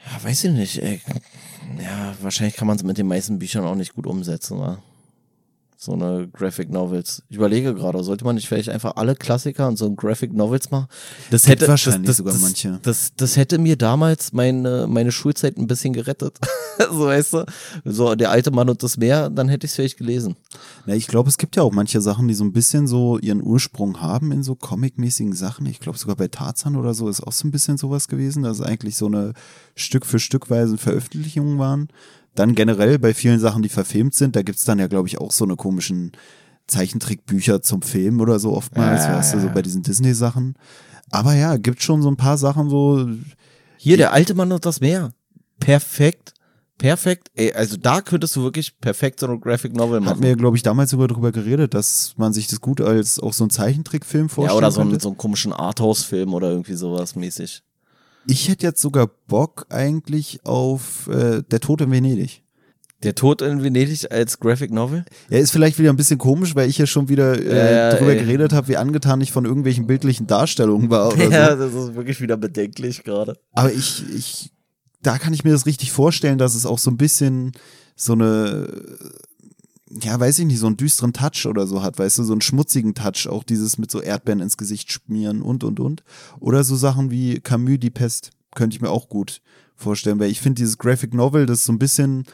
ja, weiß ich nicht, ey. Ja, wahrscheinlich kann man es mit den meisten Büchern auch nicht gut umsetzen, wa? So eine Graphic Novels. Ich überlege gerade, sollte man nicht vielleicht einfach alle Klassiker und so ein Graphic Novels machen? Das Gibt hätte wahrscheinlich das, das, sogar das, manche. Das, das hätte mir damals meine, meine Schulzeit ein bisschen gerettet. so weißt du, so der alte Mann und das Meer, dann hätte ich es vielleicht gelesen. Na, ich glaube, es gibt ja auch manche Sachen, die so ein bisschen so ihren Ursprung haben in so comic-mäßigen Sachen. Ich glaube, sogar bei Tarzan oder so ist auch so ein bisschen sowas gewesen, dass es eigentlich so eine Stück für Stückweise Veröffentlichungen waren. Dann generell bei vielen Sachen, die verfilmt sind, da gibt's dann ja, glaube ich, auch so eine komischen Zeichentrickbücher zum Film oder so oftmals, Ja, weißt du, so ja. bei diesen Disney-Sachen. Aber ja, gibt schon so ein paar Sachen so, Hier, der alte Mann und das Meer. Perfekt. Perfekt. Ey, also da könntest du wirklich perfekt so eine Graphic Novel hat machen. mir, glaube ich, damals sogar drüber geredet, dass man sich das gut als auch so ein Zeichentrickfilm ja, vorstellen oder so, einen, so einen komischen Arthouse-Film oder irgendwie sowas mäßig. Ich hätte jetzt sogar Bock eigentlich auf äh, Der Tod in Venedig. Der Tod in Venedig als Graphic Novel? Er ist vielleicht wieder ein bisschen komisch, weil ich ja schon wieder äh, Ja, drüber ey. geredet habe, wie angetan ich von irgendwelchen bildlichen Darstellungen war oder Ja, so. das ist wirklich wieder bedenklich gerade. Aber ich, ich, da kann ich mir das richtig vorstellen, dass es auch so ein bisschen so eine, ja, weiß ich nicht, so einen düsteren Touch oder so hat, weißt du, so einen schmutzigen Touch, auch dieses mit so Erdbeeren ins Gesicht schmieren und, und, und. Oder so Sachen wie Camus, die Pest, könnte ich mir auch gut vorstellen, weil ich finde dieses Graphic Novel, das ist so ein bisschen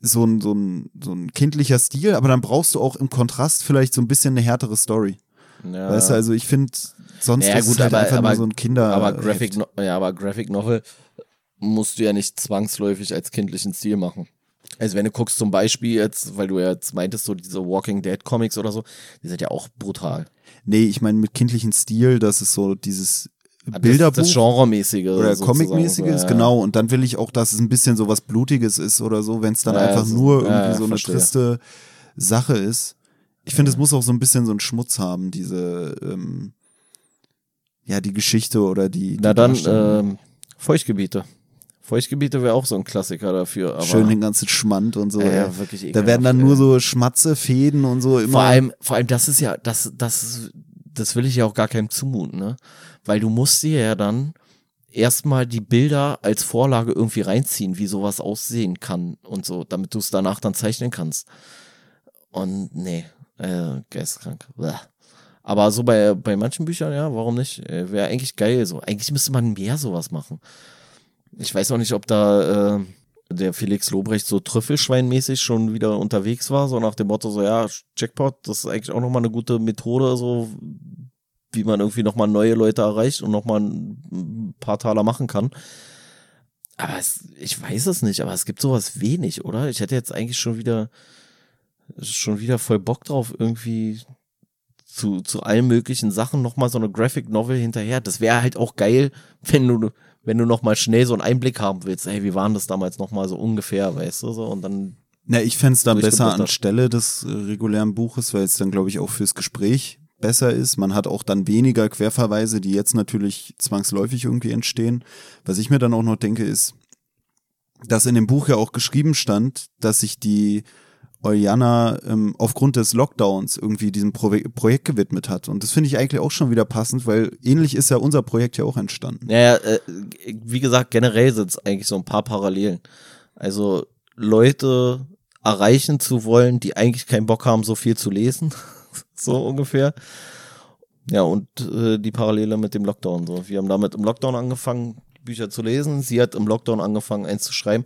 so ein, so ein, so ein kindlicher Stil, aber dann brauchst du auch im Kontrast vielleicht so ein bisschen eine härtere Story. Ja. Weißt du, also ich finde, sonst Ja, ist gut, halt aber- einfach aber- nur so ein Kinder. aber Graphic, no ja, aber Graphic Novel musst du ja nicht zwangsläufig als kindlichen Stil machen. Also wenn du guckst zum Beispiel jetzt, weil du ja jetzt meintest, so diese Walking Dead Comics oder so, die sind ja auch brutal. Nee, ich meine mit kindlichen Stil, das ist so dieses Das- Bilderbuch Das Genremäßige. oder Comic-mäßige ist, ja. genau. Und dann will ich auch, dass es ein bisschen so was Blutiges ist oder so, wenn es dann Ja, einfach so- nur irgendwie ja, so eine verstehe. triste Sache ist. Ich finde, es muss auch so ein bisschen so einen Schmutz haben, diese, ähm, ja, die Geschichte oder die. die Na dann, ähm, Feuchtgebiete. Feuchtgebiete wäre auch so ein Klassiker dafür. Schön den ganzen Schmand und so. Ja, ey. ja, wirklich da werden dann ekelhaft, nur so Schmatze, Fäden und so immer. Vor allem, vor allem, das ist ja, das, das, das will ich ja auch gar keinem zumuten, ne? Weil du musst dir ja dann erstmal die Bilder als Vorlage irgendwie reinziehen, wie sowas aussehen kann und so, damit du es danach dann zeichnen kannst. Und nee, äh, geistkrank. Bäh. Aber so bei, bei manchen Büchern, ja, warum nicht? Äh, Wäre eigentlich geil. So, eigentlich müsste man mehr sowas machen. Ich weiß auch nicht, ob da äh, der Felix Lobrecht so Trüffelschweinmäßig schon wieder unterwegs war, so nach dem Motto, so ja, Jackpot, das ist eigentlich auch nochmal eine gute Methode, so wie man irgendwie nochmal neue Leute erreicht und nochmal ein paar Taler machen kann. Aber es, ich weiß es nicht, aber es gibt sowas wenig, oder? Ich hätte jetzt eigentlich schon wieder, schon wieder voll Bock drauf, irgendwie zu, zu allen möglichen Sachen nochmal so eine Graphic Novel hinterher. Das wäre halt auch geil, wenn du, wenn du nochmal schnell so einen Einblick haben willst. Ey, wie waren das damals nochmal so ungefähr, weißt du, so, und dann Na, ich fänd's dann besser anstelle des äh, regulären Buches, weil es dann, glaube ich, auch fürs Gespräch besser ist. Man hat auch dann weniger Querverweise, die jetzt natürlich zwangsläufig irgendwie entstehen. Was ich mir dann auch noch denke, ist, dass in dem Buch ja auch geschrieben stand, dass sich die Euliana ähm, aufgrund des Lockdowns irgendwie diesem Pro Projekt gewidmet hat. Und das finde ich eigentlich auch schon wieder passend, weil ähnlich ist ja unser Projekt ja auch entstanden. Naja, äh, wie gesagt, generell sind es eigentlich so ein paar Parallelen. Also Leute erreichen zu wollen, die eigentlich keinen Bock haben, so viel zu lesen. so ungefähr. Ja, und äh, die Parallele mit dem Lockdown. So. Wir haben damit im Lockdown angefangen, Bücher zu lesen. Sie hat im Lockdown angefangen, eins zu schreiben.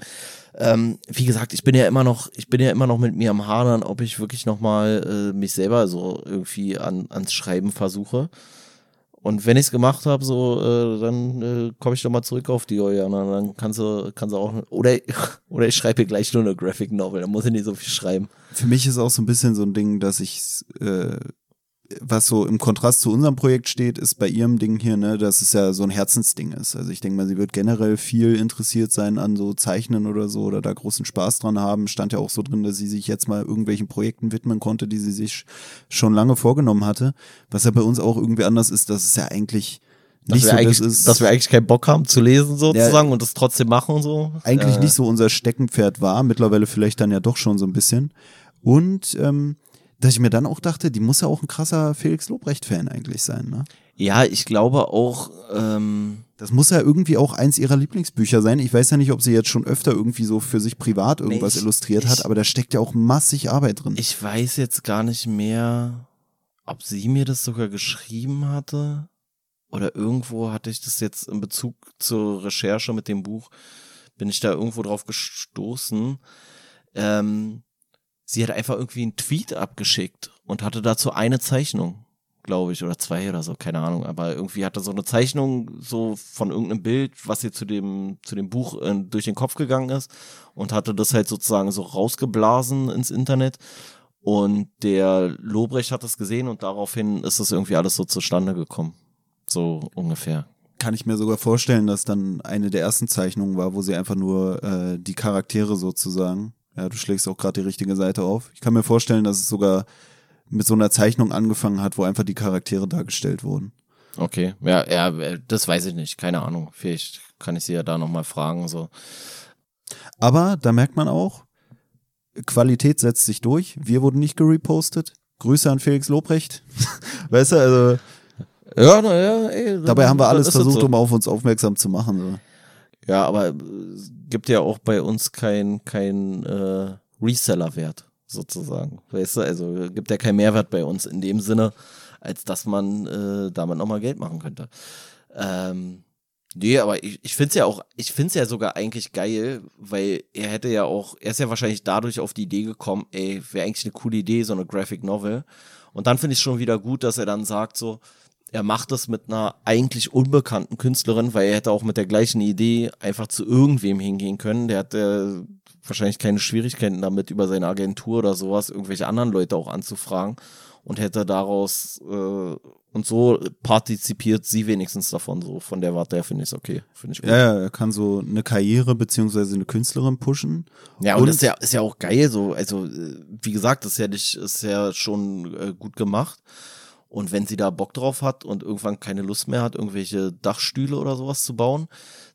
Ähm, wie gesagt, ich bin ja immer noch, ich bin ja immer noch mit mir am Hadern, ob ich wirklich nochmal äh, mich selber so irgendwie an, ans Schreiben versuche. Und wenn ich es gemacht habe, so, äh, dann äh, komme ich doch mal zurück auf die Juliana. Dann kannst du, kannst du auch, oder, oder ich schreibe gleich nur eine Graphic Novel, dann muss ich nicht so viel schreiben. Für mich ist auch so ein bisschen so ein Ding, dass ich, äh, was so im Kontrast zu unserem Projekt steht, ist bei ihrem Ding hier, ne, dass es ja so ein Herzensding ist. Also ich denke mal, sie wird generell viel interessiert sein an so Zeichnen oder so oder da großen Spaß dran haben. Stand ja auch so drin, dass sie sich jetzt mal irgendwelchen Projekten widmen konnte, die sie sich schon lange vorgenommen hatte. Was ja bei uns auch irgendwie anders ist, dass es ja eigentlich nicht dass, so das ist. dass wir eigentlich keinen Bock haben zu lesen sozusagen und das trotzdem machen und so. eigentlich Äh, nicht so unser Steckenpferd war, mittlerweile vielleicht dann ja doch schon so ein bisschen. Und ähm, dass ich mir dann auch dachte, die muss ja auch ein krasser Felix Lobrecht-Fan eigentlich sein, ne? Ja, ich glaube auch, ähm, Das muss ja irgendwie auch eins ihrer Lieblingsbücher sein. Ich weiß ja nicht, ob sie jetzt schon öfter irgendwie so für sich privat irgendwas ich- illustriert ich- hat, aber da steckt ja auch massig Arbeit drin. ich weiß jetzt gar nicht mehr, ob sie mir das sogar geschrieben hatte oder irgendwo hatte ich das jetzt in Bezug zur Recherche mit dem Buch, bin ich da irgendwo drauf gestoßen. Ähm, sie hat einfach irgendwie einen Tweet abgeschickt und hatte dazu eine Zeichnung, glaube ich, oder zwei oder so, keine Ahnung, aber irgendwie hatte so eine Zeichnung so von irgendeinem Bild, was ihr zu dem, zu dem Buch äh, durch den Kopf gegangen ist und hatte das halt sozusagen so rausgeblasen ins Internet. Und der Lobrecht hat das gesehen und daraufhin ist das irgendwie alles so zustande gekommen. So ungefähr. Kann ich mir sogar vorstellen, dass dann eine der ersten Zeichnungen war, wo sie einfach nur äh, die Charaktere sozusagen, ja, du schlägst auch gerade die richtige Seite auf. Ich kann mir vorstellen, dass es sogar mit so einer Zeichnung angefangen hat, wo einfach die Charaktere dargestellt wurden. Okay, ja, ja, äh, das weiß ich nicht, keine Ahnung. Vielleicht kann ich sie ja da nochmal fragen. So. Aber da merkt man auch, Qualität setzt sich durch. Wir wurden nicht gerepostet. Grüße an Felix Lobrecht. weißt du, also Ja, na, ja, ey, dabei haben wir alles versucht, so. um auf uns aufmerksam zu machen. So. Ja, aber äh, es gibt ja auch bei uns kein, kein äh, Reseller-Wert, sozusagen. Weißt du, also gibt ja keinen Mehrwert bei uns in dem Sinne, als dass man äh, damit nochmal Geld machen könnte. Ähm, nee, aber ich, ich finde es ja auch, ich finde es ja sogar eigentlich geil, weil er hätte ja auch, er ist ja wahrscheinlich dadurch auf die Idee gekommen, ey, wäre eigentlich eine coole Idee, so eine Graphic Novel. Und dann finde ich schon wieder gut, dass er dann sagt so, er macht das mit einer eigentlich unbekannten Künstlerin, weil er hätte auch mit der gleichen Idee einfach zu irgendwem hingehen können. Der hatte wahrscheinlich keine Schwierigkeiten damit, über seine Agentur oder sowas irgendwelche anderen Leute auch anzufragen und hätte daraus äh, und so partizipiert sie wenigstens davon so. Von der Warte her finde ich es okay. Finde ich gut. Ja, er kann so eine Karriere beziehungsweise eine Künstlerin pushen. Ja, und, Und- das ist ja, ist ja auch geil so. Also, äh, wie gesagt, das ist ja, nicht, ist ja schon äh, gut gemacht. Und wenn sie da Bock drauf hat und irgendwann keine Lust mehr hat, irgendwelche Dachstühle oder sowas zu bauen,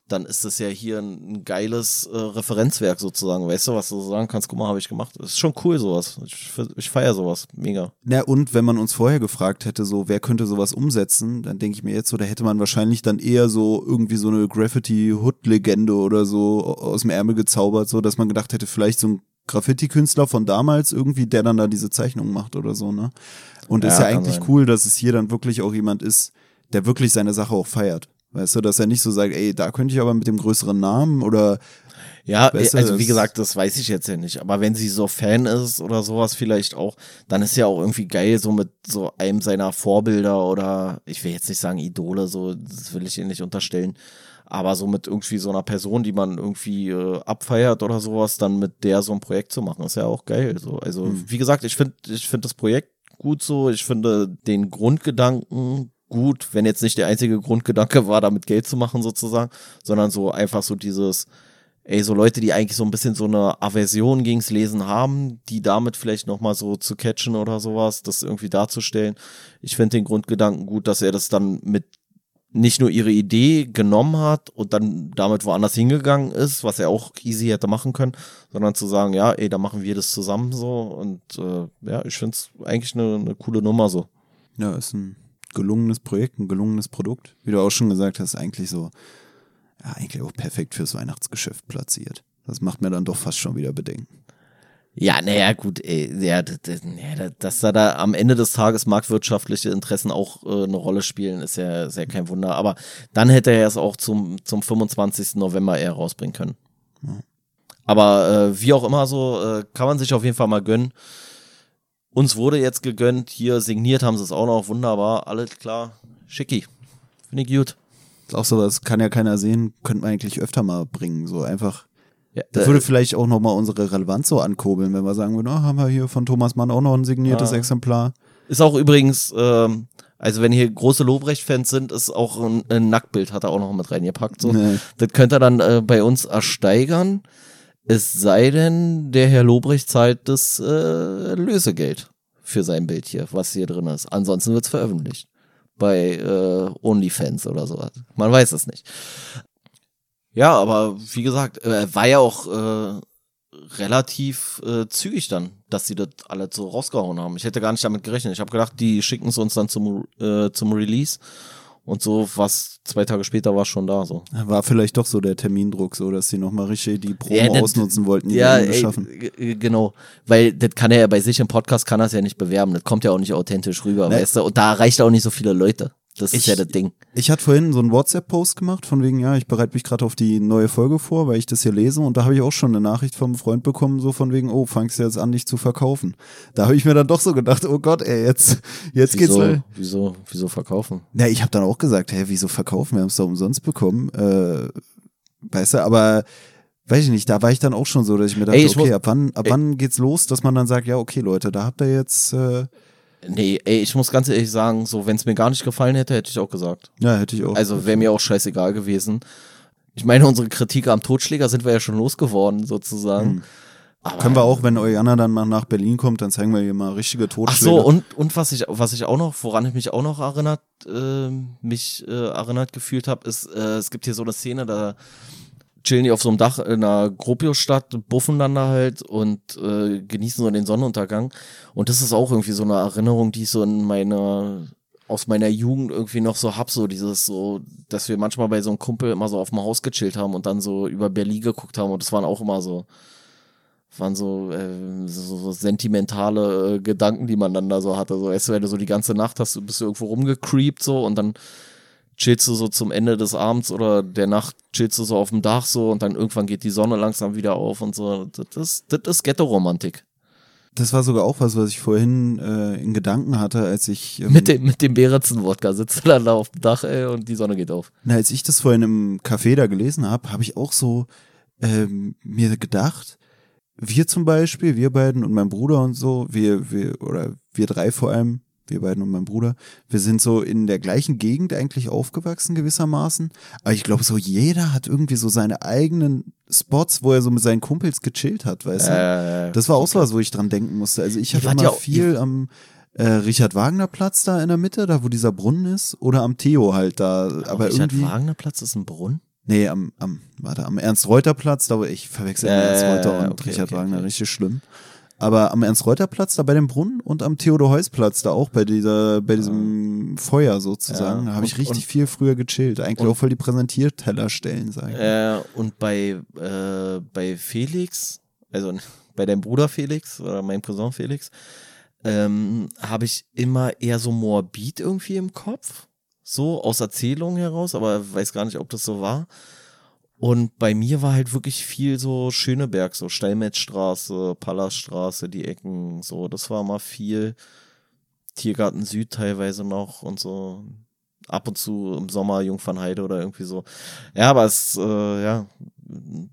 dann ist das ja hier ein, geiles äh, Referenzwerk sozusagen. Weißt du, was du so sagen kannst? Guck mal, habe ich gemacht. Das ist schon cool sowas. Ich, ich feiere sowas. Mega. Na, und wenn man uns vorher gefragt hätte, so, wer könnte sowas umsetzen, dann denke ich mir jetzt so, da hätte man wahrscheinlich dann eher so irgendwie so eine Graffiti-Hood-Legende oder so aus dem Ärmel gezaubert, so, dass man gedacht hätte, vielleicht so ein Graffiti-Künstler von damals irgendwie, der dann da diese Zeichnung macht oder so, ne? Und ist Ja, ja kann eigentlich sein. cool, dass es hier dann wirklich auch jemand ist, der wirklich seine Sache auch feiert. Weißt du, dass er nicht so sagt, ey, da könnte ich aber mit dem größeren Namen oder Ja, Weißt du, also wie gesagt, das weiß ich jetzt ja nicht. Aber wenn sie so Fan ist oder sowas vielleicht auch, dann ist ja auch irgendwie geil, so mit so einem seiner Vorbilder oder ich will jetzt nicht sagen Idole, so, das will ich ihr nicht unterstellen. Aber so mit irgendwie so einer Person, die man irgendwie äh, abfeiert oder sowas, dann mit der so ein Projekt zu machen, ist ja auch geil. So. Also, wie gesagt, ich finde ich finde das Projekt gut so. Ich finde den Grundgedanken gut, wenn jetzt nicht der einzige Grundgedanke war, damit Geld zu machen sozusagen, sondern so einfach so dieses, ey, so Leute, die eigentlich so ein bisschen so eine Aversion gegens Lesen haben, die damit vielleicht nochmal so zu catchen oder sowas, das irgendwie darzustellen. Ich finde den Grundgedanken gut, dass er das dann mit nicht nur ihre Idee genommen hat und dann damit woanders hingegangen ist, was er auch easy hätte machen können, sondern zu sagen, ja, ey, da machen wir das zusammen so und äh, ja, ich finde es eigentlich eine, eine coole Nummer so. Ja, ist ein gelungenes Projekt, ein gelungenes Produkt. Wie du auch schon gesagt hast, eigentlich so, ja, eigentlich auch perfekt fürs Weihnachtsgeschäft platziert. Das macht mir dann doch fast schon wieder Bedenken. Ja, naja, gut, ey, ja, dass da, da am Ende des Tages marktwirtschaftliche Interessen auch äh, eine Rolle spielen, ist ja, ist ja kein Wunder. Aber dann hätte er es auch zum, zum 25. November eher rausbringen können. Ja. Aber äh, wie auch immer so, äh, kann man sich auf jeden Fall mal gönnen. Uns wurde jetzt gegönnt, hier signiert haben sie es auch noch, wunderbar, alles klar, schicki. Finde ich gut. Auch so, das kann ja keiner sehen, könnte man eigentlich öfter mal bringen, so einfach ja, das würde vielleicht auch nochmal unsere Relevanz so ankurbeln, wenn wir sagen würden, oh, haben wir hier von Thomas Mann auch noch ein signiertes ja. Exemplar. Ist auch übrigens, ähm, also wenn hier große Lobrecht-Fans sind, ist auch ein, ein, Nacktbild, hat er auch noch mit reingepackt. So. Nee. Das könnt ihr dann äh, bei uns ersteigern. Es sei denn, der Herr Lobrecht zahlt das äh, Lösegeld für sein Bild hier, was hier drin ist. Ansonsten wird's veröffentlicht. Bei äh, OnlyFans oder sowas. Man weiß es nicht. Ja, aber wie gesagt, äh, war ja auch äh, relativ äh, zügig dann, dass sie das alle so rausgehauen haben. Ich hätte gar nicht damit gerechnet. Ich habe gedacht, die schicken es uns dann zum, äh, zum Release. Und so was zwei Tage später war schon da so. War vielleicht doch so der Termindruck, so dass sie nochmal richtig die Promo ja, das, ausnutzen wollten, die ja, ey, Genau, weil das kann er ja bei sich im Podcast kann er es ja nicht bewerben. Das kommt ja auch nicht authentisch rüber, nee. weißt du? Und da erreicht auch nicht so viele Leute. Das ich, ist ja das Ding. Ich hatte vorhin so einen WhatsApp-Post gemacht, von wegen, ja, ich bereite mich gerade auf die neue Folge vor, weil ich das hier lese. Und da habe ich auch schon eine Nachricht vom Freund bekommen, so von wegen, oh, fangst du jetzt an, dich zu verkaufen. Da habe ich mir dann doch so gedacht, oh Gott, ey, jetzt, jetzt wieso, geht's. Wieso, wieso verkaufen? Ja, ich habe dann auch gesagt, hä, wieso verkaufen? Wir haben es doch umsonst bekommen. Äh, weißt du, aber weiß ich nicht, da war ich dann auch schon so, dass ich mir dachte, ey, ich okay, ab wann, ab wann geht's los, dass man dann sagt, ja, okay, Leute, da habt ihr jetzt. Äh, Nee, ey, ich muss ganz ehrlich sagen, so, wenn es mir gar nicht gefallen hätte, hätte ich auch gesagt. Ja, hätte ich auch. Also wäre mir auch scheißegal gewesen. Ich meine, unsere Kritik am Totschläger sind wir ja schon losgeworden, sozusagen. Hm. Aber Können wir auch, wenn Eujanna dann mal nach Berlin kommt, dann zeigen wir ihr mal richtige Totschläge. Ach so, und, und was ich, was ich auch noch, woran ich mich auch noch erinnert, äh, mich äh, erinnert gefühlt habe, ist, äh, es gibt hier so eine Szene, da chillen die auf so einem Dach in einer Gropio-Stadt, buffen dann da halt und äh, genießen so den Sonnenuntergang. Und das ist auch irgendwie so eine Erinnerung, die ich so in meiner aus meiner Jugend irgendwie noch so hab, so dieses so, dass wir manchmal bei so einem Kumpel immer so auf dem Haus gechillt haben und dann so über Berlin geguckt haben und das waren auch immer so, waren so, äh, so, so sentimentale äh, Gedanken, die man dann da so hatte. So, du, wenn du so die ganze Nacht hast, bist du irgendwo rumgecreept so und dann chillst du so zum Ende des Abends oder der Nacht chillst du so auf dem Dach so und dann irgendwann geht die Sonne langsam wieder auf und so. Das, das ist Ghetto-Romantik. Das war sogar auch was, was ich vorhin äh, in Gedanken hatte, als ich. Ähm, mit dem, mit dem Beretzen-Wodka sitzt du dann da auf dem Dach, ey, und die Sonne geht auf. Na, als ich das vorhin im Café da gelesen habe, habe ich auch so ähm, mir gedacht, wir zum Beispiel, wir beiden und mein Bruder und so, wir, wir, oder wir drei vor allem, wir beiden und mein Bruder, wir sind so in der gleichen Gegend eigentlich aufgewachsen gewissermaßen. Aber ich glaube, so jeder hat irgendwie so seine eigenen Spots, wo er so mit seinen Kumpels gechillt hat, weißt du? Äh, das war auch so was, wo ich dran denken musste. Also ich hatte immer ja viel am äh, Richard Wagner Platz da in der Mitte, da wo dieser Brunnen ist, oder am Theo halt da. Aber, Aber Richard irgendwie, Wagner Platz ist ein Brunnen? Nee, am, am, warte, am Ernst-Reuter-Platz, da wo ich verwechsel äh, Ernst-Reuter und okay, Richard okay, Wagner, okay. richtig schlimm. Aber am Ernst-Reuter-Platz, da bei dem Brunnen und am Theodor-Heuss-Platz, da auch bei dieser, bei diesem Feuer sozusagen, ja. habe ich richtig und, viel früher gechillt. Eigentlich auch voll die Präsentiertellerstellen, sag ich. Äh, und bei, äh, bei Felix, also bei deinem Bruder Felix oder meinem Cousin Felix, ähm, habe ich immer eher so morbid irgendwie im Kopf. So aus Erzählungen heraus, aber weiß gar nicht, ob das so war. Und bei mir war halt wirklich viel so Schöneberg, so Steinmetzstraße, Palaststraße, die Ecken, so, das war mal viel. Tiergarten Süd teilweise noch und so. Ab und zu im Sommer Jungfernheide oder irgendwie so. Ja, aber es, äh, ja,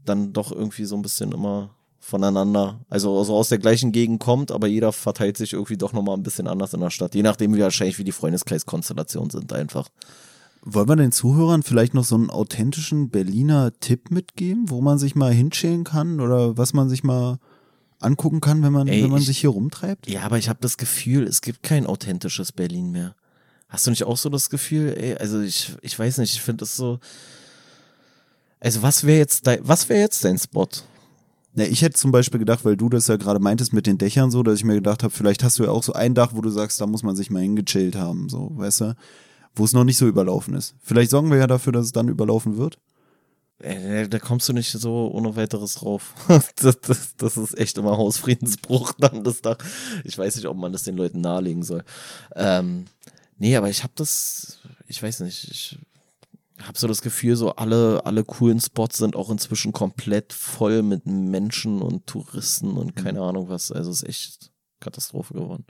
dann doch irgendwie so ein bisschen immer voneinander. Also, also aus der gleichen Gegend kommt, aber jeder verteilt sich irgendwie doch nochmal ein bisschen anders in der Stadt. Je nachdem, wie wahrscheinlich wie die Freundeskreiskonstellationen sind einfach. Wollen wir den Zuhörern vielleicht noch so einen authentischen Berliner Tipp mitgeben, wo man sich mal hinschälen kann oder was man sich mal angucken kann, wenn man, Ey, wenn man ich- sich hier rumtreibt? Ja, aber ich habe das Gefühl, es gibt kein authentisches Berlin mehr. Hast du nicht auch so das Gefühl, ey, also ich, ich weiß nicht, ich finde das so. Also was wäre jetzt dein, was wäre jetzt dein Spot? Ja, ich hätte zum Beispiel gedacht, weil du das ja gerade meintest mit den Dächern so, dass ich mir gedacht habe, vielleicht hast du ja auch so ein Dach, wo du sagst, da muss man sich mal hingechillt haben, so, weißt du? Wo es noch nicht so überlaufen ist. Vielleicht sorgen wir ja dafür, dass es dann überlaufen wird. Äh, da kommst du nicht so ohne weiteres drauf. das, das, das ist echt immer Hausfriedensbruch dann das Dach. Ich weiß nicht, ob man das den Leuten nahelegen soll. Ähm, nee, aber ich habe das, ich weiß nicht, ich habe so das Gefühl, so alle, alle coolen Spots sind auch inzwischen komplett voll mit Menschen und Touristen und keine Ahnung was. Also es ist echt Katastrophe geworden.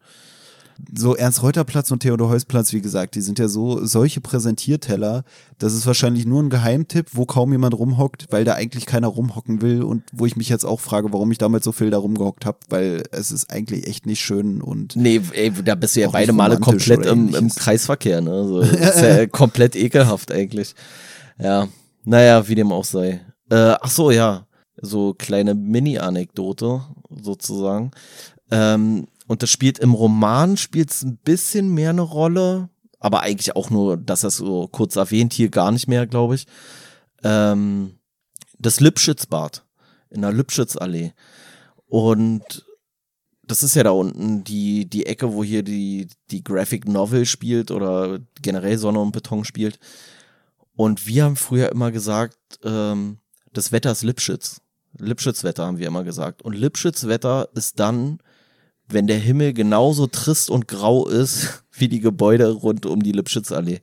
So Ernst-Reuter-Platz und Theodor-Heuss-Platz, wie gesagt, die sind ja so solche Präsentierteller, das ist wahrscheinlich nur ein Geheimtipp, wo kaum jemand rumhockt, weil da eigentlich keiner rumhocken will und wo ich mich jetzt auch frage, warum ich damals so viel da rumgehockt habe, weil es ist eigentlich echt nicht schön und Nee, ey, da bist du ja beide Male komplett im, im. Kreisverkehr, ne? So, das ist ja komplett ekelhaft eigentlich. Ja, naja, wie dem auch sei. Äh, ach so, ja, so kleine Mini-Anekdote sozusagen. Ähm, und das spielt im Roman spielt es ein bisschen mehr eine Rolle, aber eigentlich auch nur, dass das so kurz erwähnt hier gar nicht mehr, glaube ich. Ähm, das Lipschitzbad in der Lipschitzallee. Und das ist ja da unten die, die Ecke, wo hier die, die Graphic Novel spielt oder generell Sonne und Beton spielt. Und wir haben früher immer gesagt, ähm, das Wetter ist Lipschitz. Lipschitz-Wetter haben wir immer gesagt. Und Lipschitz-Wetter ist dann, wenn der Himmel genauso trist und grau ist, wie die Gebäude rund um die Lipschitzallee.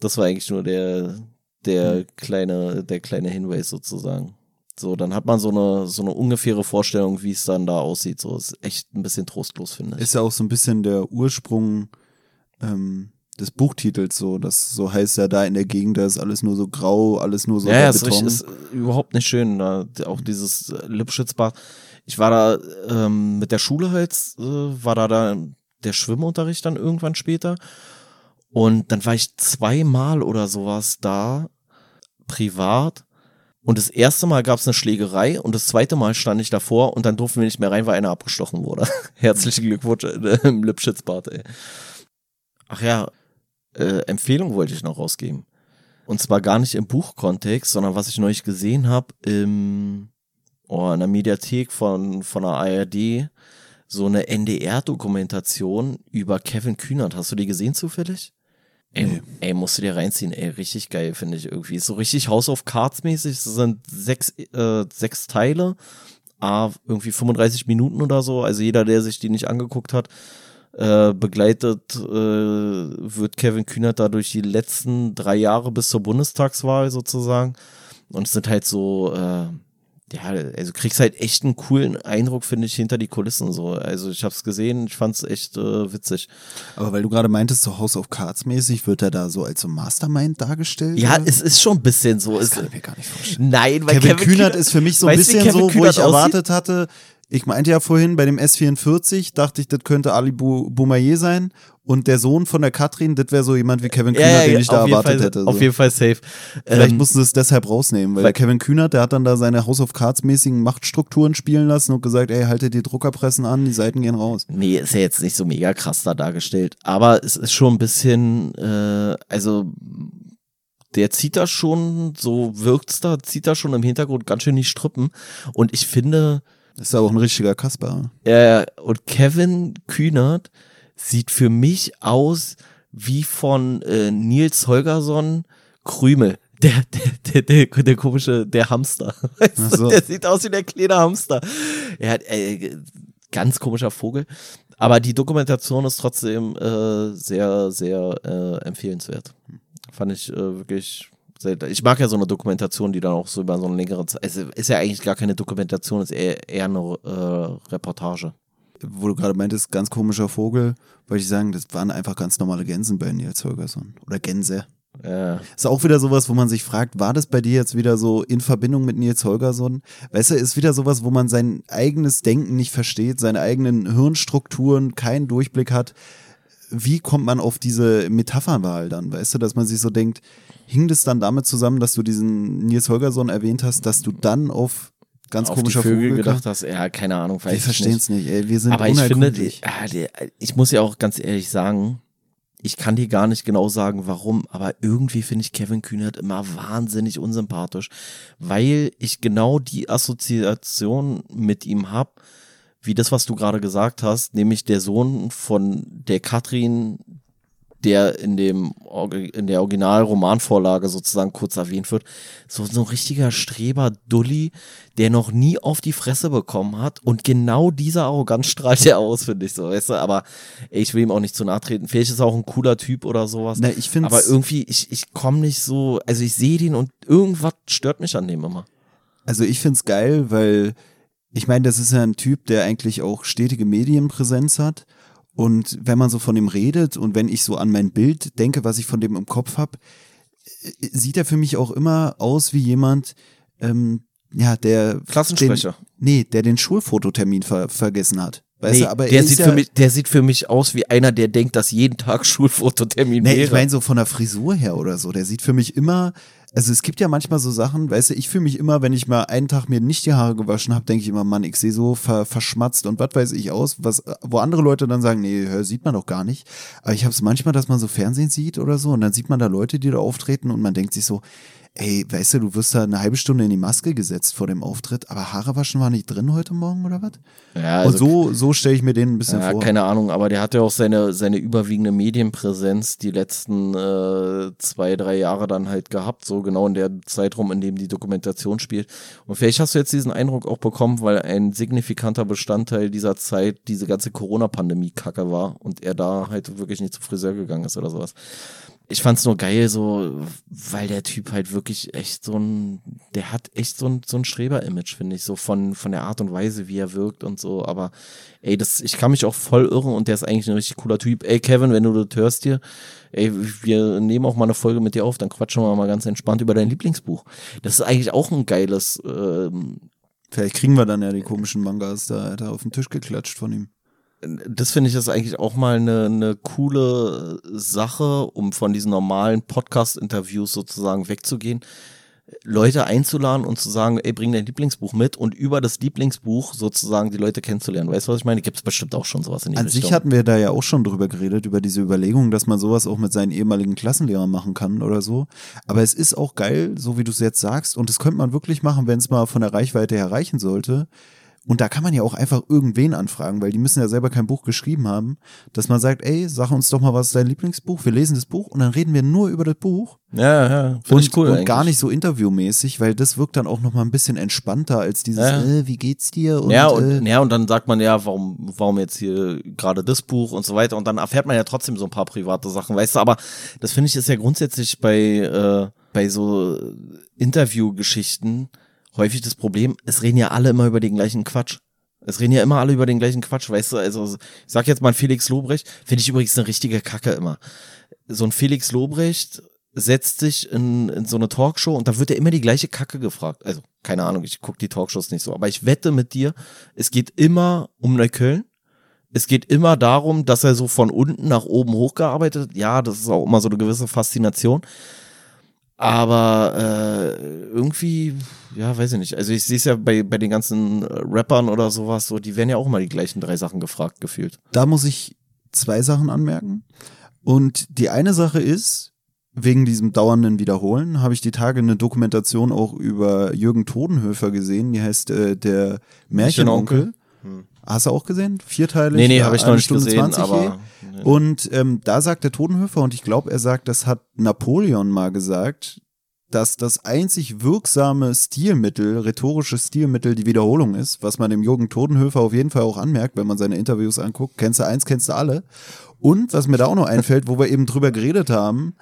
Das war eigentlich nur der, der kleine, der kleine Hinweis sozusagen. So, dann hat man so eine, so eine ungefähre Vorstellung, wie es dann da aussieht. So, ist echt ein bisschen trostlos, finde ich. ist ja auch so ein bisschen der Ursprung ähm, des Buchtitels so, das so heißt ja da in der Gegend, da ist alles nur so grau, alles nur so ja, ja, ist, Beton. richtig, ist überhaupt nicht schön. Da, auch dieses Lipschitzbad. Ich war da ähm, mit der Schule halt, äh, war da, da der Schwimmunterricht dann irgendwann später. Und dann war ich zweimal oder sowas da, privat. Und das erste Mal gab es eine Schlägerei und das zweite Mal stand ich davor und dann durften wir nicht mehr rein, weil einer abgestochen wurde. Herzlichen Glückwunsch äh, im Lipschitzbad, ey. Ach ja, äh, Empfehlung wollte ich noch rausgeben. Und zwar gar nicht im Buchkontext, sondern was ich neulich gesehen habe im oh, in der Mediathek von, von der ARD, so eine NDR-Dokumentation über Kevin Kühnert. Hast du die gesehen zufällig? Ey, Nee. ey, musst du dir reinziehen, ey, richtig geil, finde ich irgendwie. Ist so richtig House of Cards mäßig. Es sind sechs, äh, sechs Teile, ah, irgendwie 35 Minuten oder so. Also jeder, der sich die nicht angeguckt hat, äh, begleitet äh, wird Kevin Kühnert da durch die letzten drei Jahre bis zur Bundestagswahl sozusagen. Und es sind halt so, äh, ja, also kriegst halt echt einen coolen Eindruck, finde ich, hinter die Kulissen so. Also ich hab's gesehen, ich fand's echt äh, witzig. Aber weil du gerade meintest, so House of Cards mäßig, wird er da so als so Mastermind dargestellt? Ja, oder? es ist schon ein bisschen so. das kann ich mir gar nicht vorstellen. nein, weil Kevin, Kevin, Kühnert ist für mich so ein bisschen so, wo Kühnert ich aussieht? erwartet hatte, ich meinte ja vorhin, bei dem S44 dachte ich, das könnte Ali Boumaier sein und der Sohn von der Katrin, das wäre so jemand wie Kevin Kühnert, ja, ja, den ich da erwartet Fall, hätte. So. Auf jeden Fall safe. Vielleicht Ähm, mussten sie es deshalb rausnehmen, weil, weil- Kevin Kühnert, der hat dann da seine House of Cards mäßigen Machtstrukturen spielen lassen und gesagt, ey, haltet die Druckerpressen an, die Seiten gehen raus. Nee, ist ja jetzt nicht so mega krass da dargestellt. Aber es ist schon ein bisschen, äh, also der zieht da schon, so wirkt's da, zieht da schon im Hintergrund ganz schön die Strippen. Und ich finde, Das ist ja auch ein richtiger Kasper. äh, und Kevin Kühnert sieht für mich aus wie von äh, Nils Holgersson Krümel. Der, der, der, der, der komische, der Hamster. So. Der sieht aus wie der kleine Hamster. Er hat, äh, ganz komischer Vogel. Aber die Dokumentation ist trotzdem äh, sehr, sehr äh, empfehlenswert. Fand ich äh, wirklich ich mag ja so eine Dokumentation, die dann auch so über so eine längere Zeit, es ist ja eigentlich gar keine Dokumentation, es ist eher, eher eine äh, Reportage. Wo du gerade meintest, ganz komischer Vogel, wollte ich sagen, das waren einfach ganz normale Gänsen bei Nils Holgersson. Oder Gänse. Ja. Ist auch wieder sowas, wo man sich fragt, war das bei dir jetzt wieder so in Verbindung mit Nils Holgersson? Weißt du, ist wieder sowas, wo man sein eigenes Denken nicht versteht, seine eigenen Hirnstrukturen, keinen Durchblick hat. wie kommt man auf diese Metapherwahl dann? Weißt du, dass man sich so denkt, hing das dann damit zusammen, dass du diesen Nils Holgersson erwähnt hast, dass du dann auf ganz auf komischer die Vögel, Vogel gedacht hast, ja, keine Ahnung, weiß Wir ich verstehen nicht. es nicht, ey. Wir sind Aber ich finde, unergründlich. ah, ich muss ja auch ganz ehrlich sagen, ich kann dir gar nicht genau sagen, warum, aber irgendwie finde ich Kevin Kühnert immer wahnsinnig unsympathisch, weil ich genau die Assoziation mit ihm hab, wie das, was du gerade gesagt hast, nämlich der Sohn von der Katrin, der in dem in der Originalromanvorlage sozusagen kurz erwähnt wird, so so ein richtiger Streber Dulli, der noch nie auf die Fresse bekommen hat und genau diese Arroganz strahlt er aus, finde ich so, weißt du, aber ey, ich will ihm auch nicht zu nahe treten. Vielleicht ist er auch ein cooler Typ oder sowas. Na, ich find's- aber irgendwie ich ich komme nicht so, also ich sehe den und irgendwas stört mich an dem immer. Also ich find's geil, weil ich meine, das ist ja ein Typ, der eigentlich auch stetige Medienpräsenz hat. Und wenn man so von ihm redet und wenn ich so an mein Bild denke, was ich von dem im Kopf hab, äh, sieht er für mich auch immer aus wie jemand, ähm, ja, der Klassensprecher. Den, nee, der den Schulfototermin ver vergessen hat. Weißt Nee, du, aber der er sieht ja, für mich der sieht für mich aus wie einer, der denkt, dass jeden Tag Schulfototermin Nee, wäre. ich meine so von der Frisur her oder so. Der sieht für mich immer, also es gibt ja manchmal so Sachen, weißt du, ich fühle mich immer, wenn ich mal einen Tag mir nicht die Haare gewaschen habe, denke ich immer, Mann, ich sehe so ver verschmatzt und was weiß ich aus, was, wo andere Leute dann sagen, nee, sieht man doch gar nicht. Aber ich habe es manchmal, dass man so Fernsehen sieht oder so und dann sieht man da Leute, die da auftreten und man denkt sich so, ey, weißt du, du wirst da eine halbe Stunde in die Maske gesetzt vor dem Auftritt, aber Haare waschen war nicht drin heute Morgen oder was? ja, und so, so stelle ich mir den ein bisschen Ja, vor. keine Ahnung, aber der hat ja auch seine, seine überwiegende Medienpräsenz die letzten äh, zwei, drei Jahre dann halt gehabt, so genau in der Zeitraum, in dem die Dokumentation spielt. Und vielleicht hast du jetzt diesen Eindruck auch bekommen, weil ein signifikanter Bestandteil dieser Zeit diese ganze Corona-Pandemie-Kacke war und er da halt wirklich nicht zum Friseur gegangen ist oder sowas. Ich fand's nur geil, so, weil der Typ halt wirklich echt so ein, der hat echt so ein, so ein Streber-Image, finde ich, so von, von der Art und Weise, wie er wirkt und so, aber ey, das, ich kann mich auch voll irren und der ist eigentlich ein richtig cooler Typ. Ey, Kevin, wenn du das hörst hier, ey, wir nehmen auch mal eine Folge mit dir auf, dann quatschen wir mal ganz entspannt über dein Lieblingsbuch. Das ist eigentlich auch ein geiles, ähm, Vielleicht kriegen wir dann ja die komischen Mangas da, Alter, auf den Tisch geklatscht von ihm. Das finde ich ist eigentlich auch mal eine, eine coole Sache, um von diesen normalen Podcast-Interviews sozusagen wegzugehen. Leute einzuladen und zu sagen, ey, bring dein Lieblingsbuch mit und über das Lieblingsbuch sozusagen die Leute kennenzulernen. Weißt du, was ich meine? Gibt es bestimmt auch schon sowas in die An Richtung. sich hatten wir da ja auch schon drüber geredet, über diese Überlegung, dass man sowas auch mit seinen ehemaligen Klassenlehrern machen kann oder so. Aber es ist auch geil, so wie du es jetzt sagst, und das könnte man wirklich machen, wenn es mal von der Reichweite her reichen sollte. Und da kann man ja auch einfach irgendwen anfragen, weil die müssen ja selber kein Buch geschrieben haben, dass man sagt, ey, sag uns doch mal, was ist dein Lieblingsbuch? Wir lesen das Buch und dann reden wir nur über das Buch. ja, ja, finde Und, ich cool. und gar eigentlich. nicht so interviewmäßig, weil das wirkt dann auch noch mal ein bisschen entspannter als dieses, Ja. äh, wie geht's dir? Und, ja, äh, und, ja, und dann sagt man ja, warum, warum jetzt hier gerade das Buch und so weiter. Und dann erfährt man ja trotzdem so ein paar private Sachen, weißt du, aber das finde ich ist ja grundsätzlich bei, äh, bei so Interviewgeschichten häufig das Problem, es reden ja alle immer über den gleichen Quatsch. Es reden ja immer alle über den gleichen Quatsch, weißt du, also ich sag jetzt mal Felix Lobrecht, finde ich übrigens eine richtige Kacke immer. So ein Felix Lobrecht setzt sich in, in so eine Talkshow und da wird er immer die gleiche Kacke gefragt. Also, keine Ahnung, ich gucke die Talkshows nicht so, aber ich wette mit dir, es geht immer um Neukölln. Es geht immer darum, dass er so von unten nach oben hochgearbeitet hat. Ja, das ist auch immer so eine gewisse Faszination. Aber äh, irgendwie, ja, weiß ich nicht. Also ich sehe es ja bei, bei den ganzen Rappern oder sowas, so, die werden ja auch immer die gleichen drei Sachen gefragt, gefühlt. da muss ich zwei Sachen anmerken. Und die eine Sache ist, wegen diesem dauernden Wiederholen, habe ich die Tage eine Dokumentation auch über Jürgen Todenhöfer gesehen, die heißt äh, Der Märchenonkel. Hast du auch gesehen? Vierteilig? Nee, nee, habe ich eine noch nicht Stunde gesehen, 20 je. aber. Und ähm, da sagt der Totenhöfer, und ich glaube, er sagt, das hat Napoleon mal gesagt, dass das einzig wirksame Stilmittel, rhetorische Stilmittel die Wiederholung ist, was man dem Jürgen Totenhöfer auf jeden Fall auch anmerkt, wenn man seine Interviews anguckt. Kennst du eins, kennst du alle. Und was mir da auch noch einfällt, wo wir eben drüber geredet haben,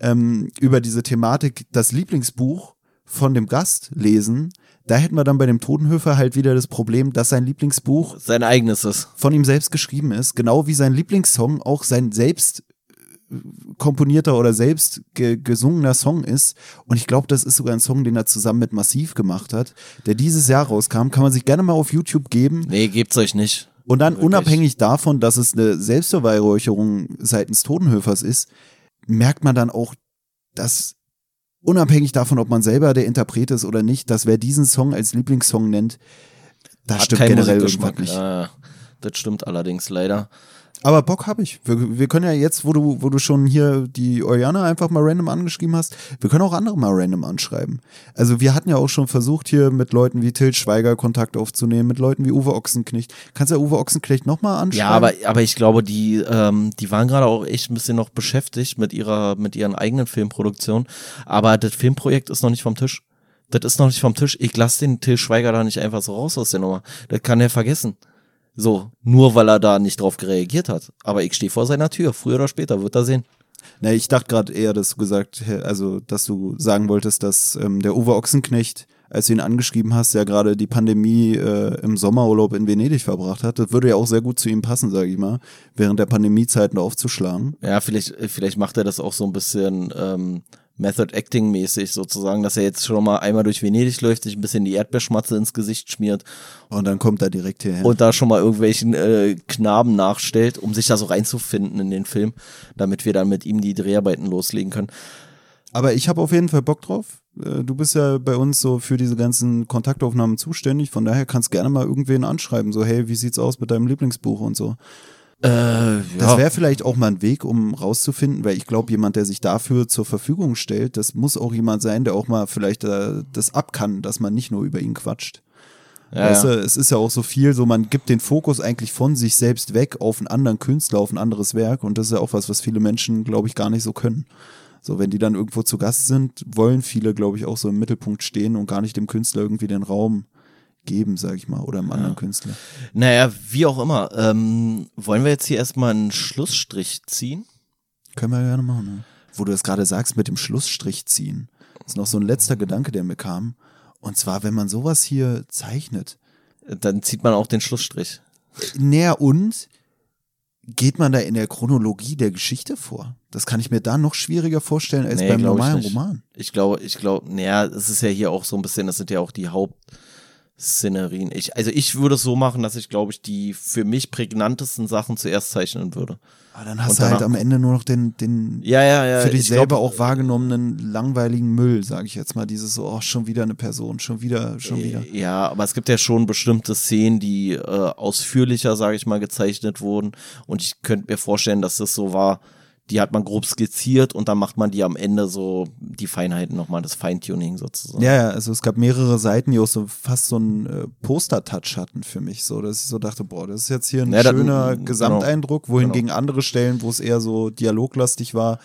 ähm, über diese Thematik, das Lieblingsbuch von dem Gast lesen, da hätten wir dann bei dem Totenhöfer halt wieder das Problem, dass sein Lieblingsbuch Sein eigenes ist. von ihm selbst geschrieben ist, genau wie sein Lieblingssong auch sein selbst äh, komponierter oder selbst ge gesungener Song ist. Und ich glaube, das ist sogar ein Song, den er zusammen mit Massiv gemacht hat, der dieses Jahr rauskam. Kann man sich gerne mal auf YouTube geben. Nee, gebt's euch nicht. Und dann Wirklich. unabhängig davon, dass es eine Selbstbeweihräucherung seitens Totenhöfers ist, merkt man dann auch, dass unabhängig davon, ob man selber der Interpret ist oder nicht, dass wer diesen Song als Lieblingssong nennt, da Hat stimmt generell irgendwas nicht. Ja, das stimmt allerdings leider. Aber Bock habe ich. Wir, wir können ja jetzt, wo du, wo du schon hier die Oriana einfach mal random angeschrieben hast, wir können auch andere mal random anschreiben. Also wir hatten ja auch schon versucht, hier mit Leuten wie Til Schweiger Kontakt aufzunehmen, mit Leuten wie Uwe Ochsenknecht. Kannst du ja Uwe Ochsenknecht nochmal anschreiben? Ja, aber, aber ich glaube, die, ähm, die waren gerade auch echt ein bisschen noch beschäftigt mit ihrer, mit ihren eigenen Filmproduktionen. Aber das Filmprojekt ist noch nicht vom Tisch. Das ist noch nicht vom Tisch. Ich lasse den Till Schweiger da nicht einfach so raus aus der Nummer. Das kann er vergessen. So, nur weil er da nicht drauf reagiert hat. Aber ich stehe vor seiner Tür. Früher oder später wird er sehen. Nee, ich dachte gerade eher, dass du gesagt, also dass du sagen wolltest, dass ähm, der Uwe Ochsenknecht, als du ihn angeschrieben hast, ja gerade die Pandemie äh, im Sommerurlaub in Venedig verbracht hat. Das würde ja auch sehr gut zu ihm passen, sage ich mal, während der Pandemiezeiten aufzuschlagen. Ja, vielleicht, vielleicht macht er das auch so ein bisschen ähm, Method Acting mäßig sozusagen, dass er jetzt schon mal einmal durch Venedig läuft, sich ein bisschen die Erdbeerschmatze ins Gesicht schmiert Und dann kommt er direkt hierher. und da schon mal irgendwelchen äh, Knaben nachstellt, um sich da so reinzufinden in den Film, damit wir dann mit ihm die Dreharbeiten loslegen können. Aber ich habe auf jeden Fall Bock drauf. Äh, Du bist ja bei uns so für diese ganzen Kontaktaufnahmen zuständig, von daher kannst gerne mal irgendwen anschreiben, so hey, wie sieht's aus mit deinem Lieblingsbuch und so. Äh, Das wäre vielleicht auch mal ein Weg, um rauszufinden, weil ich glaube, jemand, der sich dafür zur Verfügung stellt, das muss auch jemand sein, der auch mal vielleicht äh, das ab kann, dass man nicht nur über ihn quatscht. ja, weißt ja. du, es ist ja auch so viel, so man gibt den Fokus eigentlich von sich selbst weg auf einen anderen Künstler, auf ein anderes Werk und das ist ja auch was, was viele Menschen, glaube ich, gar nicht so können. So, wenn die dann irgendwo zu Gast sind, wollen viele, glaube ich, auch so im Mittelpunkt stehen und gar nicht dem Künstler irgendwie den Raum geben, sag ich mal, oder einem anderen Künstler. Naja, wie auch immer. Ähm, wollen wir jetzt hier erstmal einen Schlussstrich ziehen? Können wir gerne machen. Ne? Wo du das gerade sagst mit dem Schlussstrich ziehen, ist noch so ein letzter Gedanke, der mir kam. Und zwar, wenn man sowas hier zeichnet, Dann zieht man auch den Schlussstrich. näher und geht man da in der Chronologie der Geschichte vor? Das kann ich mir da noch schwieriger vorstellen als Nee, beim ich normalen nicht. Roman. Ich glaube, ich glaube, naja, es ist ja hier auch so ein bisschen, das sind ja auch die Hauptszenerien. Ich, also ich würde es so machen, dass ich, glaube ich, die für mich prägnantesten Sachen zuerst zeichnen würde. Aber dann hast Und du halt am Ende nur noch den, den Ja, ja, ja. für dich ich selber glaub, auch wahrgenommenen langweiligen Müll, sage ich jetzt mal. Dieses so, oh, schon wieder eine Person, schon wieder, schon wieder. Ja, aber es gibt ja schon bestimmte Szenen, die äh, ausführlicher, sage ich mal, gezeichnet wurden. Und ich könnte mir vorstellen, dass das so war, die hat man grob skizziert und dann macht man die am Ende so die Feinheiten nochmal, das Feintuning sozusagen. Ja, ja, also es gab mehrere Seiten, die auch so fast so einen äh, Poster-Touch hatten für mich, so dass ich so dachte, boah, das ist jetzt hier ein Ja, das- schöner genau. Gesamteindruck, wohingegen andere Stellen, wo es eher so dialoglastig war,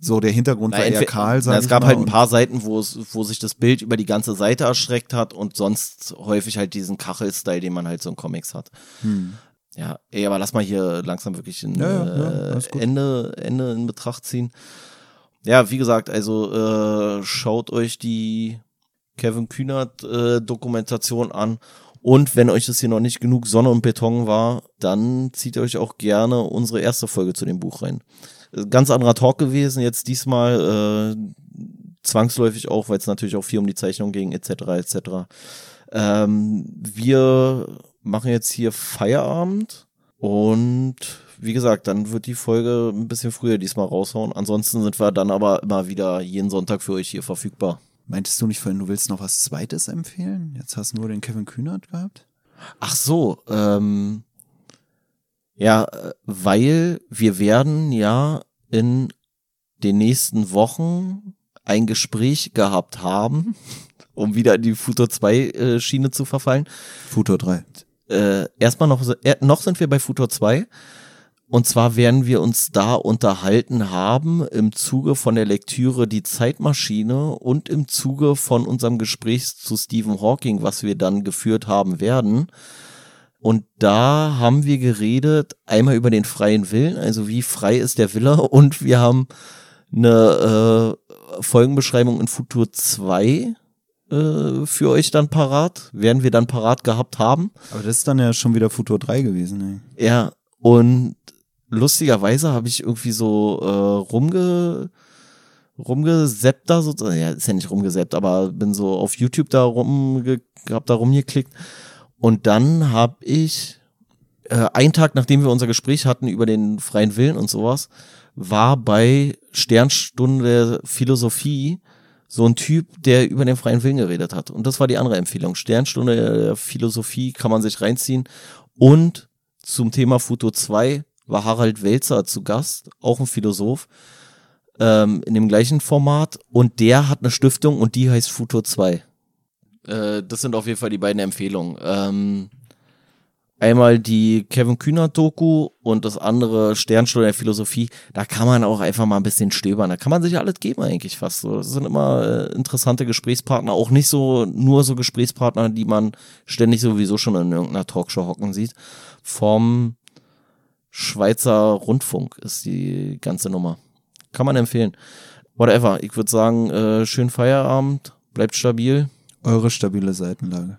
so der Hintergrund Na, war eher kahl, sag na, es gab mal, halt ein paar Seiten, wo es, wo sich das Bild über die ganze Seite erstreckt hat und sonst häufig halt diesen Kachel-Style, den man halt so in Comics hat. Ja, ey, aber lass mal hier langsam wirklich ein. Ja, ja, äh. Ende, Ende in Betracht ziehen. Ja, wie gesagt, also äh, schaut euch die Kevin Kühnert äh, Dokumentation an. Und wenn euch das hier noch nicht genug Sonne und Beton war, dann zieht euch auch gerne unsere erste Folge zu dem Buch rein. Äh, Ganz anderer Talk gewesen, jetzt diesmal äh, zwangsläufig auch, weil es natürlich auch viel um die Zeichnung ging, etc. etc. Ähm, wir machen jetzt hier Feierabend und wie gesagt, dann wird die Folge ein bisschen früher diesmal raushauen. Ansonsten sind wir dann aber immer wieder jeden Sonntag für euch hier verfügbar. Meintest du nicht vorhin, du willst noch was Zweites empfehlen? Jetzt hast du nur den Kevin Kühnert gehabt? Ach so, ähm, ja, weil wir werden ja in den nächsten Wochen ein Gespräch gehabt haben, um wieder in die Futur 2 äh, Schiene zu verfallen. Futur 3. Äh, erstmal noch, äh, noch sind wir bei Futur 2. Und zwar werden wir uns da unterhalten haben im Zuge von der Lektüre Die Zeitmaschine und im Zuge von unserem Gespräch zu Stephen Hawking, was wir dann geführt haben werden. Und da haben wir geredet einmal über den freien Willen, also wie frei ist der Wille und wir haben eine äh, Folgenbeschreibung in Futur 2 äh, für euch dann parat, werden wir dann parat gehabt haben. Aber das ist dann ja schon wieder Futur 3 gewesen, ey. Ja, und lustigerweise habe ich irgendwie so äh, rumge rumgeseppt da so, ja, ist ja nicht rumgeseppt, aber bin so auf YouTube da rumge hab da rumgeklickt und dann habe ich äh, ein Tag, nachdem wir unser Gespräch hatten über den freien Willen und sowas, war bei Sternstunde Philosophie so ein Typ, der über den freien Willen geredet hat. Und das war die andere Empfehlung. Sternstunde Philosophie kann man sich reinziehen. Und zum Thema Futur 2 war Harald Welzer zu Gast, auch ein Philosoph, ähm, in dem gleichen Format. Und der hat eine Stiftung und die heißt Futur 2. Äh, das sind auf jeden Fall die beiden Empfehlungen. Ähm, Einmal die Kevin Kühner Doku und das andere Sternstunde der Philosophie. Da kann man auch einfach mal ein bisschen stöbern. Da kann man sich alles geben eigentlich fast. So, das sind immer äh, interessante Gesprächspartner. Auch nicht so nur so Gesprächspartner, die man ständig sowieso schon in irgendeiner Talkshow hocken sieht. Vom Schweizer Rundfunk ist die ganze Nummer. Kann man empfehlen. Whatever. Ich würde sagen, äh, schönen Feierabend. Bleibt stabil. Eure stabile Seitenlage.